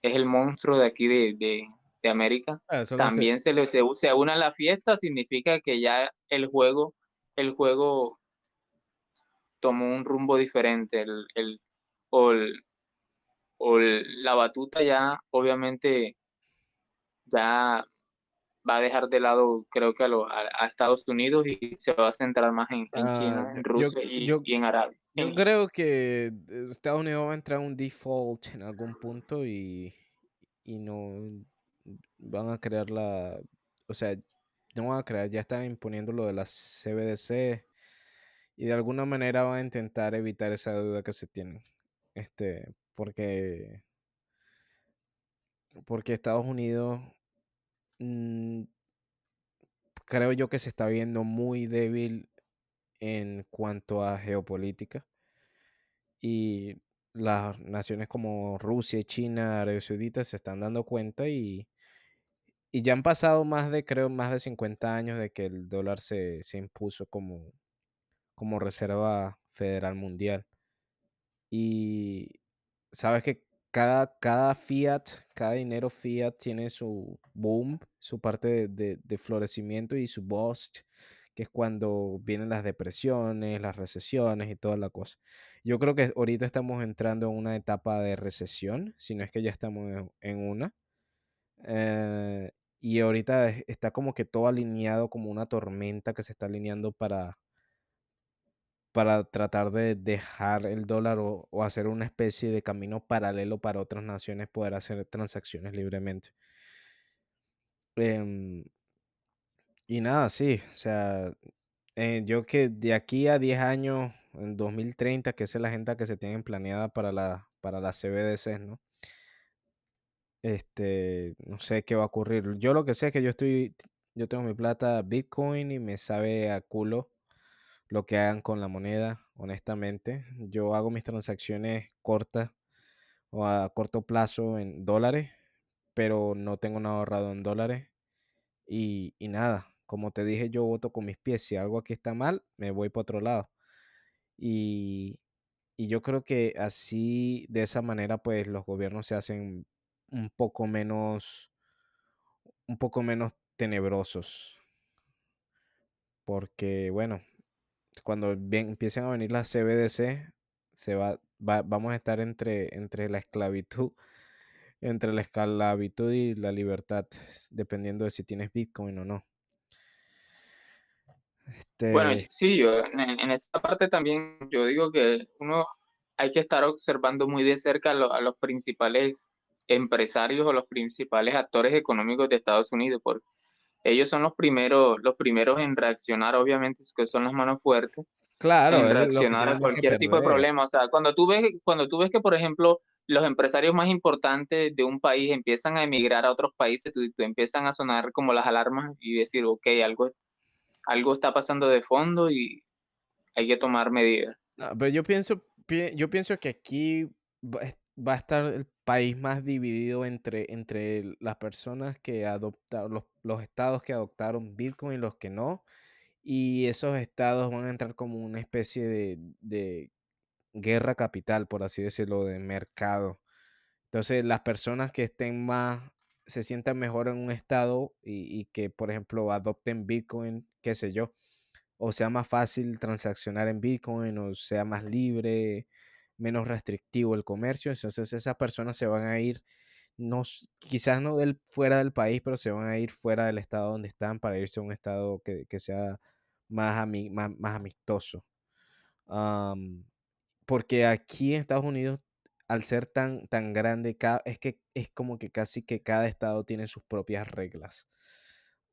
es el monstruo de aquí de, de, de América. Ah, También se, le, se, se une a la fiesta, significa que ya el juego, el juego tomó un rumbo diferente, el, el, o, el- o el- la batuta ya obviamente ya va a dejar de lado, creo que a, lo- a- a Estados Unidos y se va a centrar más en, en Ah, China, en yo- Rusia y, yo- y en Arabia. Yo creo que eh, Estados Unidos va a entrar a un default en algún punto y, y no van a crear la, o sea, no van a crear, ya están imponiendo lo de las CBDC y de alguna manera van a intentar evitar esa deuda que se tienen. Este, porque, porque Estados Unidos mm, creo yo que se está viendo muy débil en cuanto a geopolítica. y las naciones como Rusia China, Arabia Saudita se están dando cuenta y, y ya han pasado más de, creo, más de 50 años de que el dólar se, se impuso como, como reserva federal mundial. Y sabes que cada, cada fiat, cada dinero fiat tiene su boom, su parte de, de- de florecimiento y su bust, que es cuando vienen las depresiones, las recesiones y toda la cosa. Yo creo que ahorita estamos entrando en una etapa de recesión, si no es que ya estamos en, una. Eh, y ahorita es- está como que todo alineado como una tormenta que se está alineando para, para tratar de dejar el dólar o, hacer una especie de camino paralelo para otras naciones poder hacer transacciones libremente. Em, y nada, sí, o sea, eh, yo que de aquí a 10 años, en 2030, que es la agenda que se tienen planeada para la, para las CBDCs, ¿no? Este, no sé qué va a ocurrir. Yo lo que sé es que yo estoy, yo tengo mi plata Bitcoin y me sabe a culo lo que hagan con la moneda, honestamente. Yo hago mis transacciones cortas o a corto plazo en dólares, pero no tengo nada ahorrado en dólares. Y, y nada, como te dije, yo voto con mis pies. Si algo aquí está mal, me voy para otro lado. Y, y yo creo que así, de esa manera, pues los gobiernos se hacen un poco menos, un poco menos tenebrosos. Porque, bueno, cuando bien, empiecen a venir las CBDC, se va, va- vamos a estar entre, entre la esclavitud, entre la esclavitud y la libertad, dependiendo de si tienes Bitcoin o no. Bueno, Este, sí, yo en, en esa parte también yo digo que uno hay que estar observando muy de cerca a, lo- a los principales empresarios o los principales actores económicos de Estados Unidos, porque ellos son los primeros, los primeros en reaccionar, obviamente, que son las manos fuertes, claro, en reaccionar a cualquier tipo de problema. O sea, cuando tú ves, cuando tú ves que, por ejemplo, los empresarios más importantes de un país empiezan a emigrar a otros países, tú, tú empiezan a sonar como las alarmas y decir, ok, algo, algo está pasando de fondo y hay que tomar medidas. No, pero yo pienso, pi- yo pienso que aquí va a estar el país más dividido entre, entre las personas que adoptaron, los, los estados que adoptaron Bitcoin y los que no. Y esos estados van a entrar como una especie de, de guerra capital, por así decirlo, de mercado. Entonces, las personas que estén más, se sientan mejor en un estado y, y que, por ejemplo, adopten Bitcoin, qué sé yo, o sea más fácil transaccionar en Bitcoin, o sea más libre, menos restrictivo el comercio, entonces esas personas se van a ir, no, quizás no del, fuera del país, pero se van a ir fuera del estado donde están para irse a un estado que, que sea más, ami- más, más amistoso. Am, porque aquí en Estados Unidos, al ser tan, tan grande, ca- es que es como que casi que cada estado tiene sus propias reglas.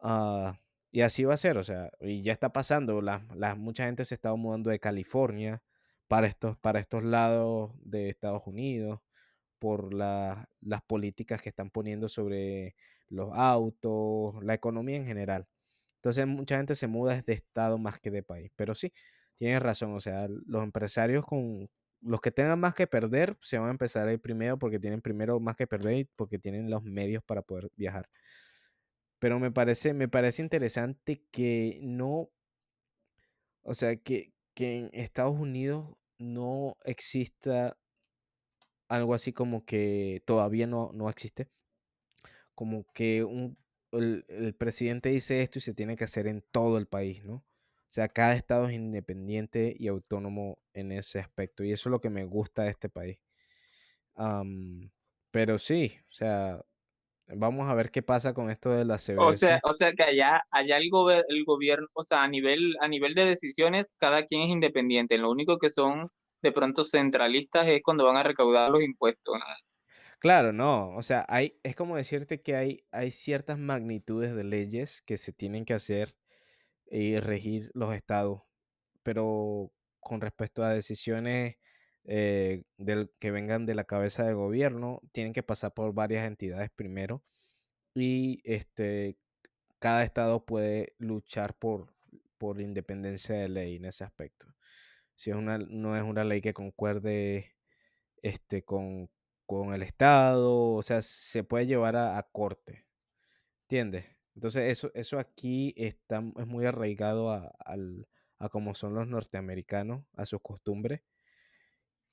Ah, y así va a ser, o sea, y ya está pasando. La, la- mucha gente se está mudando de California para estos, para estos lados de Estados Unidos por la- las políticas que están poniendo sobre los autos, la economía en general. Entonces mucha gente se muda de estado más que de país. Pero sí, tienes razón. O sea, los empresarios con los que tengan más que perder se van a empezar a ir primero porque tienen primero más que perder y porque tienen los medios para poder viajar. Pero me parece, me parece interesante que no, o sea, que, que en Estados Unidos no exista algo así como que todavía no, no existe. Como que un, el, el presidente dice esto y se tiene que hacer en todo el país, ¿no? O sea, cada estado es independiente y autónomo en ese aspecto. Y eso es lo que me gusta de este país. Pero sí, o sea, vamos a ver qué pasa con esto de la O CBS. sea, o sea que allá, allá el, gober- el gobierno, o sea, a nivel, a nivel de decisiones, cada quien es independiente. Lo único que son de pronto centralistas es cuando van a recaudar los impuestos. ¿no? Claro, no, o sea, hay, es como decirte que hay, hay ciertas magnitudes de leyes que se tienen que hacer y regir los estados, pero con respecto a decisiones eh, del, que vengan de la cabeza de gobierno, tienen que pasar por varias entidades primero y este, cada estado puede luchar por, por independencia de ley en ese aspecto. Si es una, no es una ley que concuerde este, con, con el Estado, o sea, se puede llevar a, a corte, ¿entiendes? Entonces eso, eso aquí está, es muy arraigado a, al- a cómo son los norteamericanos, a sus costumbres.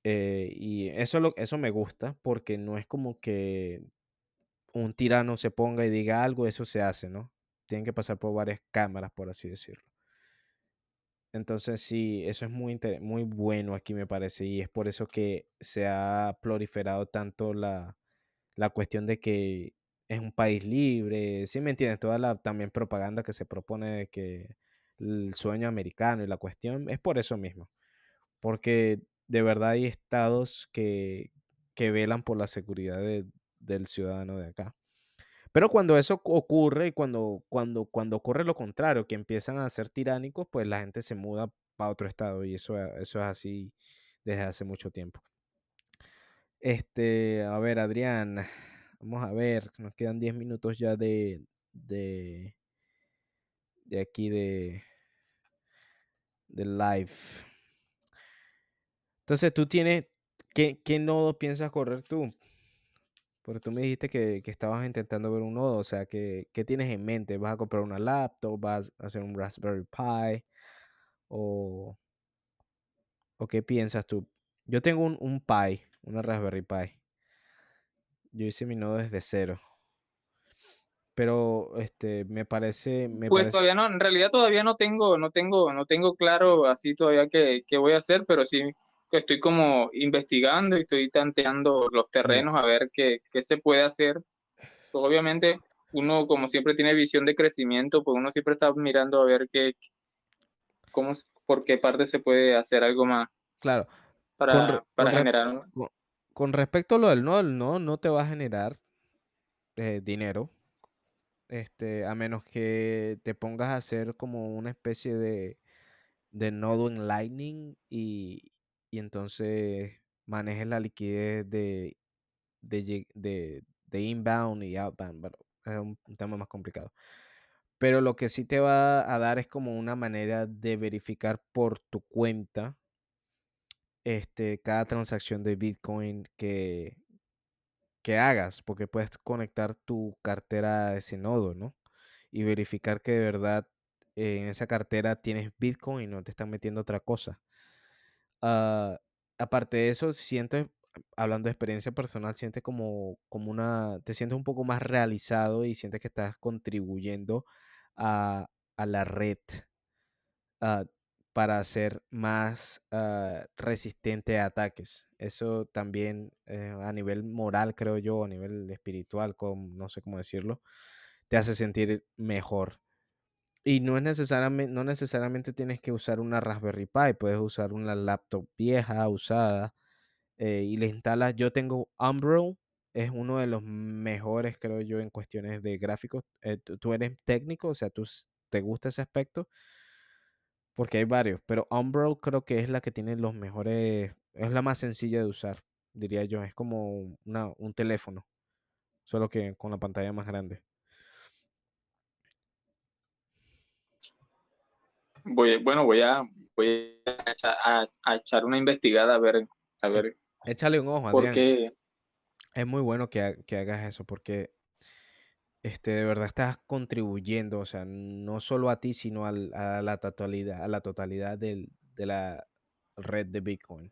Eh, y eso, lo, eso me gusta porque no es como que un tirano se ponga y diga algo, eso se hace, ¿no? Tienen que pasar por varias cámaras, por así decirlo. Entonces sí, eso es muy, muy bueno aquí me parece y es por eso que se ha proliferado tanto la, la cuestión de que es un país libre, ¿sí me entiendes? Toda la también propaganda que se propone de que el sueño americano y la cuestión es por eso mismo, porque de verdad hay estados que, que velan por la seguridad de- del ciudadano de acá. Pero cuando eso ocurre y cuando, cuando, cuando ocurre lo contrario, que empiezan a ser tiránicos, pues la gente se muda para otro estado y eso, eso es así desde hace mucho tiempo. Este, a ver, Adrián, vamos a ver, nos quedan 10 minutos ya de, de, de aquí de, de live. Entonces, tú tienes, ¿qué, qué nodo piensas correr tú? Porque tú me dijiste que, que estabas intentando ver un nodo, o sea, ¿qué, qué tienes en mente? ¿Vas a comprar una laptop? ¿Vas a hacer un Raspberry Pi? ¿O, o qué piensas tú? Yo tengo un, un Pi, una Raspberry Pi. Yo hice mi nodo desde cero. Pero este me parece, me Pues parece. todavía no, en realidad todavía no tengo, no tengo, no tengo claro así todavía qué, qué voy a hacer, pero sí que estoy como investigando y estoy tanteando los terrenos a ver qué, qué se puede hacer. Pues obviamente uno como siempre tiene visión de crecimiento, pues uno siempre está mirando a ver qué, cómo, por qué parte se puede hacer algo más Claro. para, Con re- para con generar. Con, con respecto a lo del nodo, el nodo no te va a generar eh, dinero. Este, a menos que te pongas a hacer como una especie de, de nodo en Lightning y, y entonces manejes la liquidez de, de, de- inbound y outbound. Pero es un, un tema más complicado. Pero lo que sí te va a dar es como una manera de verificar por tu cuenta este, cada transacción de Bitcoin que, que hagas, porque puedes conectar tu cartera a ese nodo, ¿no? Y verificar que de verdad eh, en esa cartera tienes Bitcoin y no te están metiendo otra cosa. Ah, aparte de eso, sientes, hablando de experiencia personal, sientes como, como una, te sientes un poco más realizado y sientes que estás contribuyendo a, a la red ah, para ser más ah, resistente a ataques. Eso también eh, a nivel moral, creo yo, a nivel espiritual, como, no sé cómo decirlo, te hace sentir mejor. Y no es necesariamente, no necesariamente tienes que usar una Raspberry Pi, puedes usar una laptop vieja, usada, eh, y le instalas. Yo tengo Umbrel, es uno de los mejores, creo yo, en cuestiones de gráficos. Eh, tú, eres técnico, o sea, tú te gusta ese aspecto, porque hay varios, pero Umbrel creo que es la que tiene los mejores, es la más sencilla de usar. diría yo. Es como una, un teléfono, solo que con la pantalla más grande. Voy, bueno, voy a, voy a, echa- a- a echar una investigada a ver, a ver Échale un ojo, Adrián. Es muy bueno que, ha- que hagas eso porque este, de verdad estás contribuyendo, o sea, no solo a ti, sino al- a la totalidad, a la totalidad del- de la red de Bitcoin.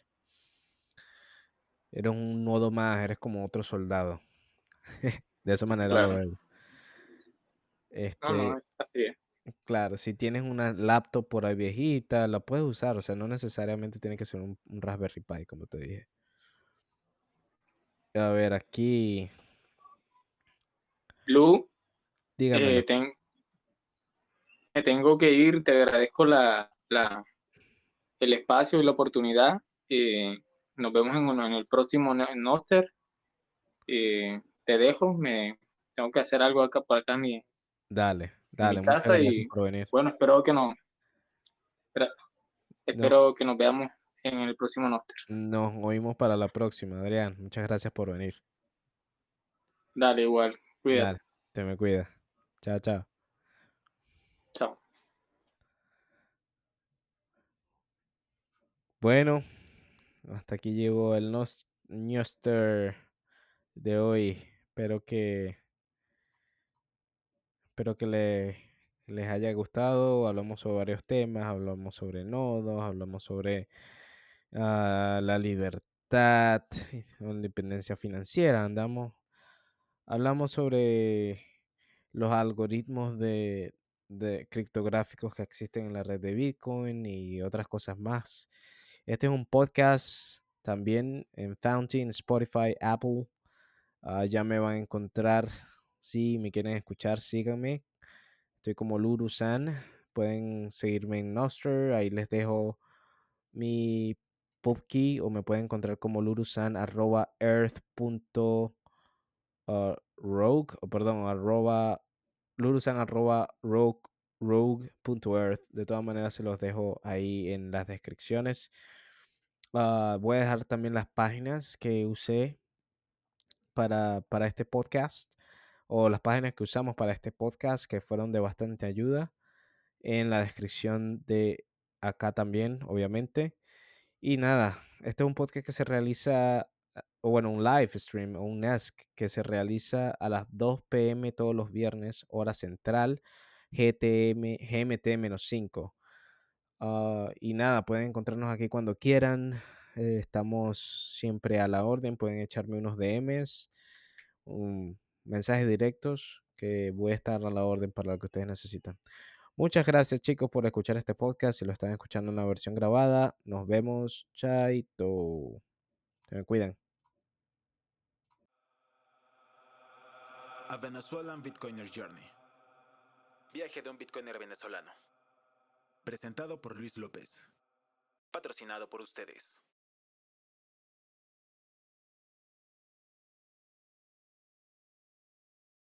Eres un nodo más, eres como otro soldado. De esa manera lo Claro. veo. No, Este, no, es así es. Claro, si tienes una laptop por ahí viejita, la puedes usar, o sea, no necesariamente tiene que ser un, un Raspberry Pi, como te dije. A ver, aquí, Lu, dígamelo. eh, ten- me tengo que ir, te agradezco la, la, el espacio y la oportunidad. eh, nos vemos en, en el próximo No- Noster. Eh, te dejo, me tengo que hacer algo acá para acá. Mi, Dale, dale, muchas casa gracias y- por venir. bueno, espero que no. espera- espero que nos veamos en el próximo Noster. Nos oímos para la próxima, Adrián. Muchas gracias por venir. Dale, igual. Cuídate. Dale, te me cuidas. Chao, chao. Chao. Bueno, hasta aquí llegó el nos- Newster de hoy. Espero que espero que le- les haya gustado. Hablamos sobre varios temas, hablamos sobre nodos, hablamos sobre ah, la libertad, la independencia financiera. Andamos, hablamos sobre los algoritmos de, de criptográficos que existen en la red de Bitcoin y otras cosas más. Este es un podcast también en Fountain, Spotify, Apple. Ah, ya me van a encontrar. Si me quieren escuchar, síganme. Estoy como Luru-san. Pueden seguirme en Nostr. Ahí les dejo mi pubkey o me pueden encontrar como lurusan arroba earth ah, o perdón arroba lurusan arroba rogue rogue.earth de todas maneras se los dejo ahí en las descripciones Ah, voy a dejar también las páginas que usé para, para este podcast o las páginas que usamos para este podcast que fueron de bastante ayuda en la descripción de acá también, obviamente. Y nada, este es un podcast que se realiza, ah, o bueno, un live stream o un NESC que se realiza a las 2 pm todos los viernes, hora central, GTM, GMT-5. Ah, y nada, pueden encontrarnos aquí cuando quieran. eh, estamos siempre a la orden. Pueden echarme unos DMs, un- mensajes directos, que voy a estar a la orden para lo que ustedes necesitan. Muchas gracias chicos por escuchar este podcast. Si lo están escuchando en la versión grabada, nos vemos. Chaito. Se me cuidan. A Venezuelan Bitcoiner Journey. Viaje de un Bitcoiner venezolano. Presentado por Luis López. Patrocinado por ustedes.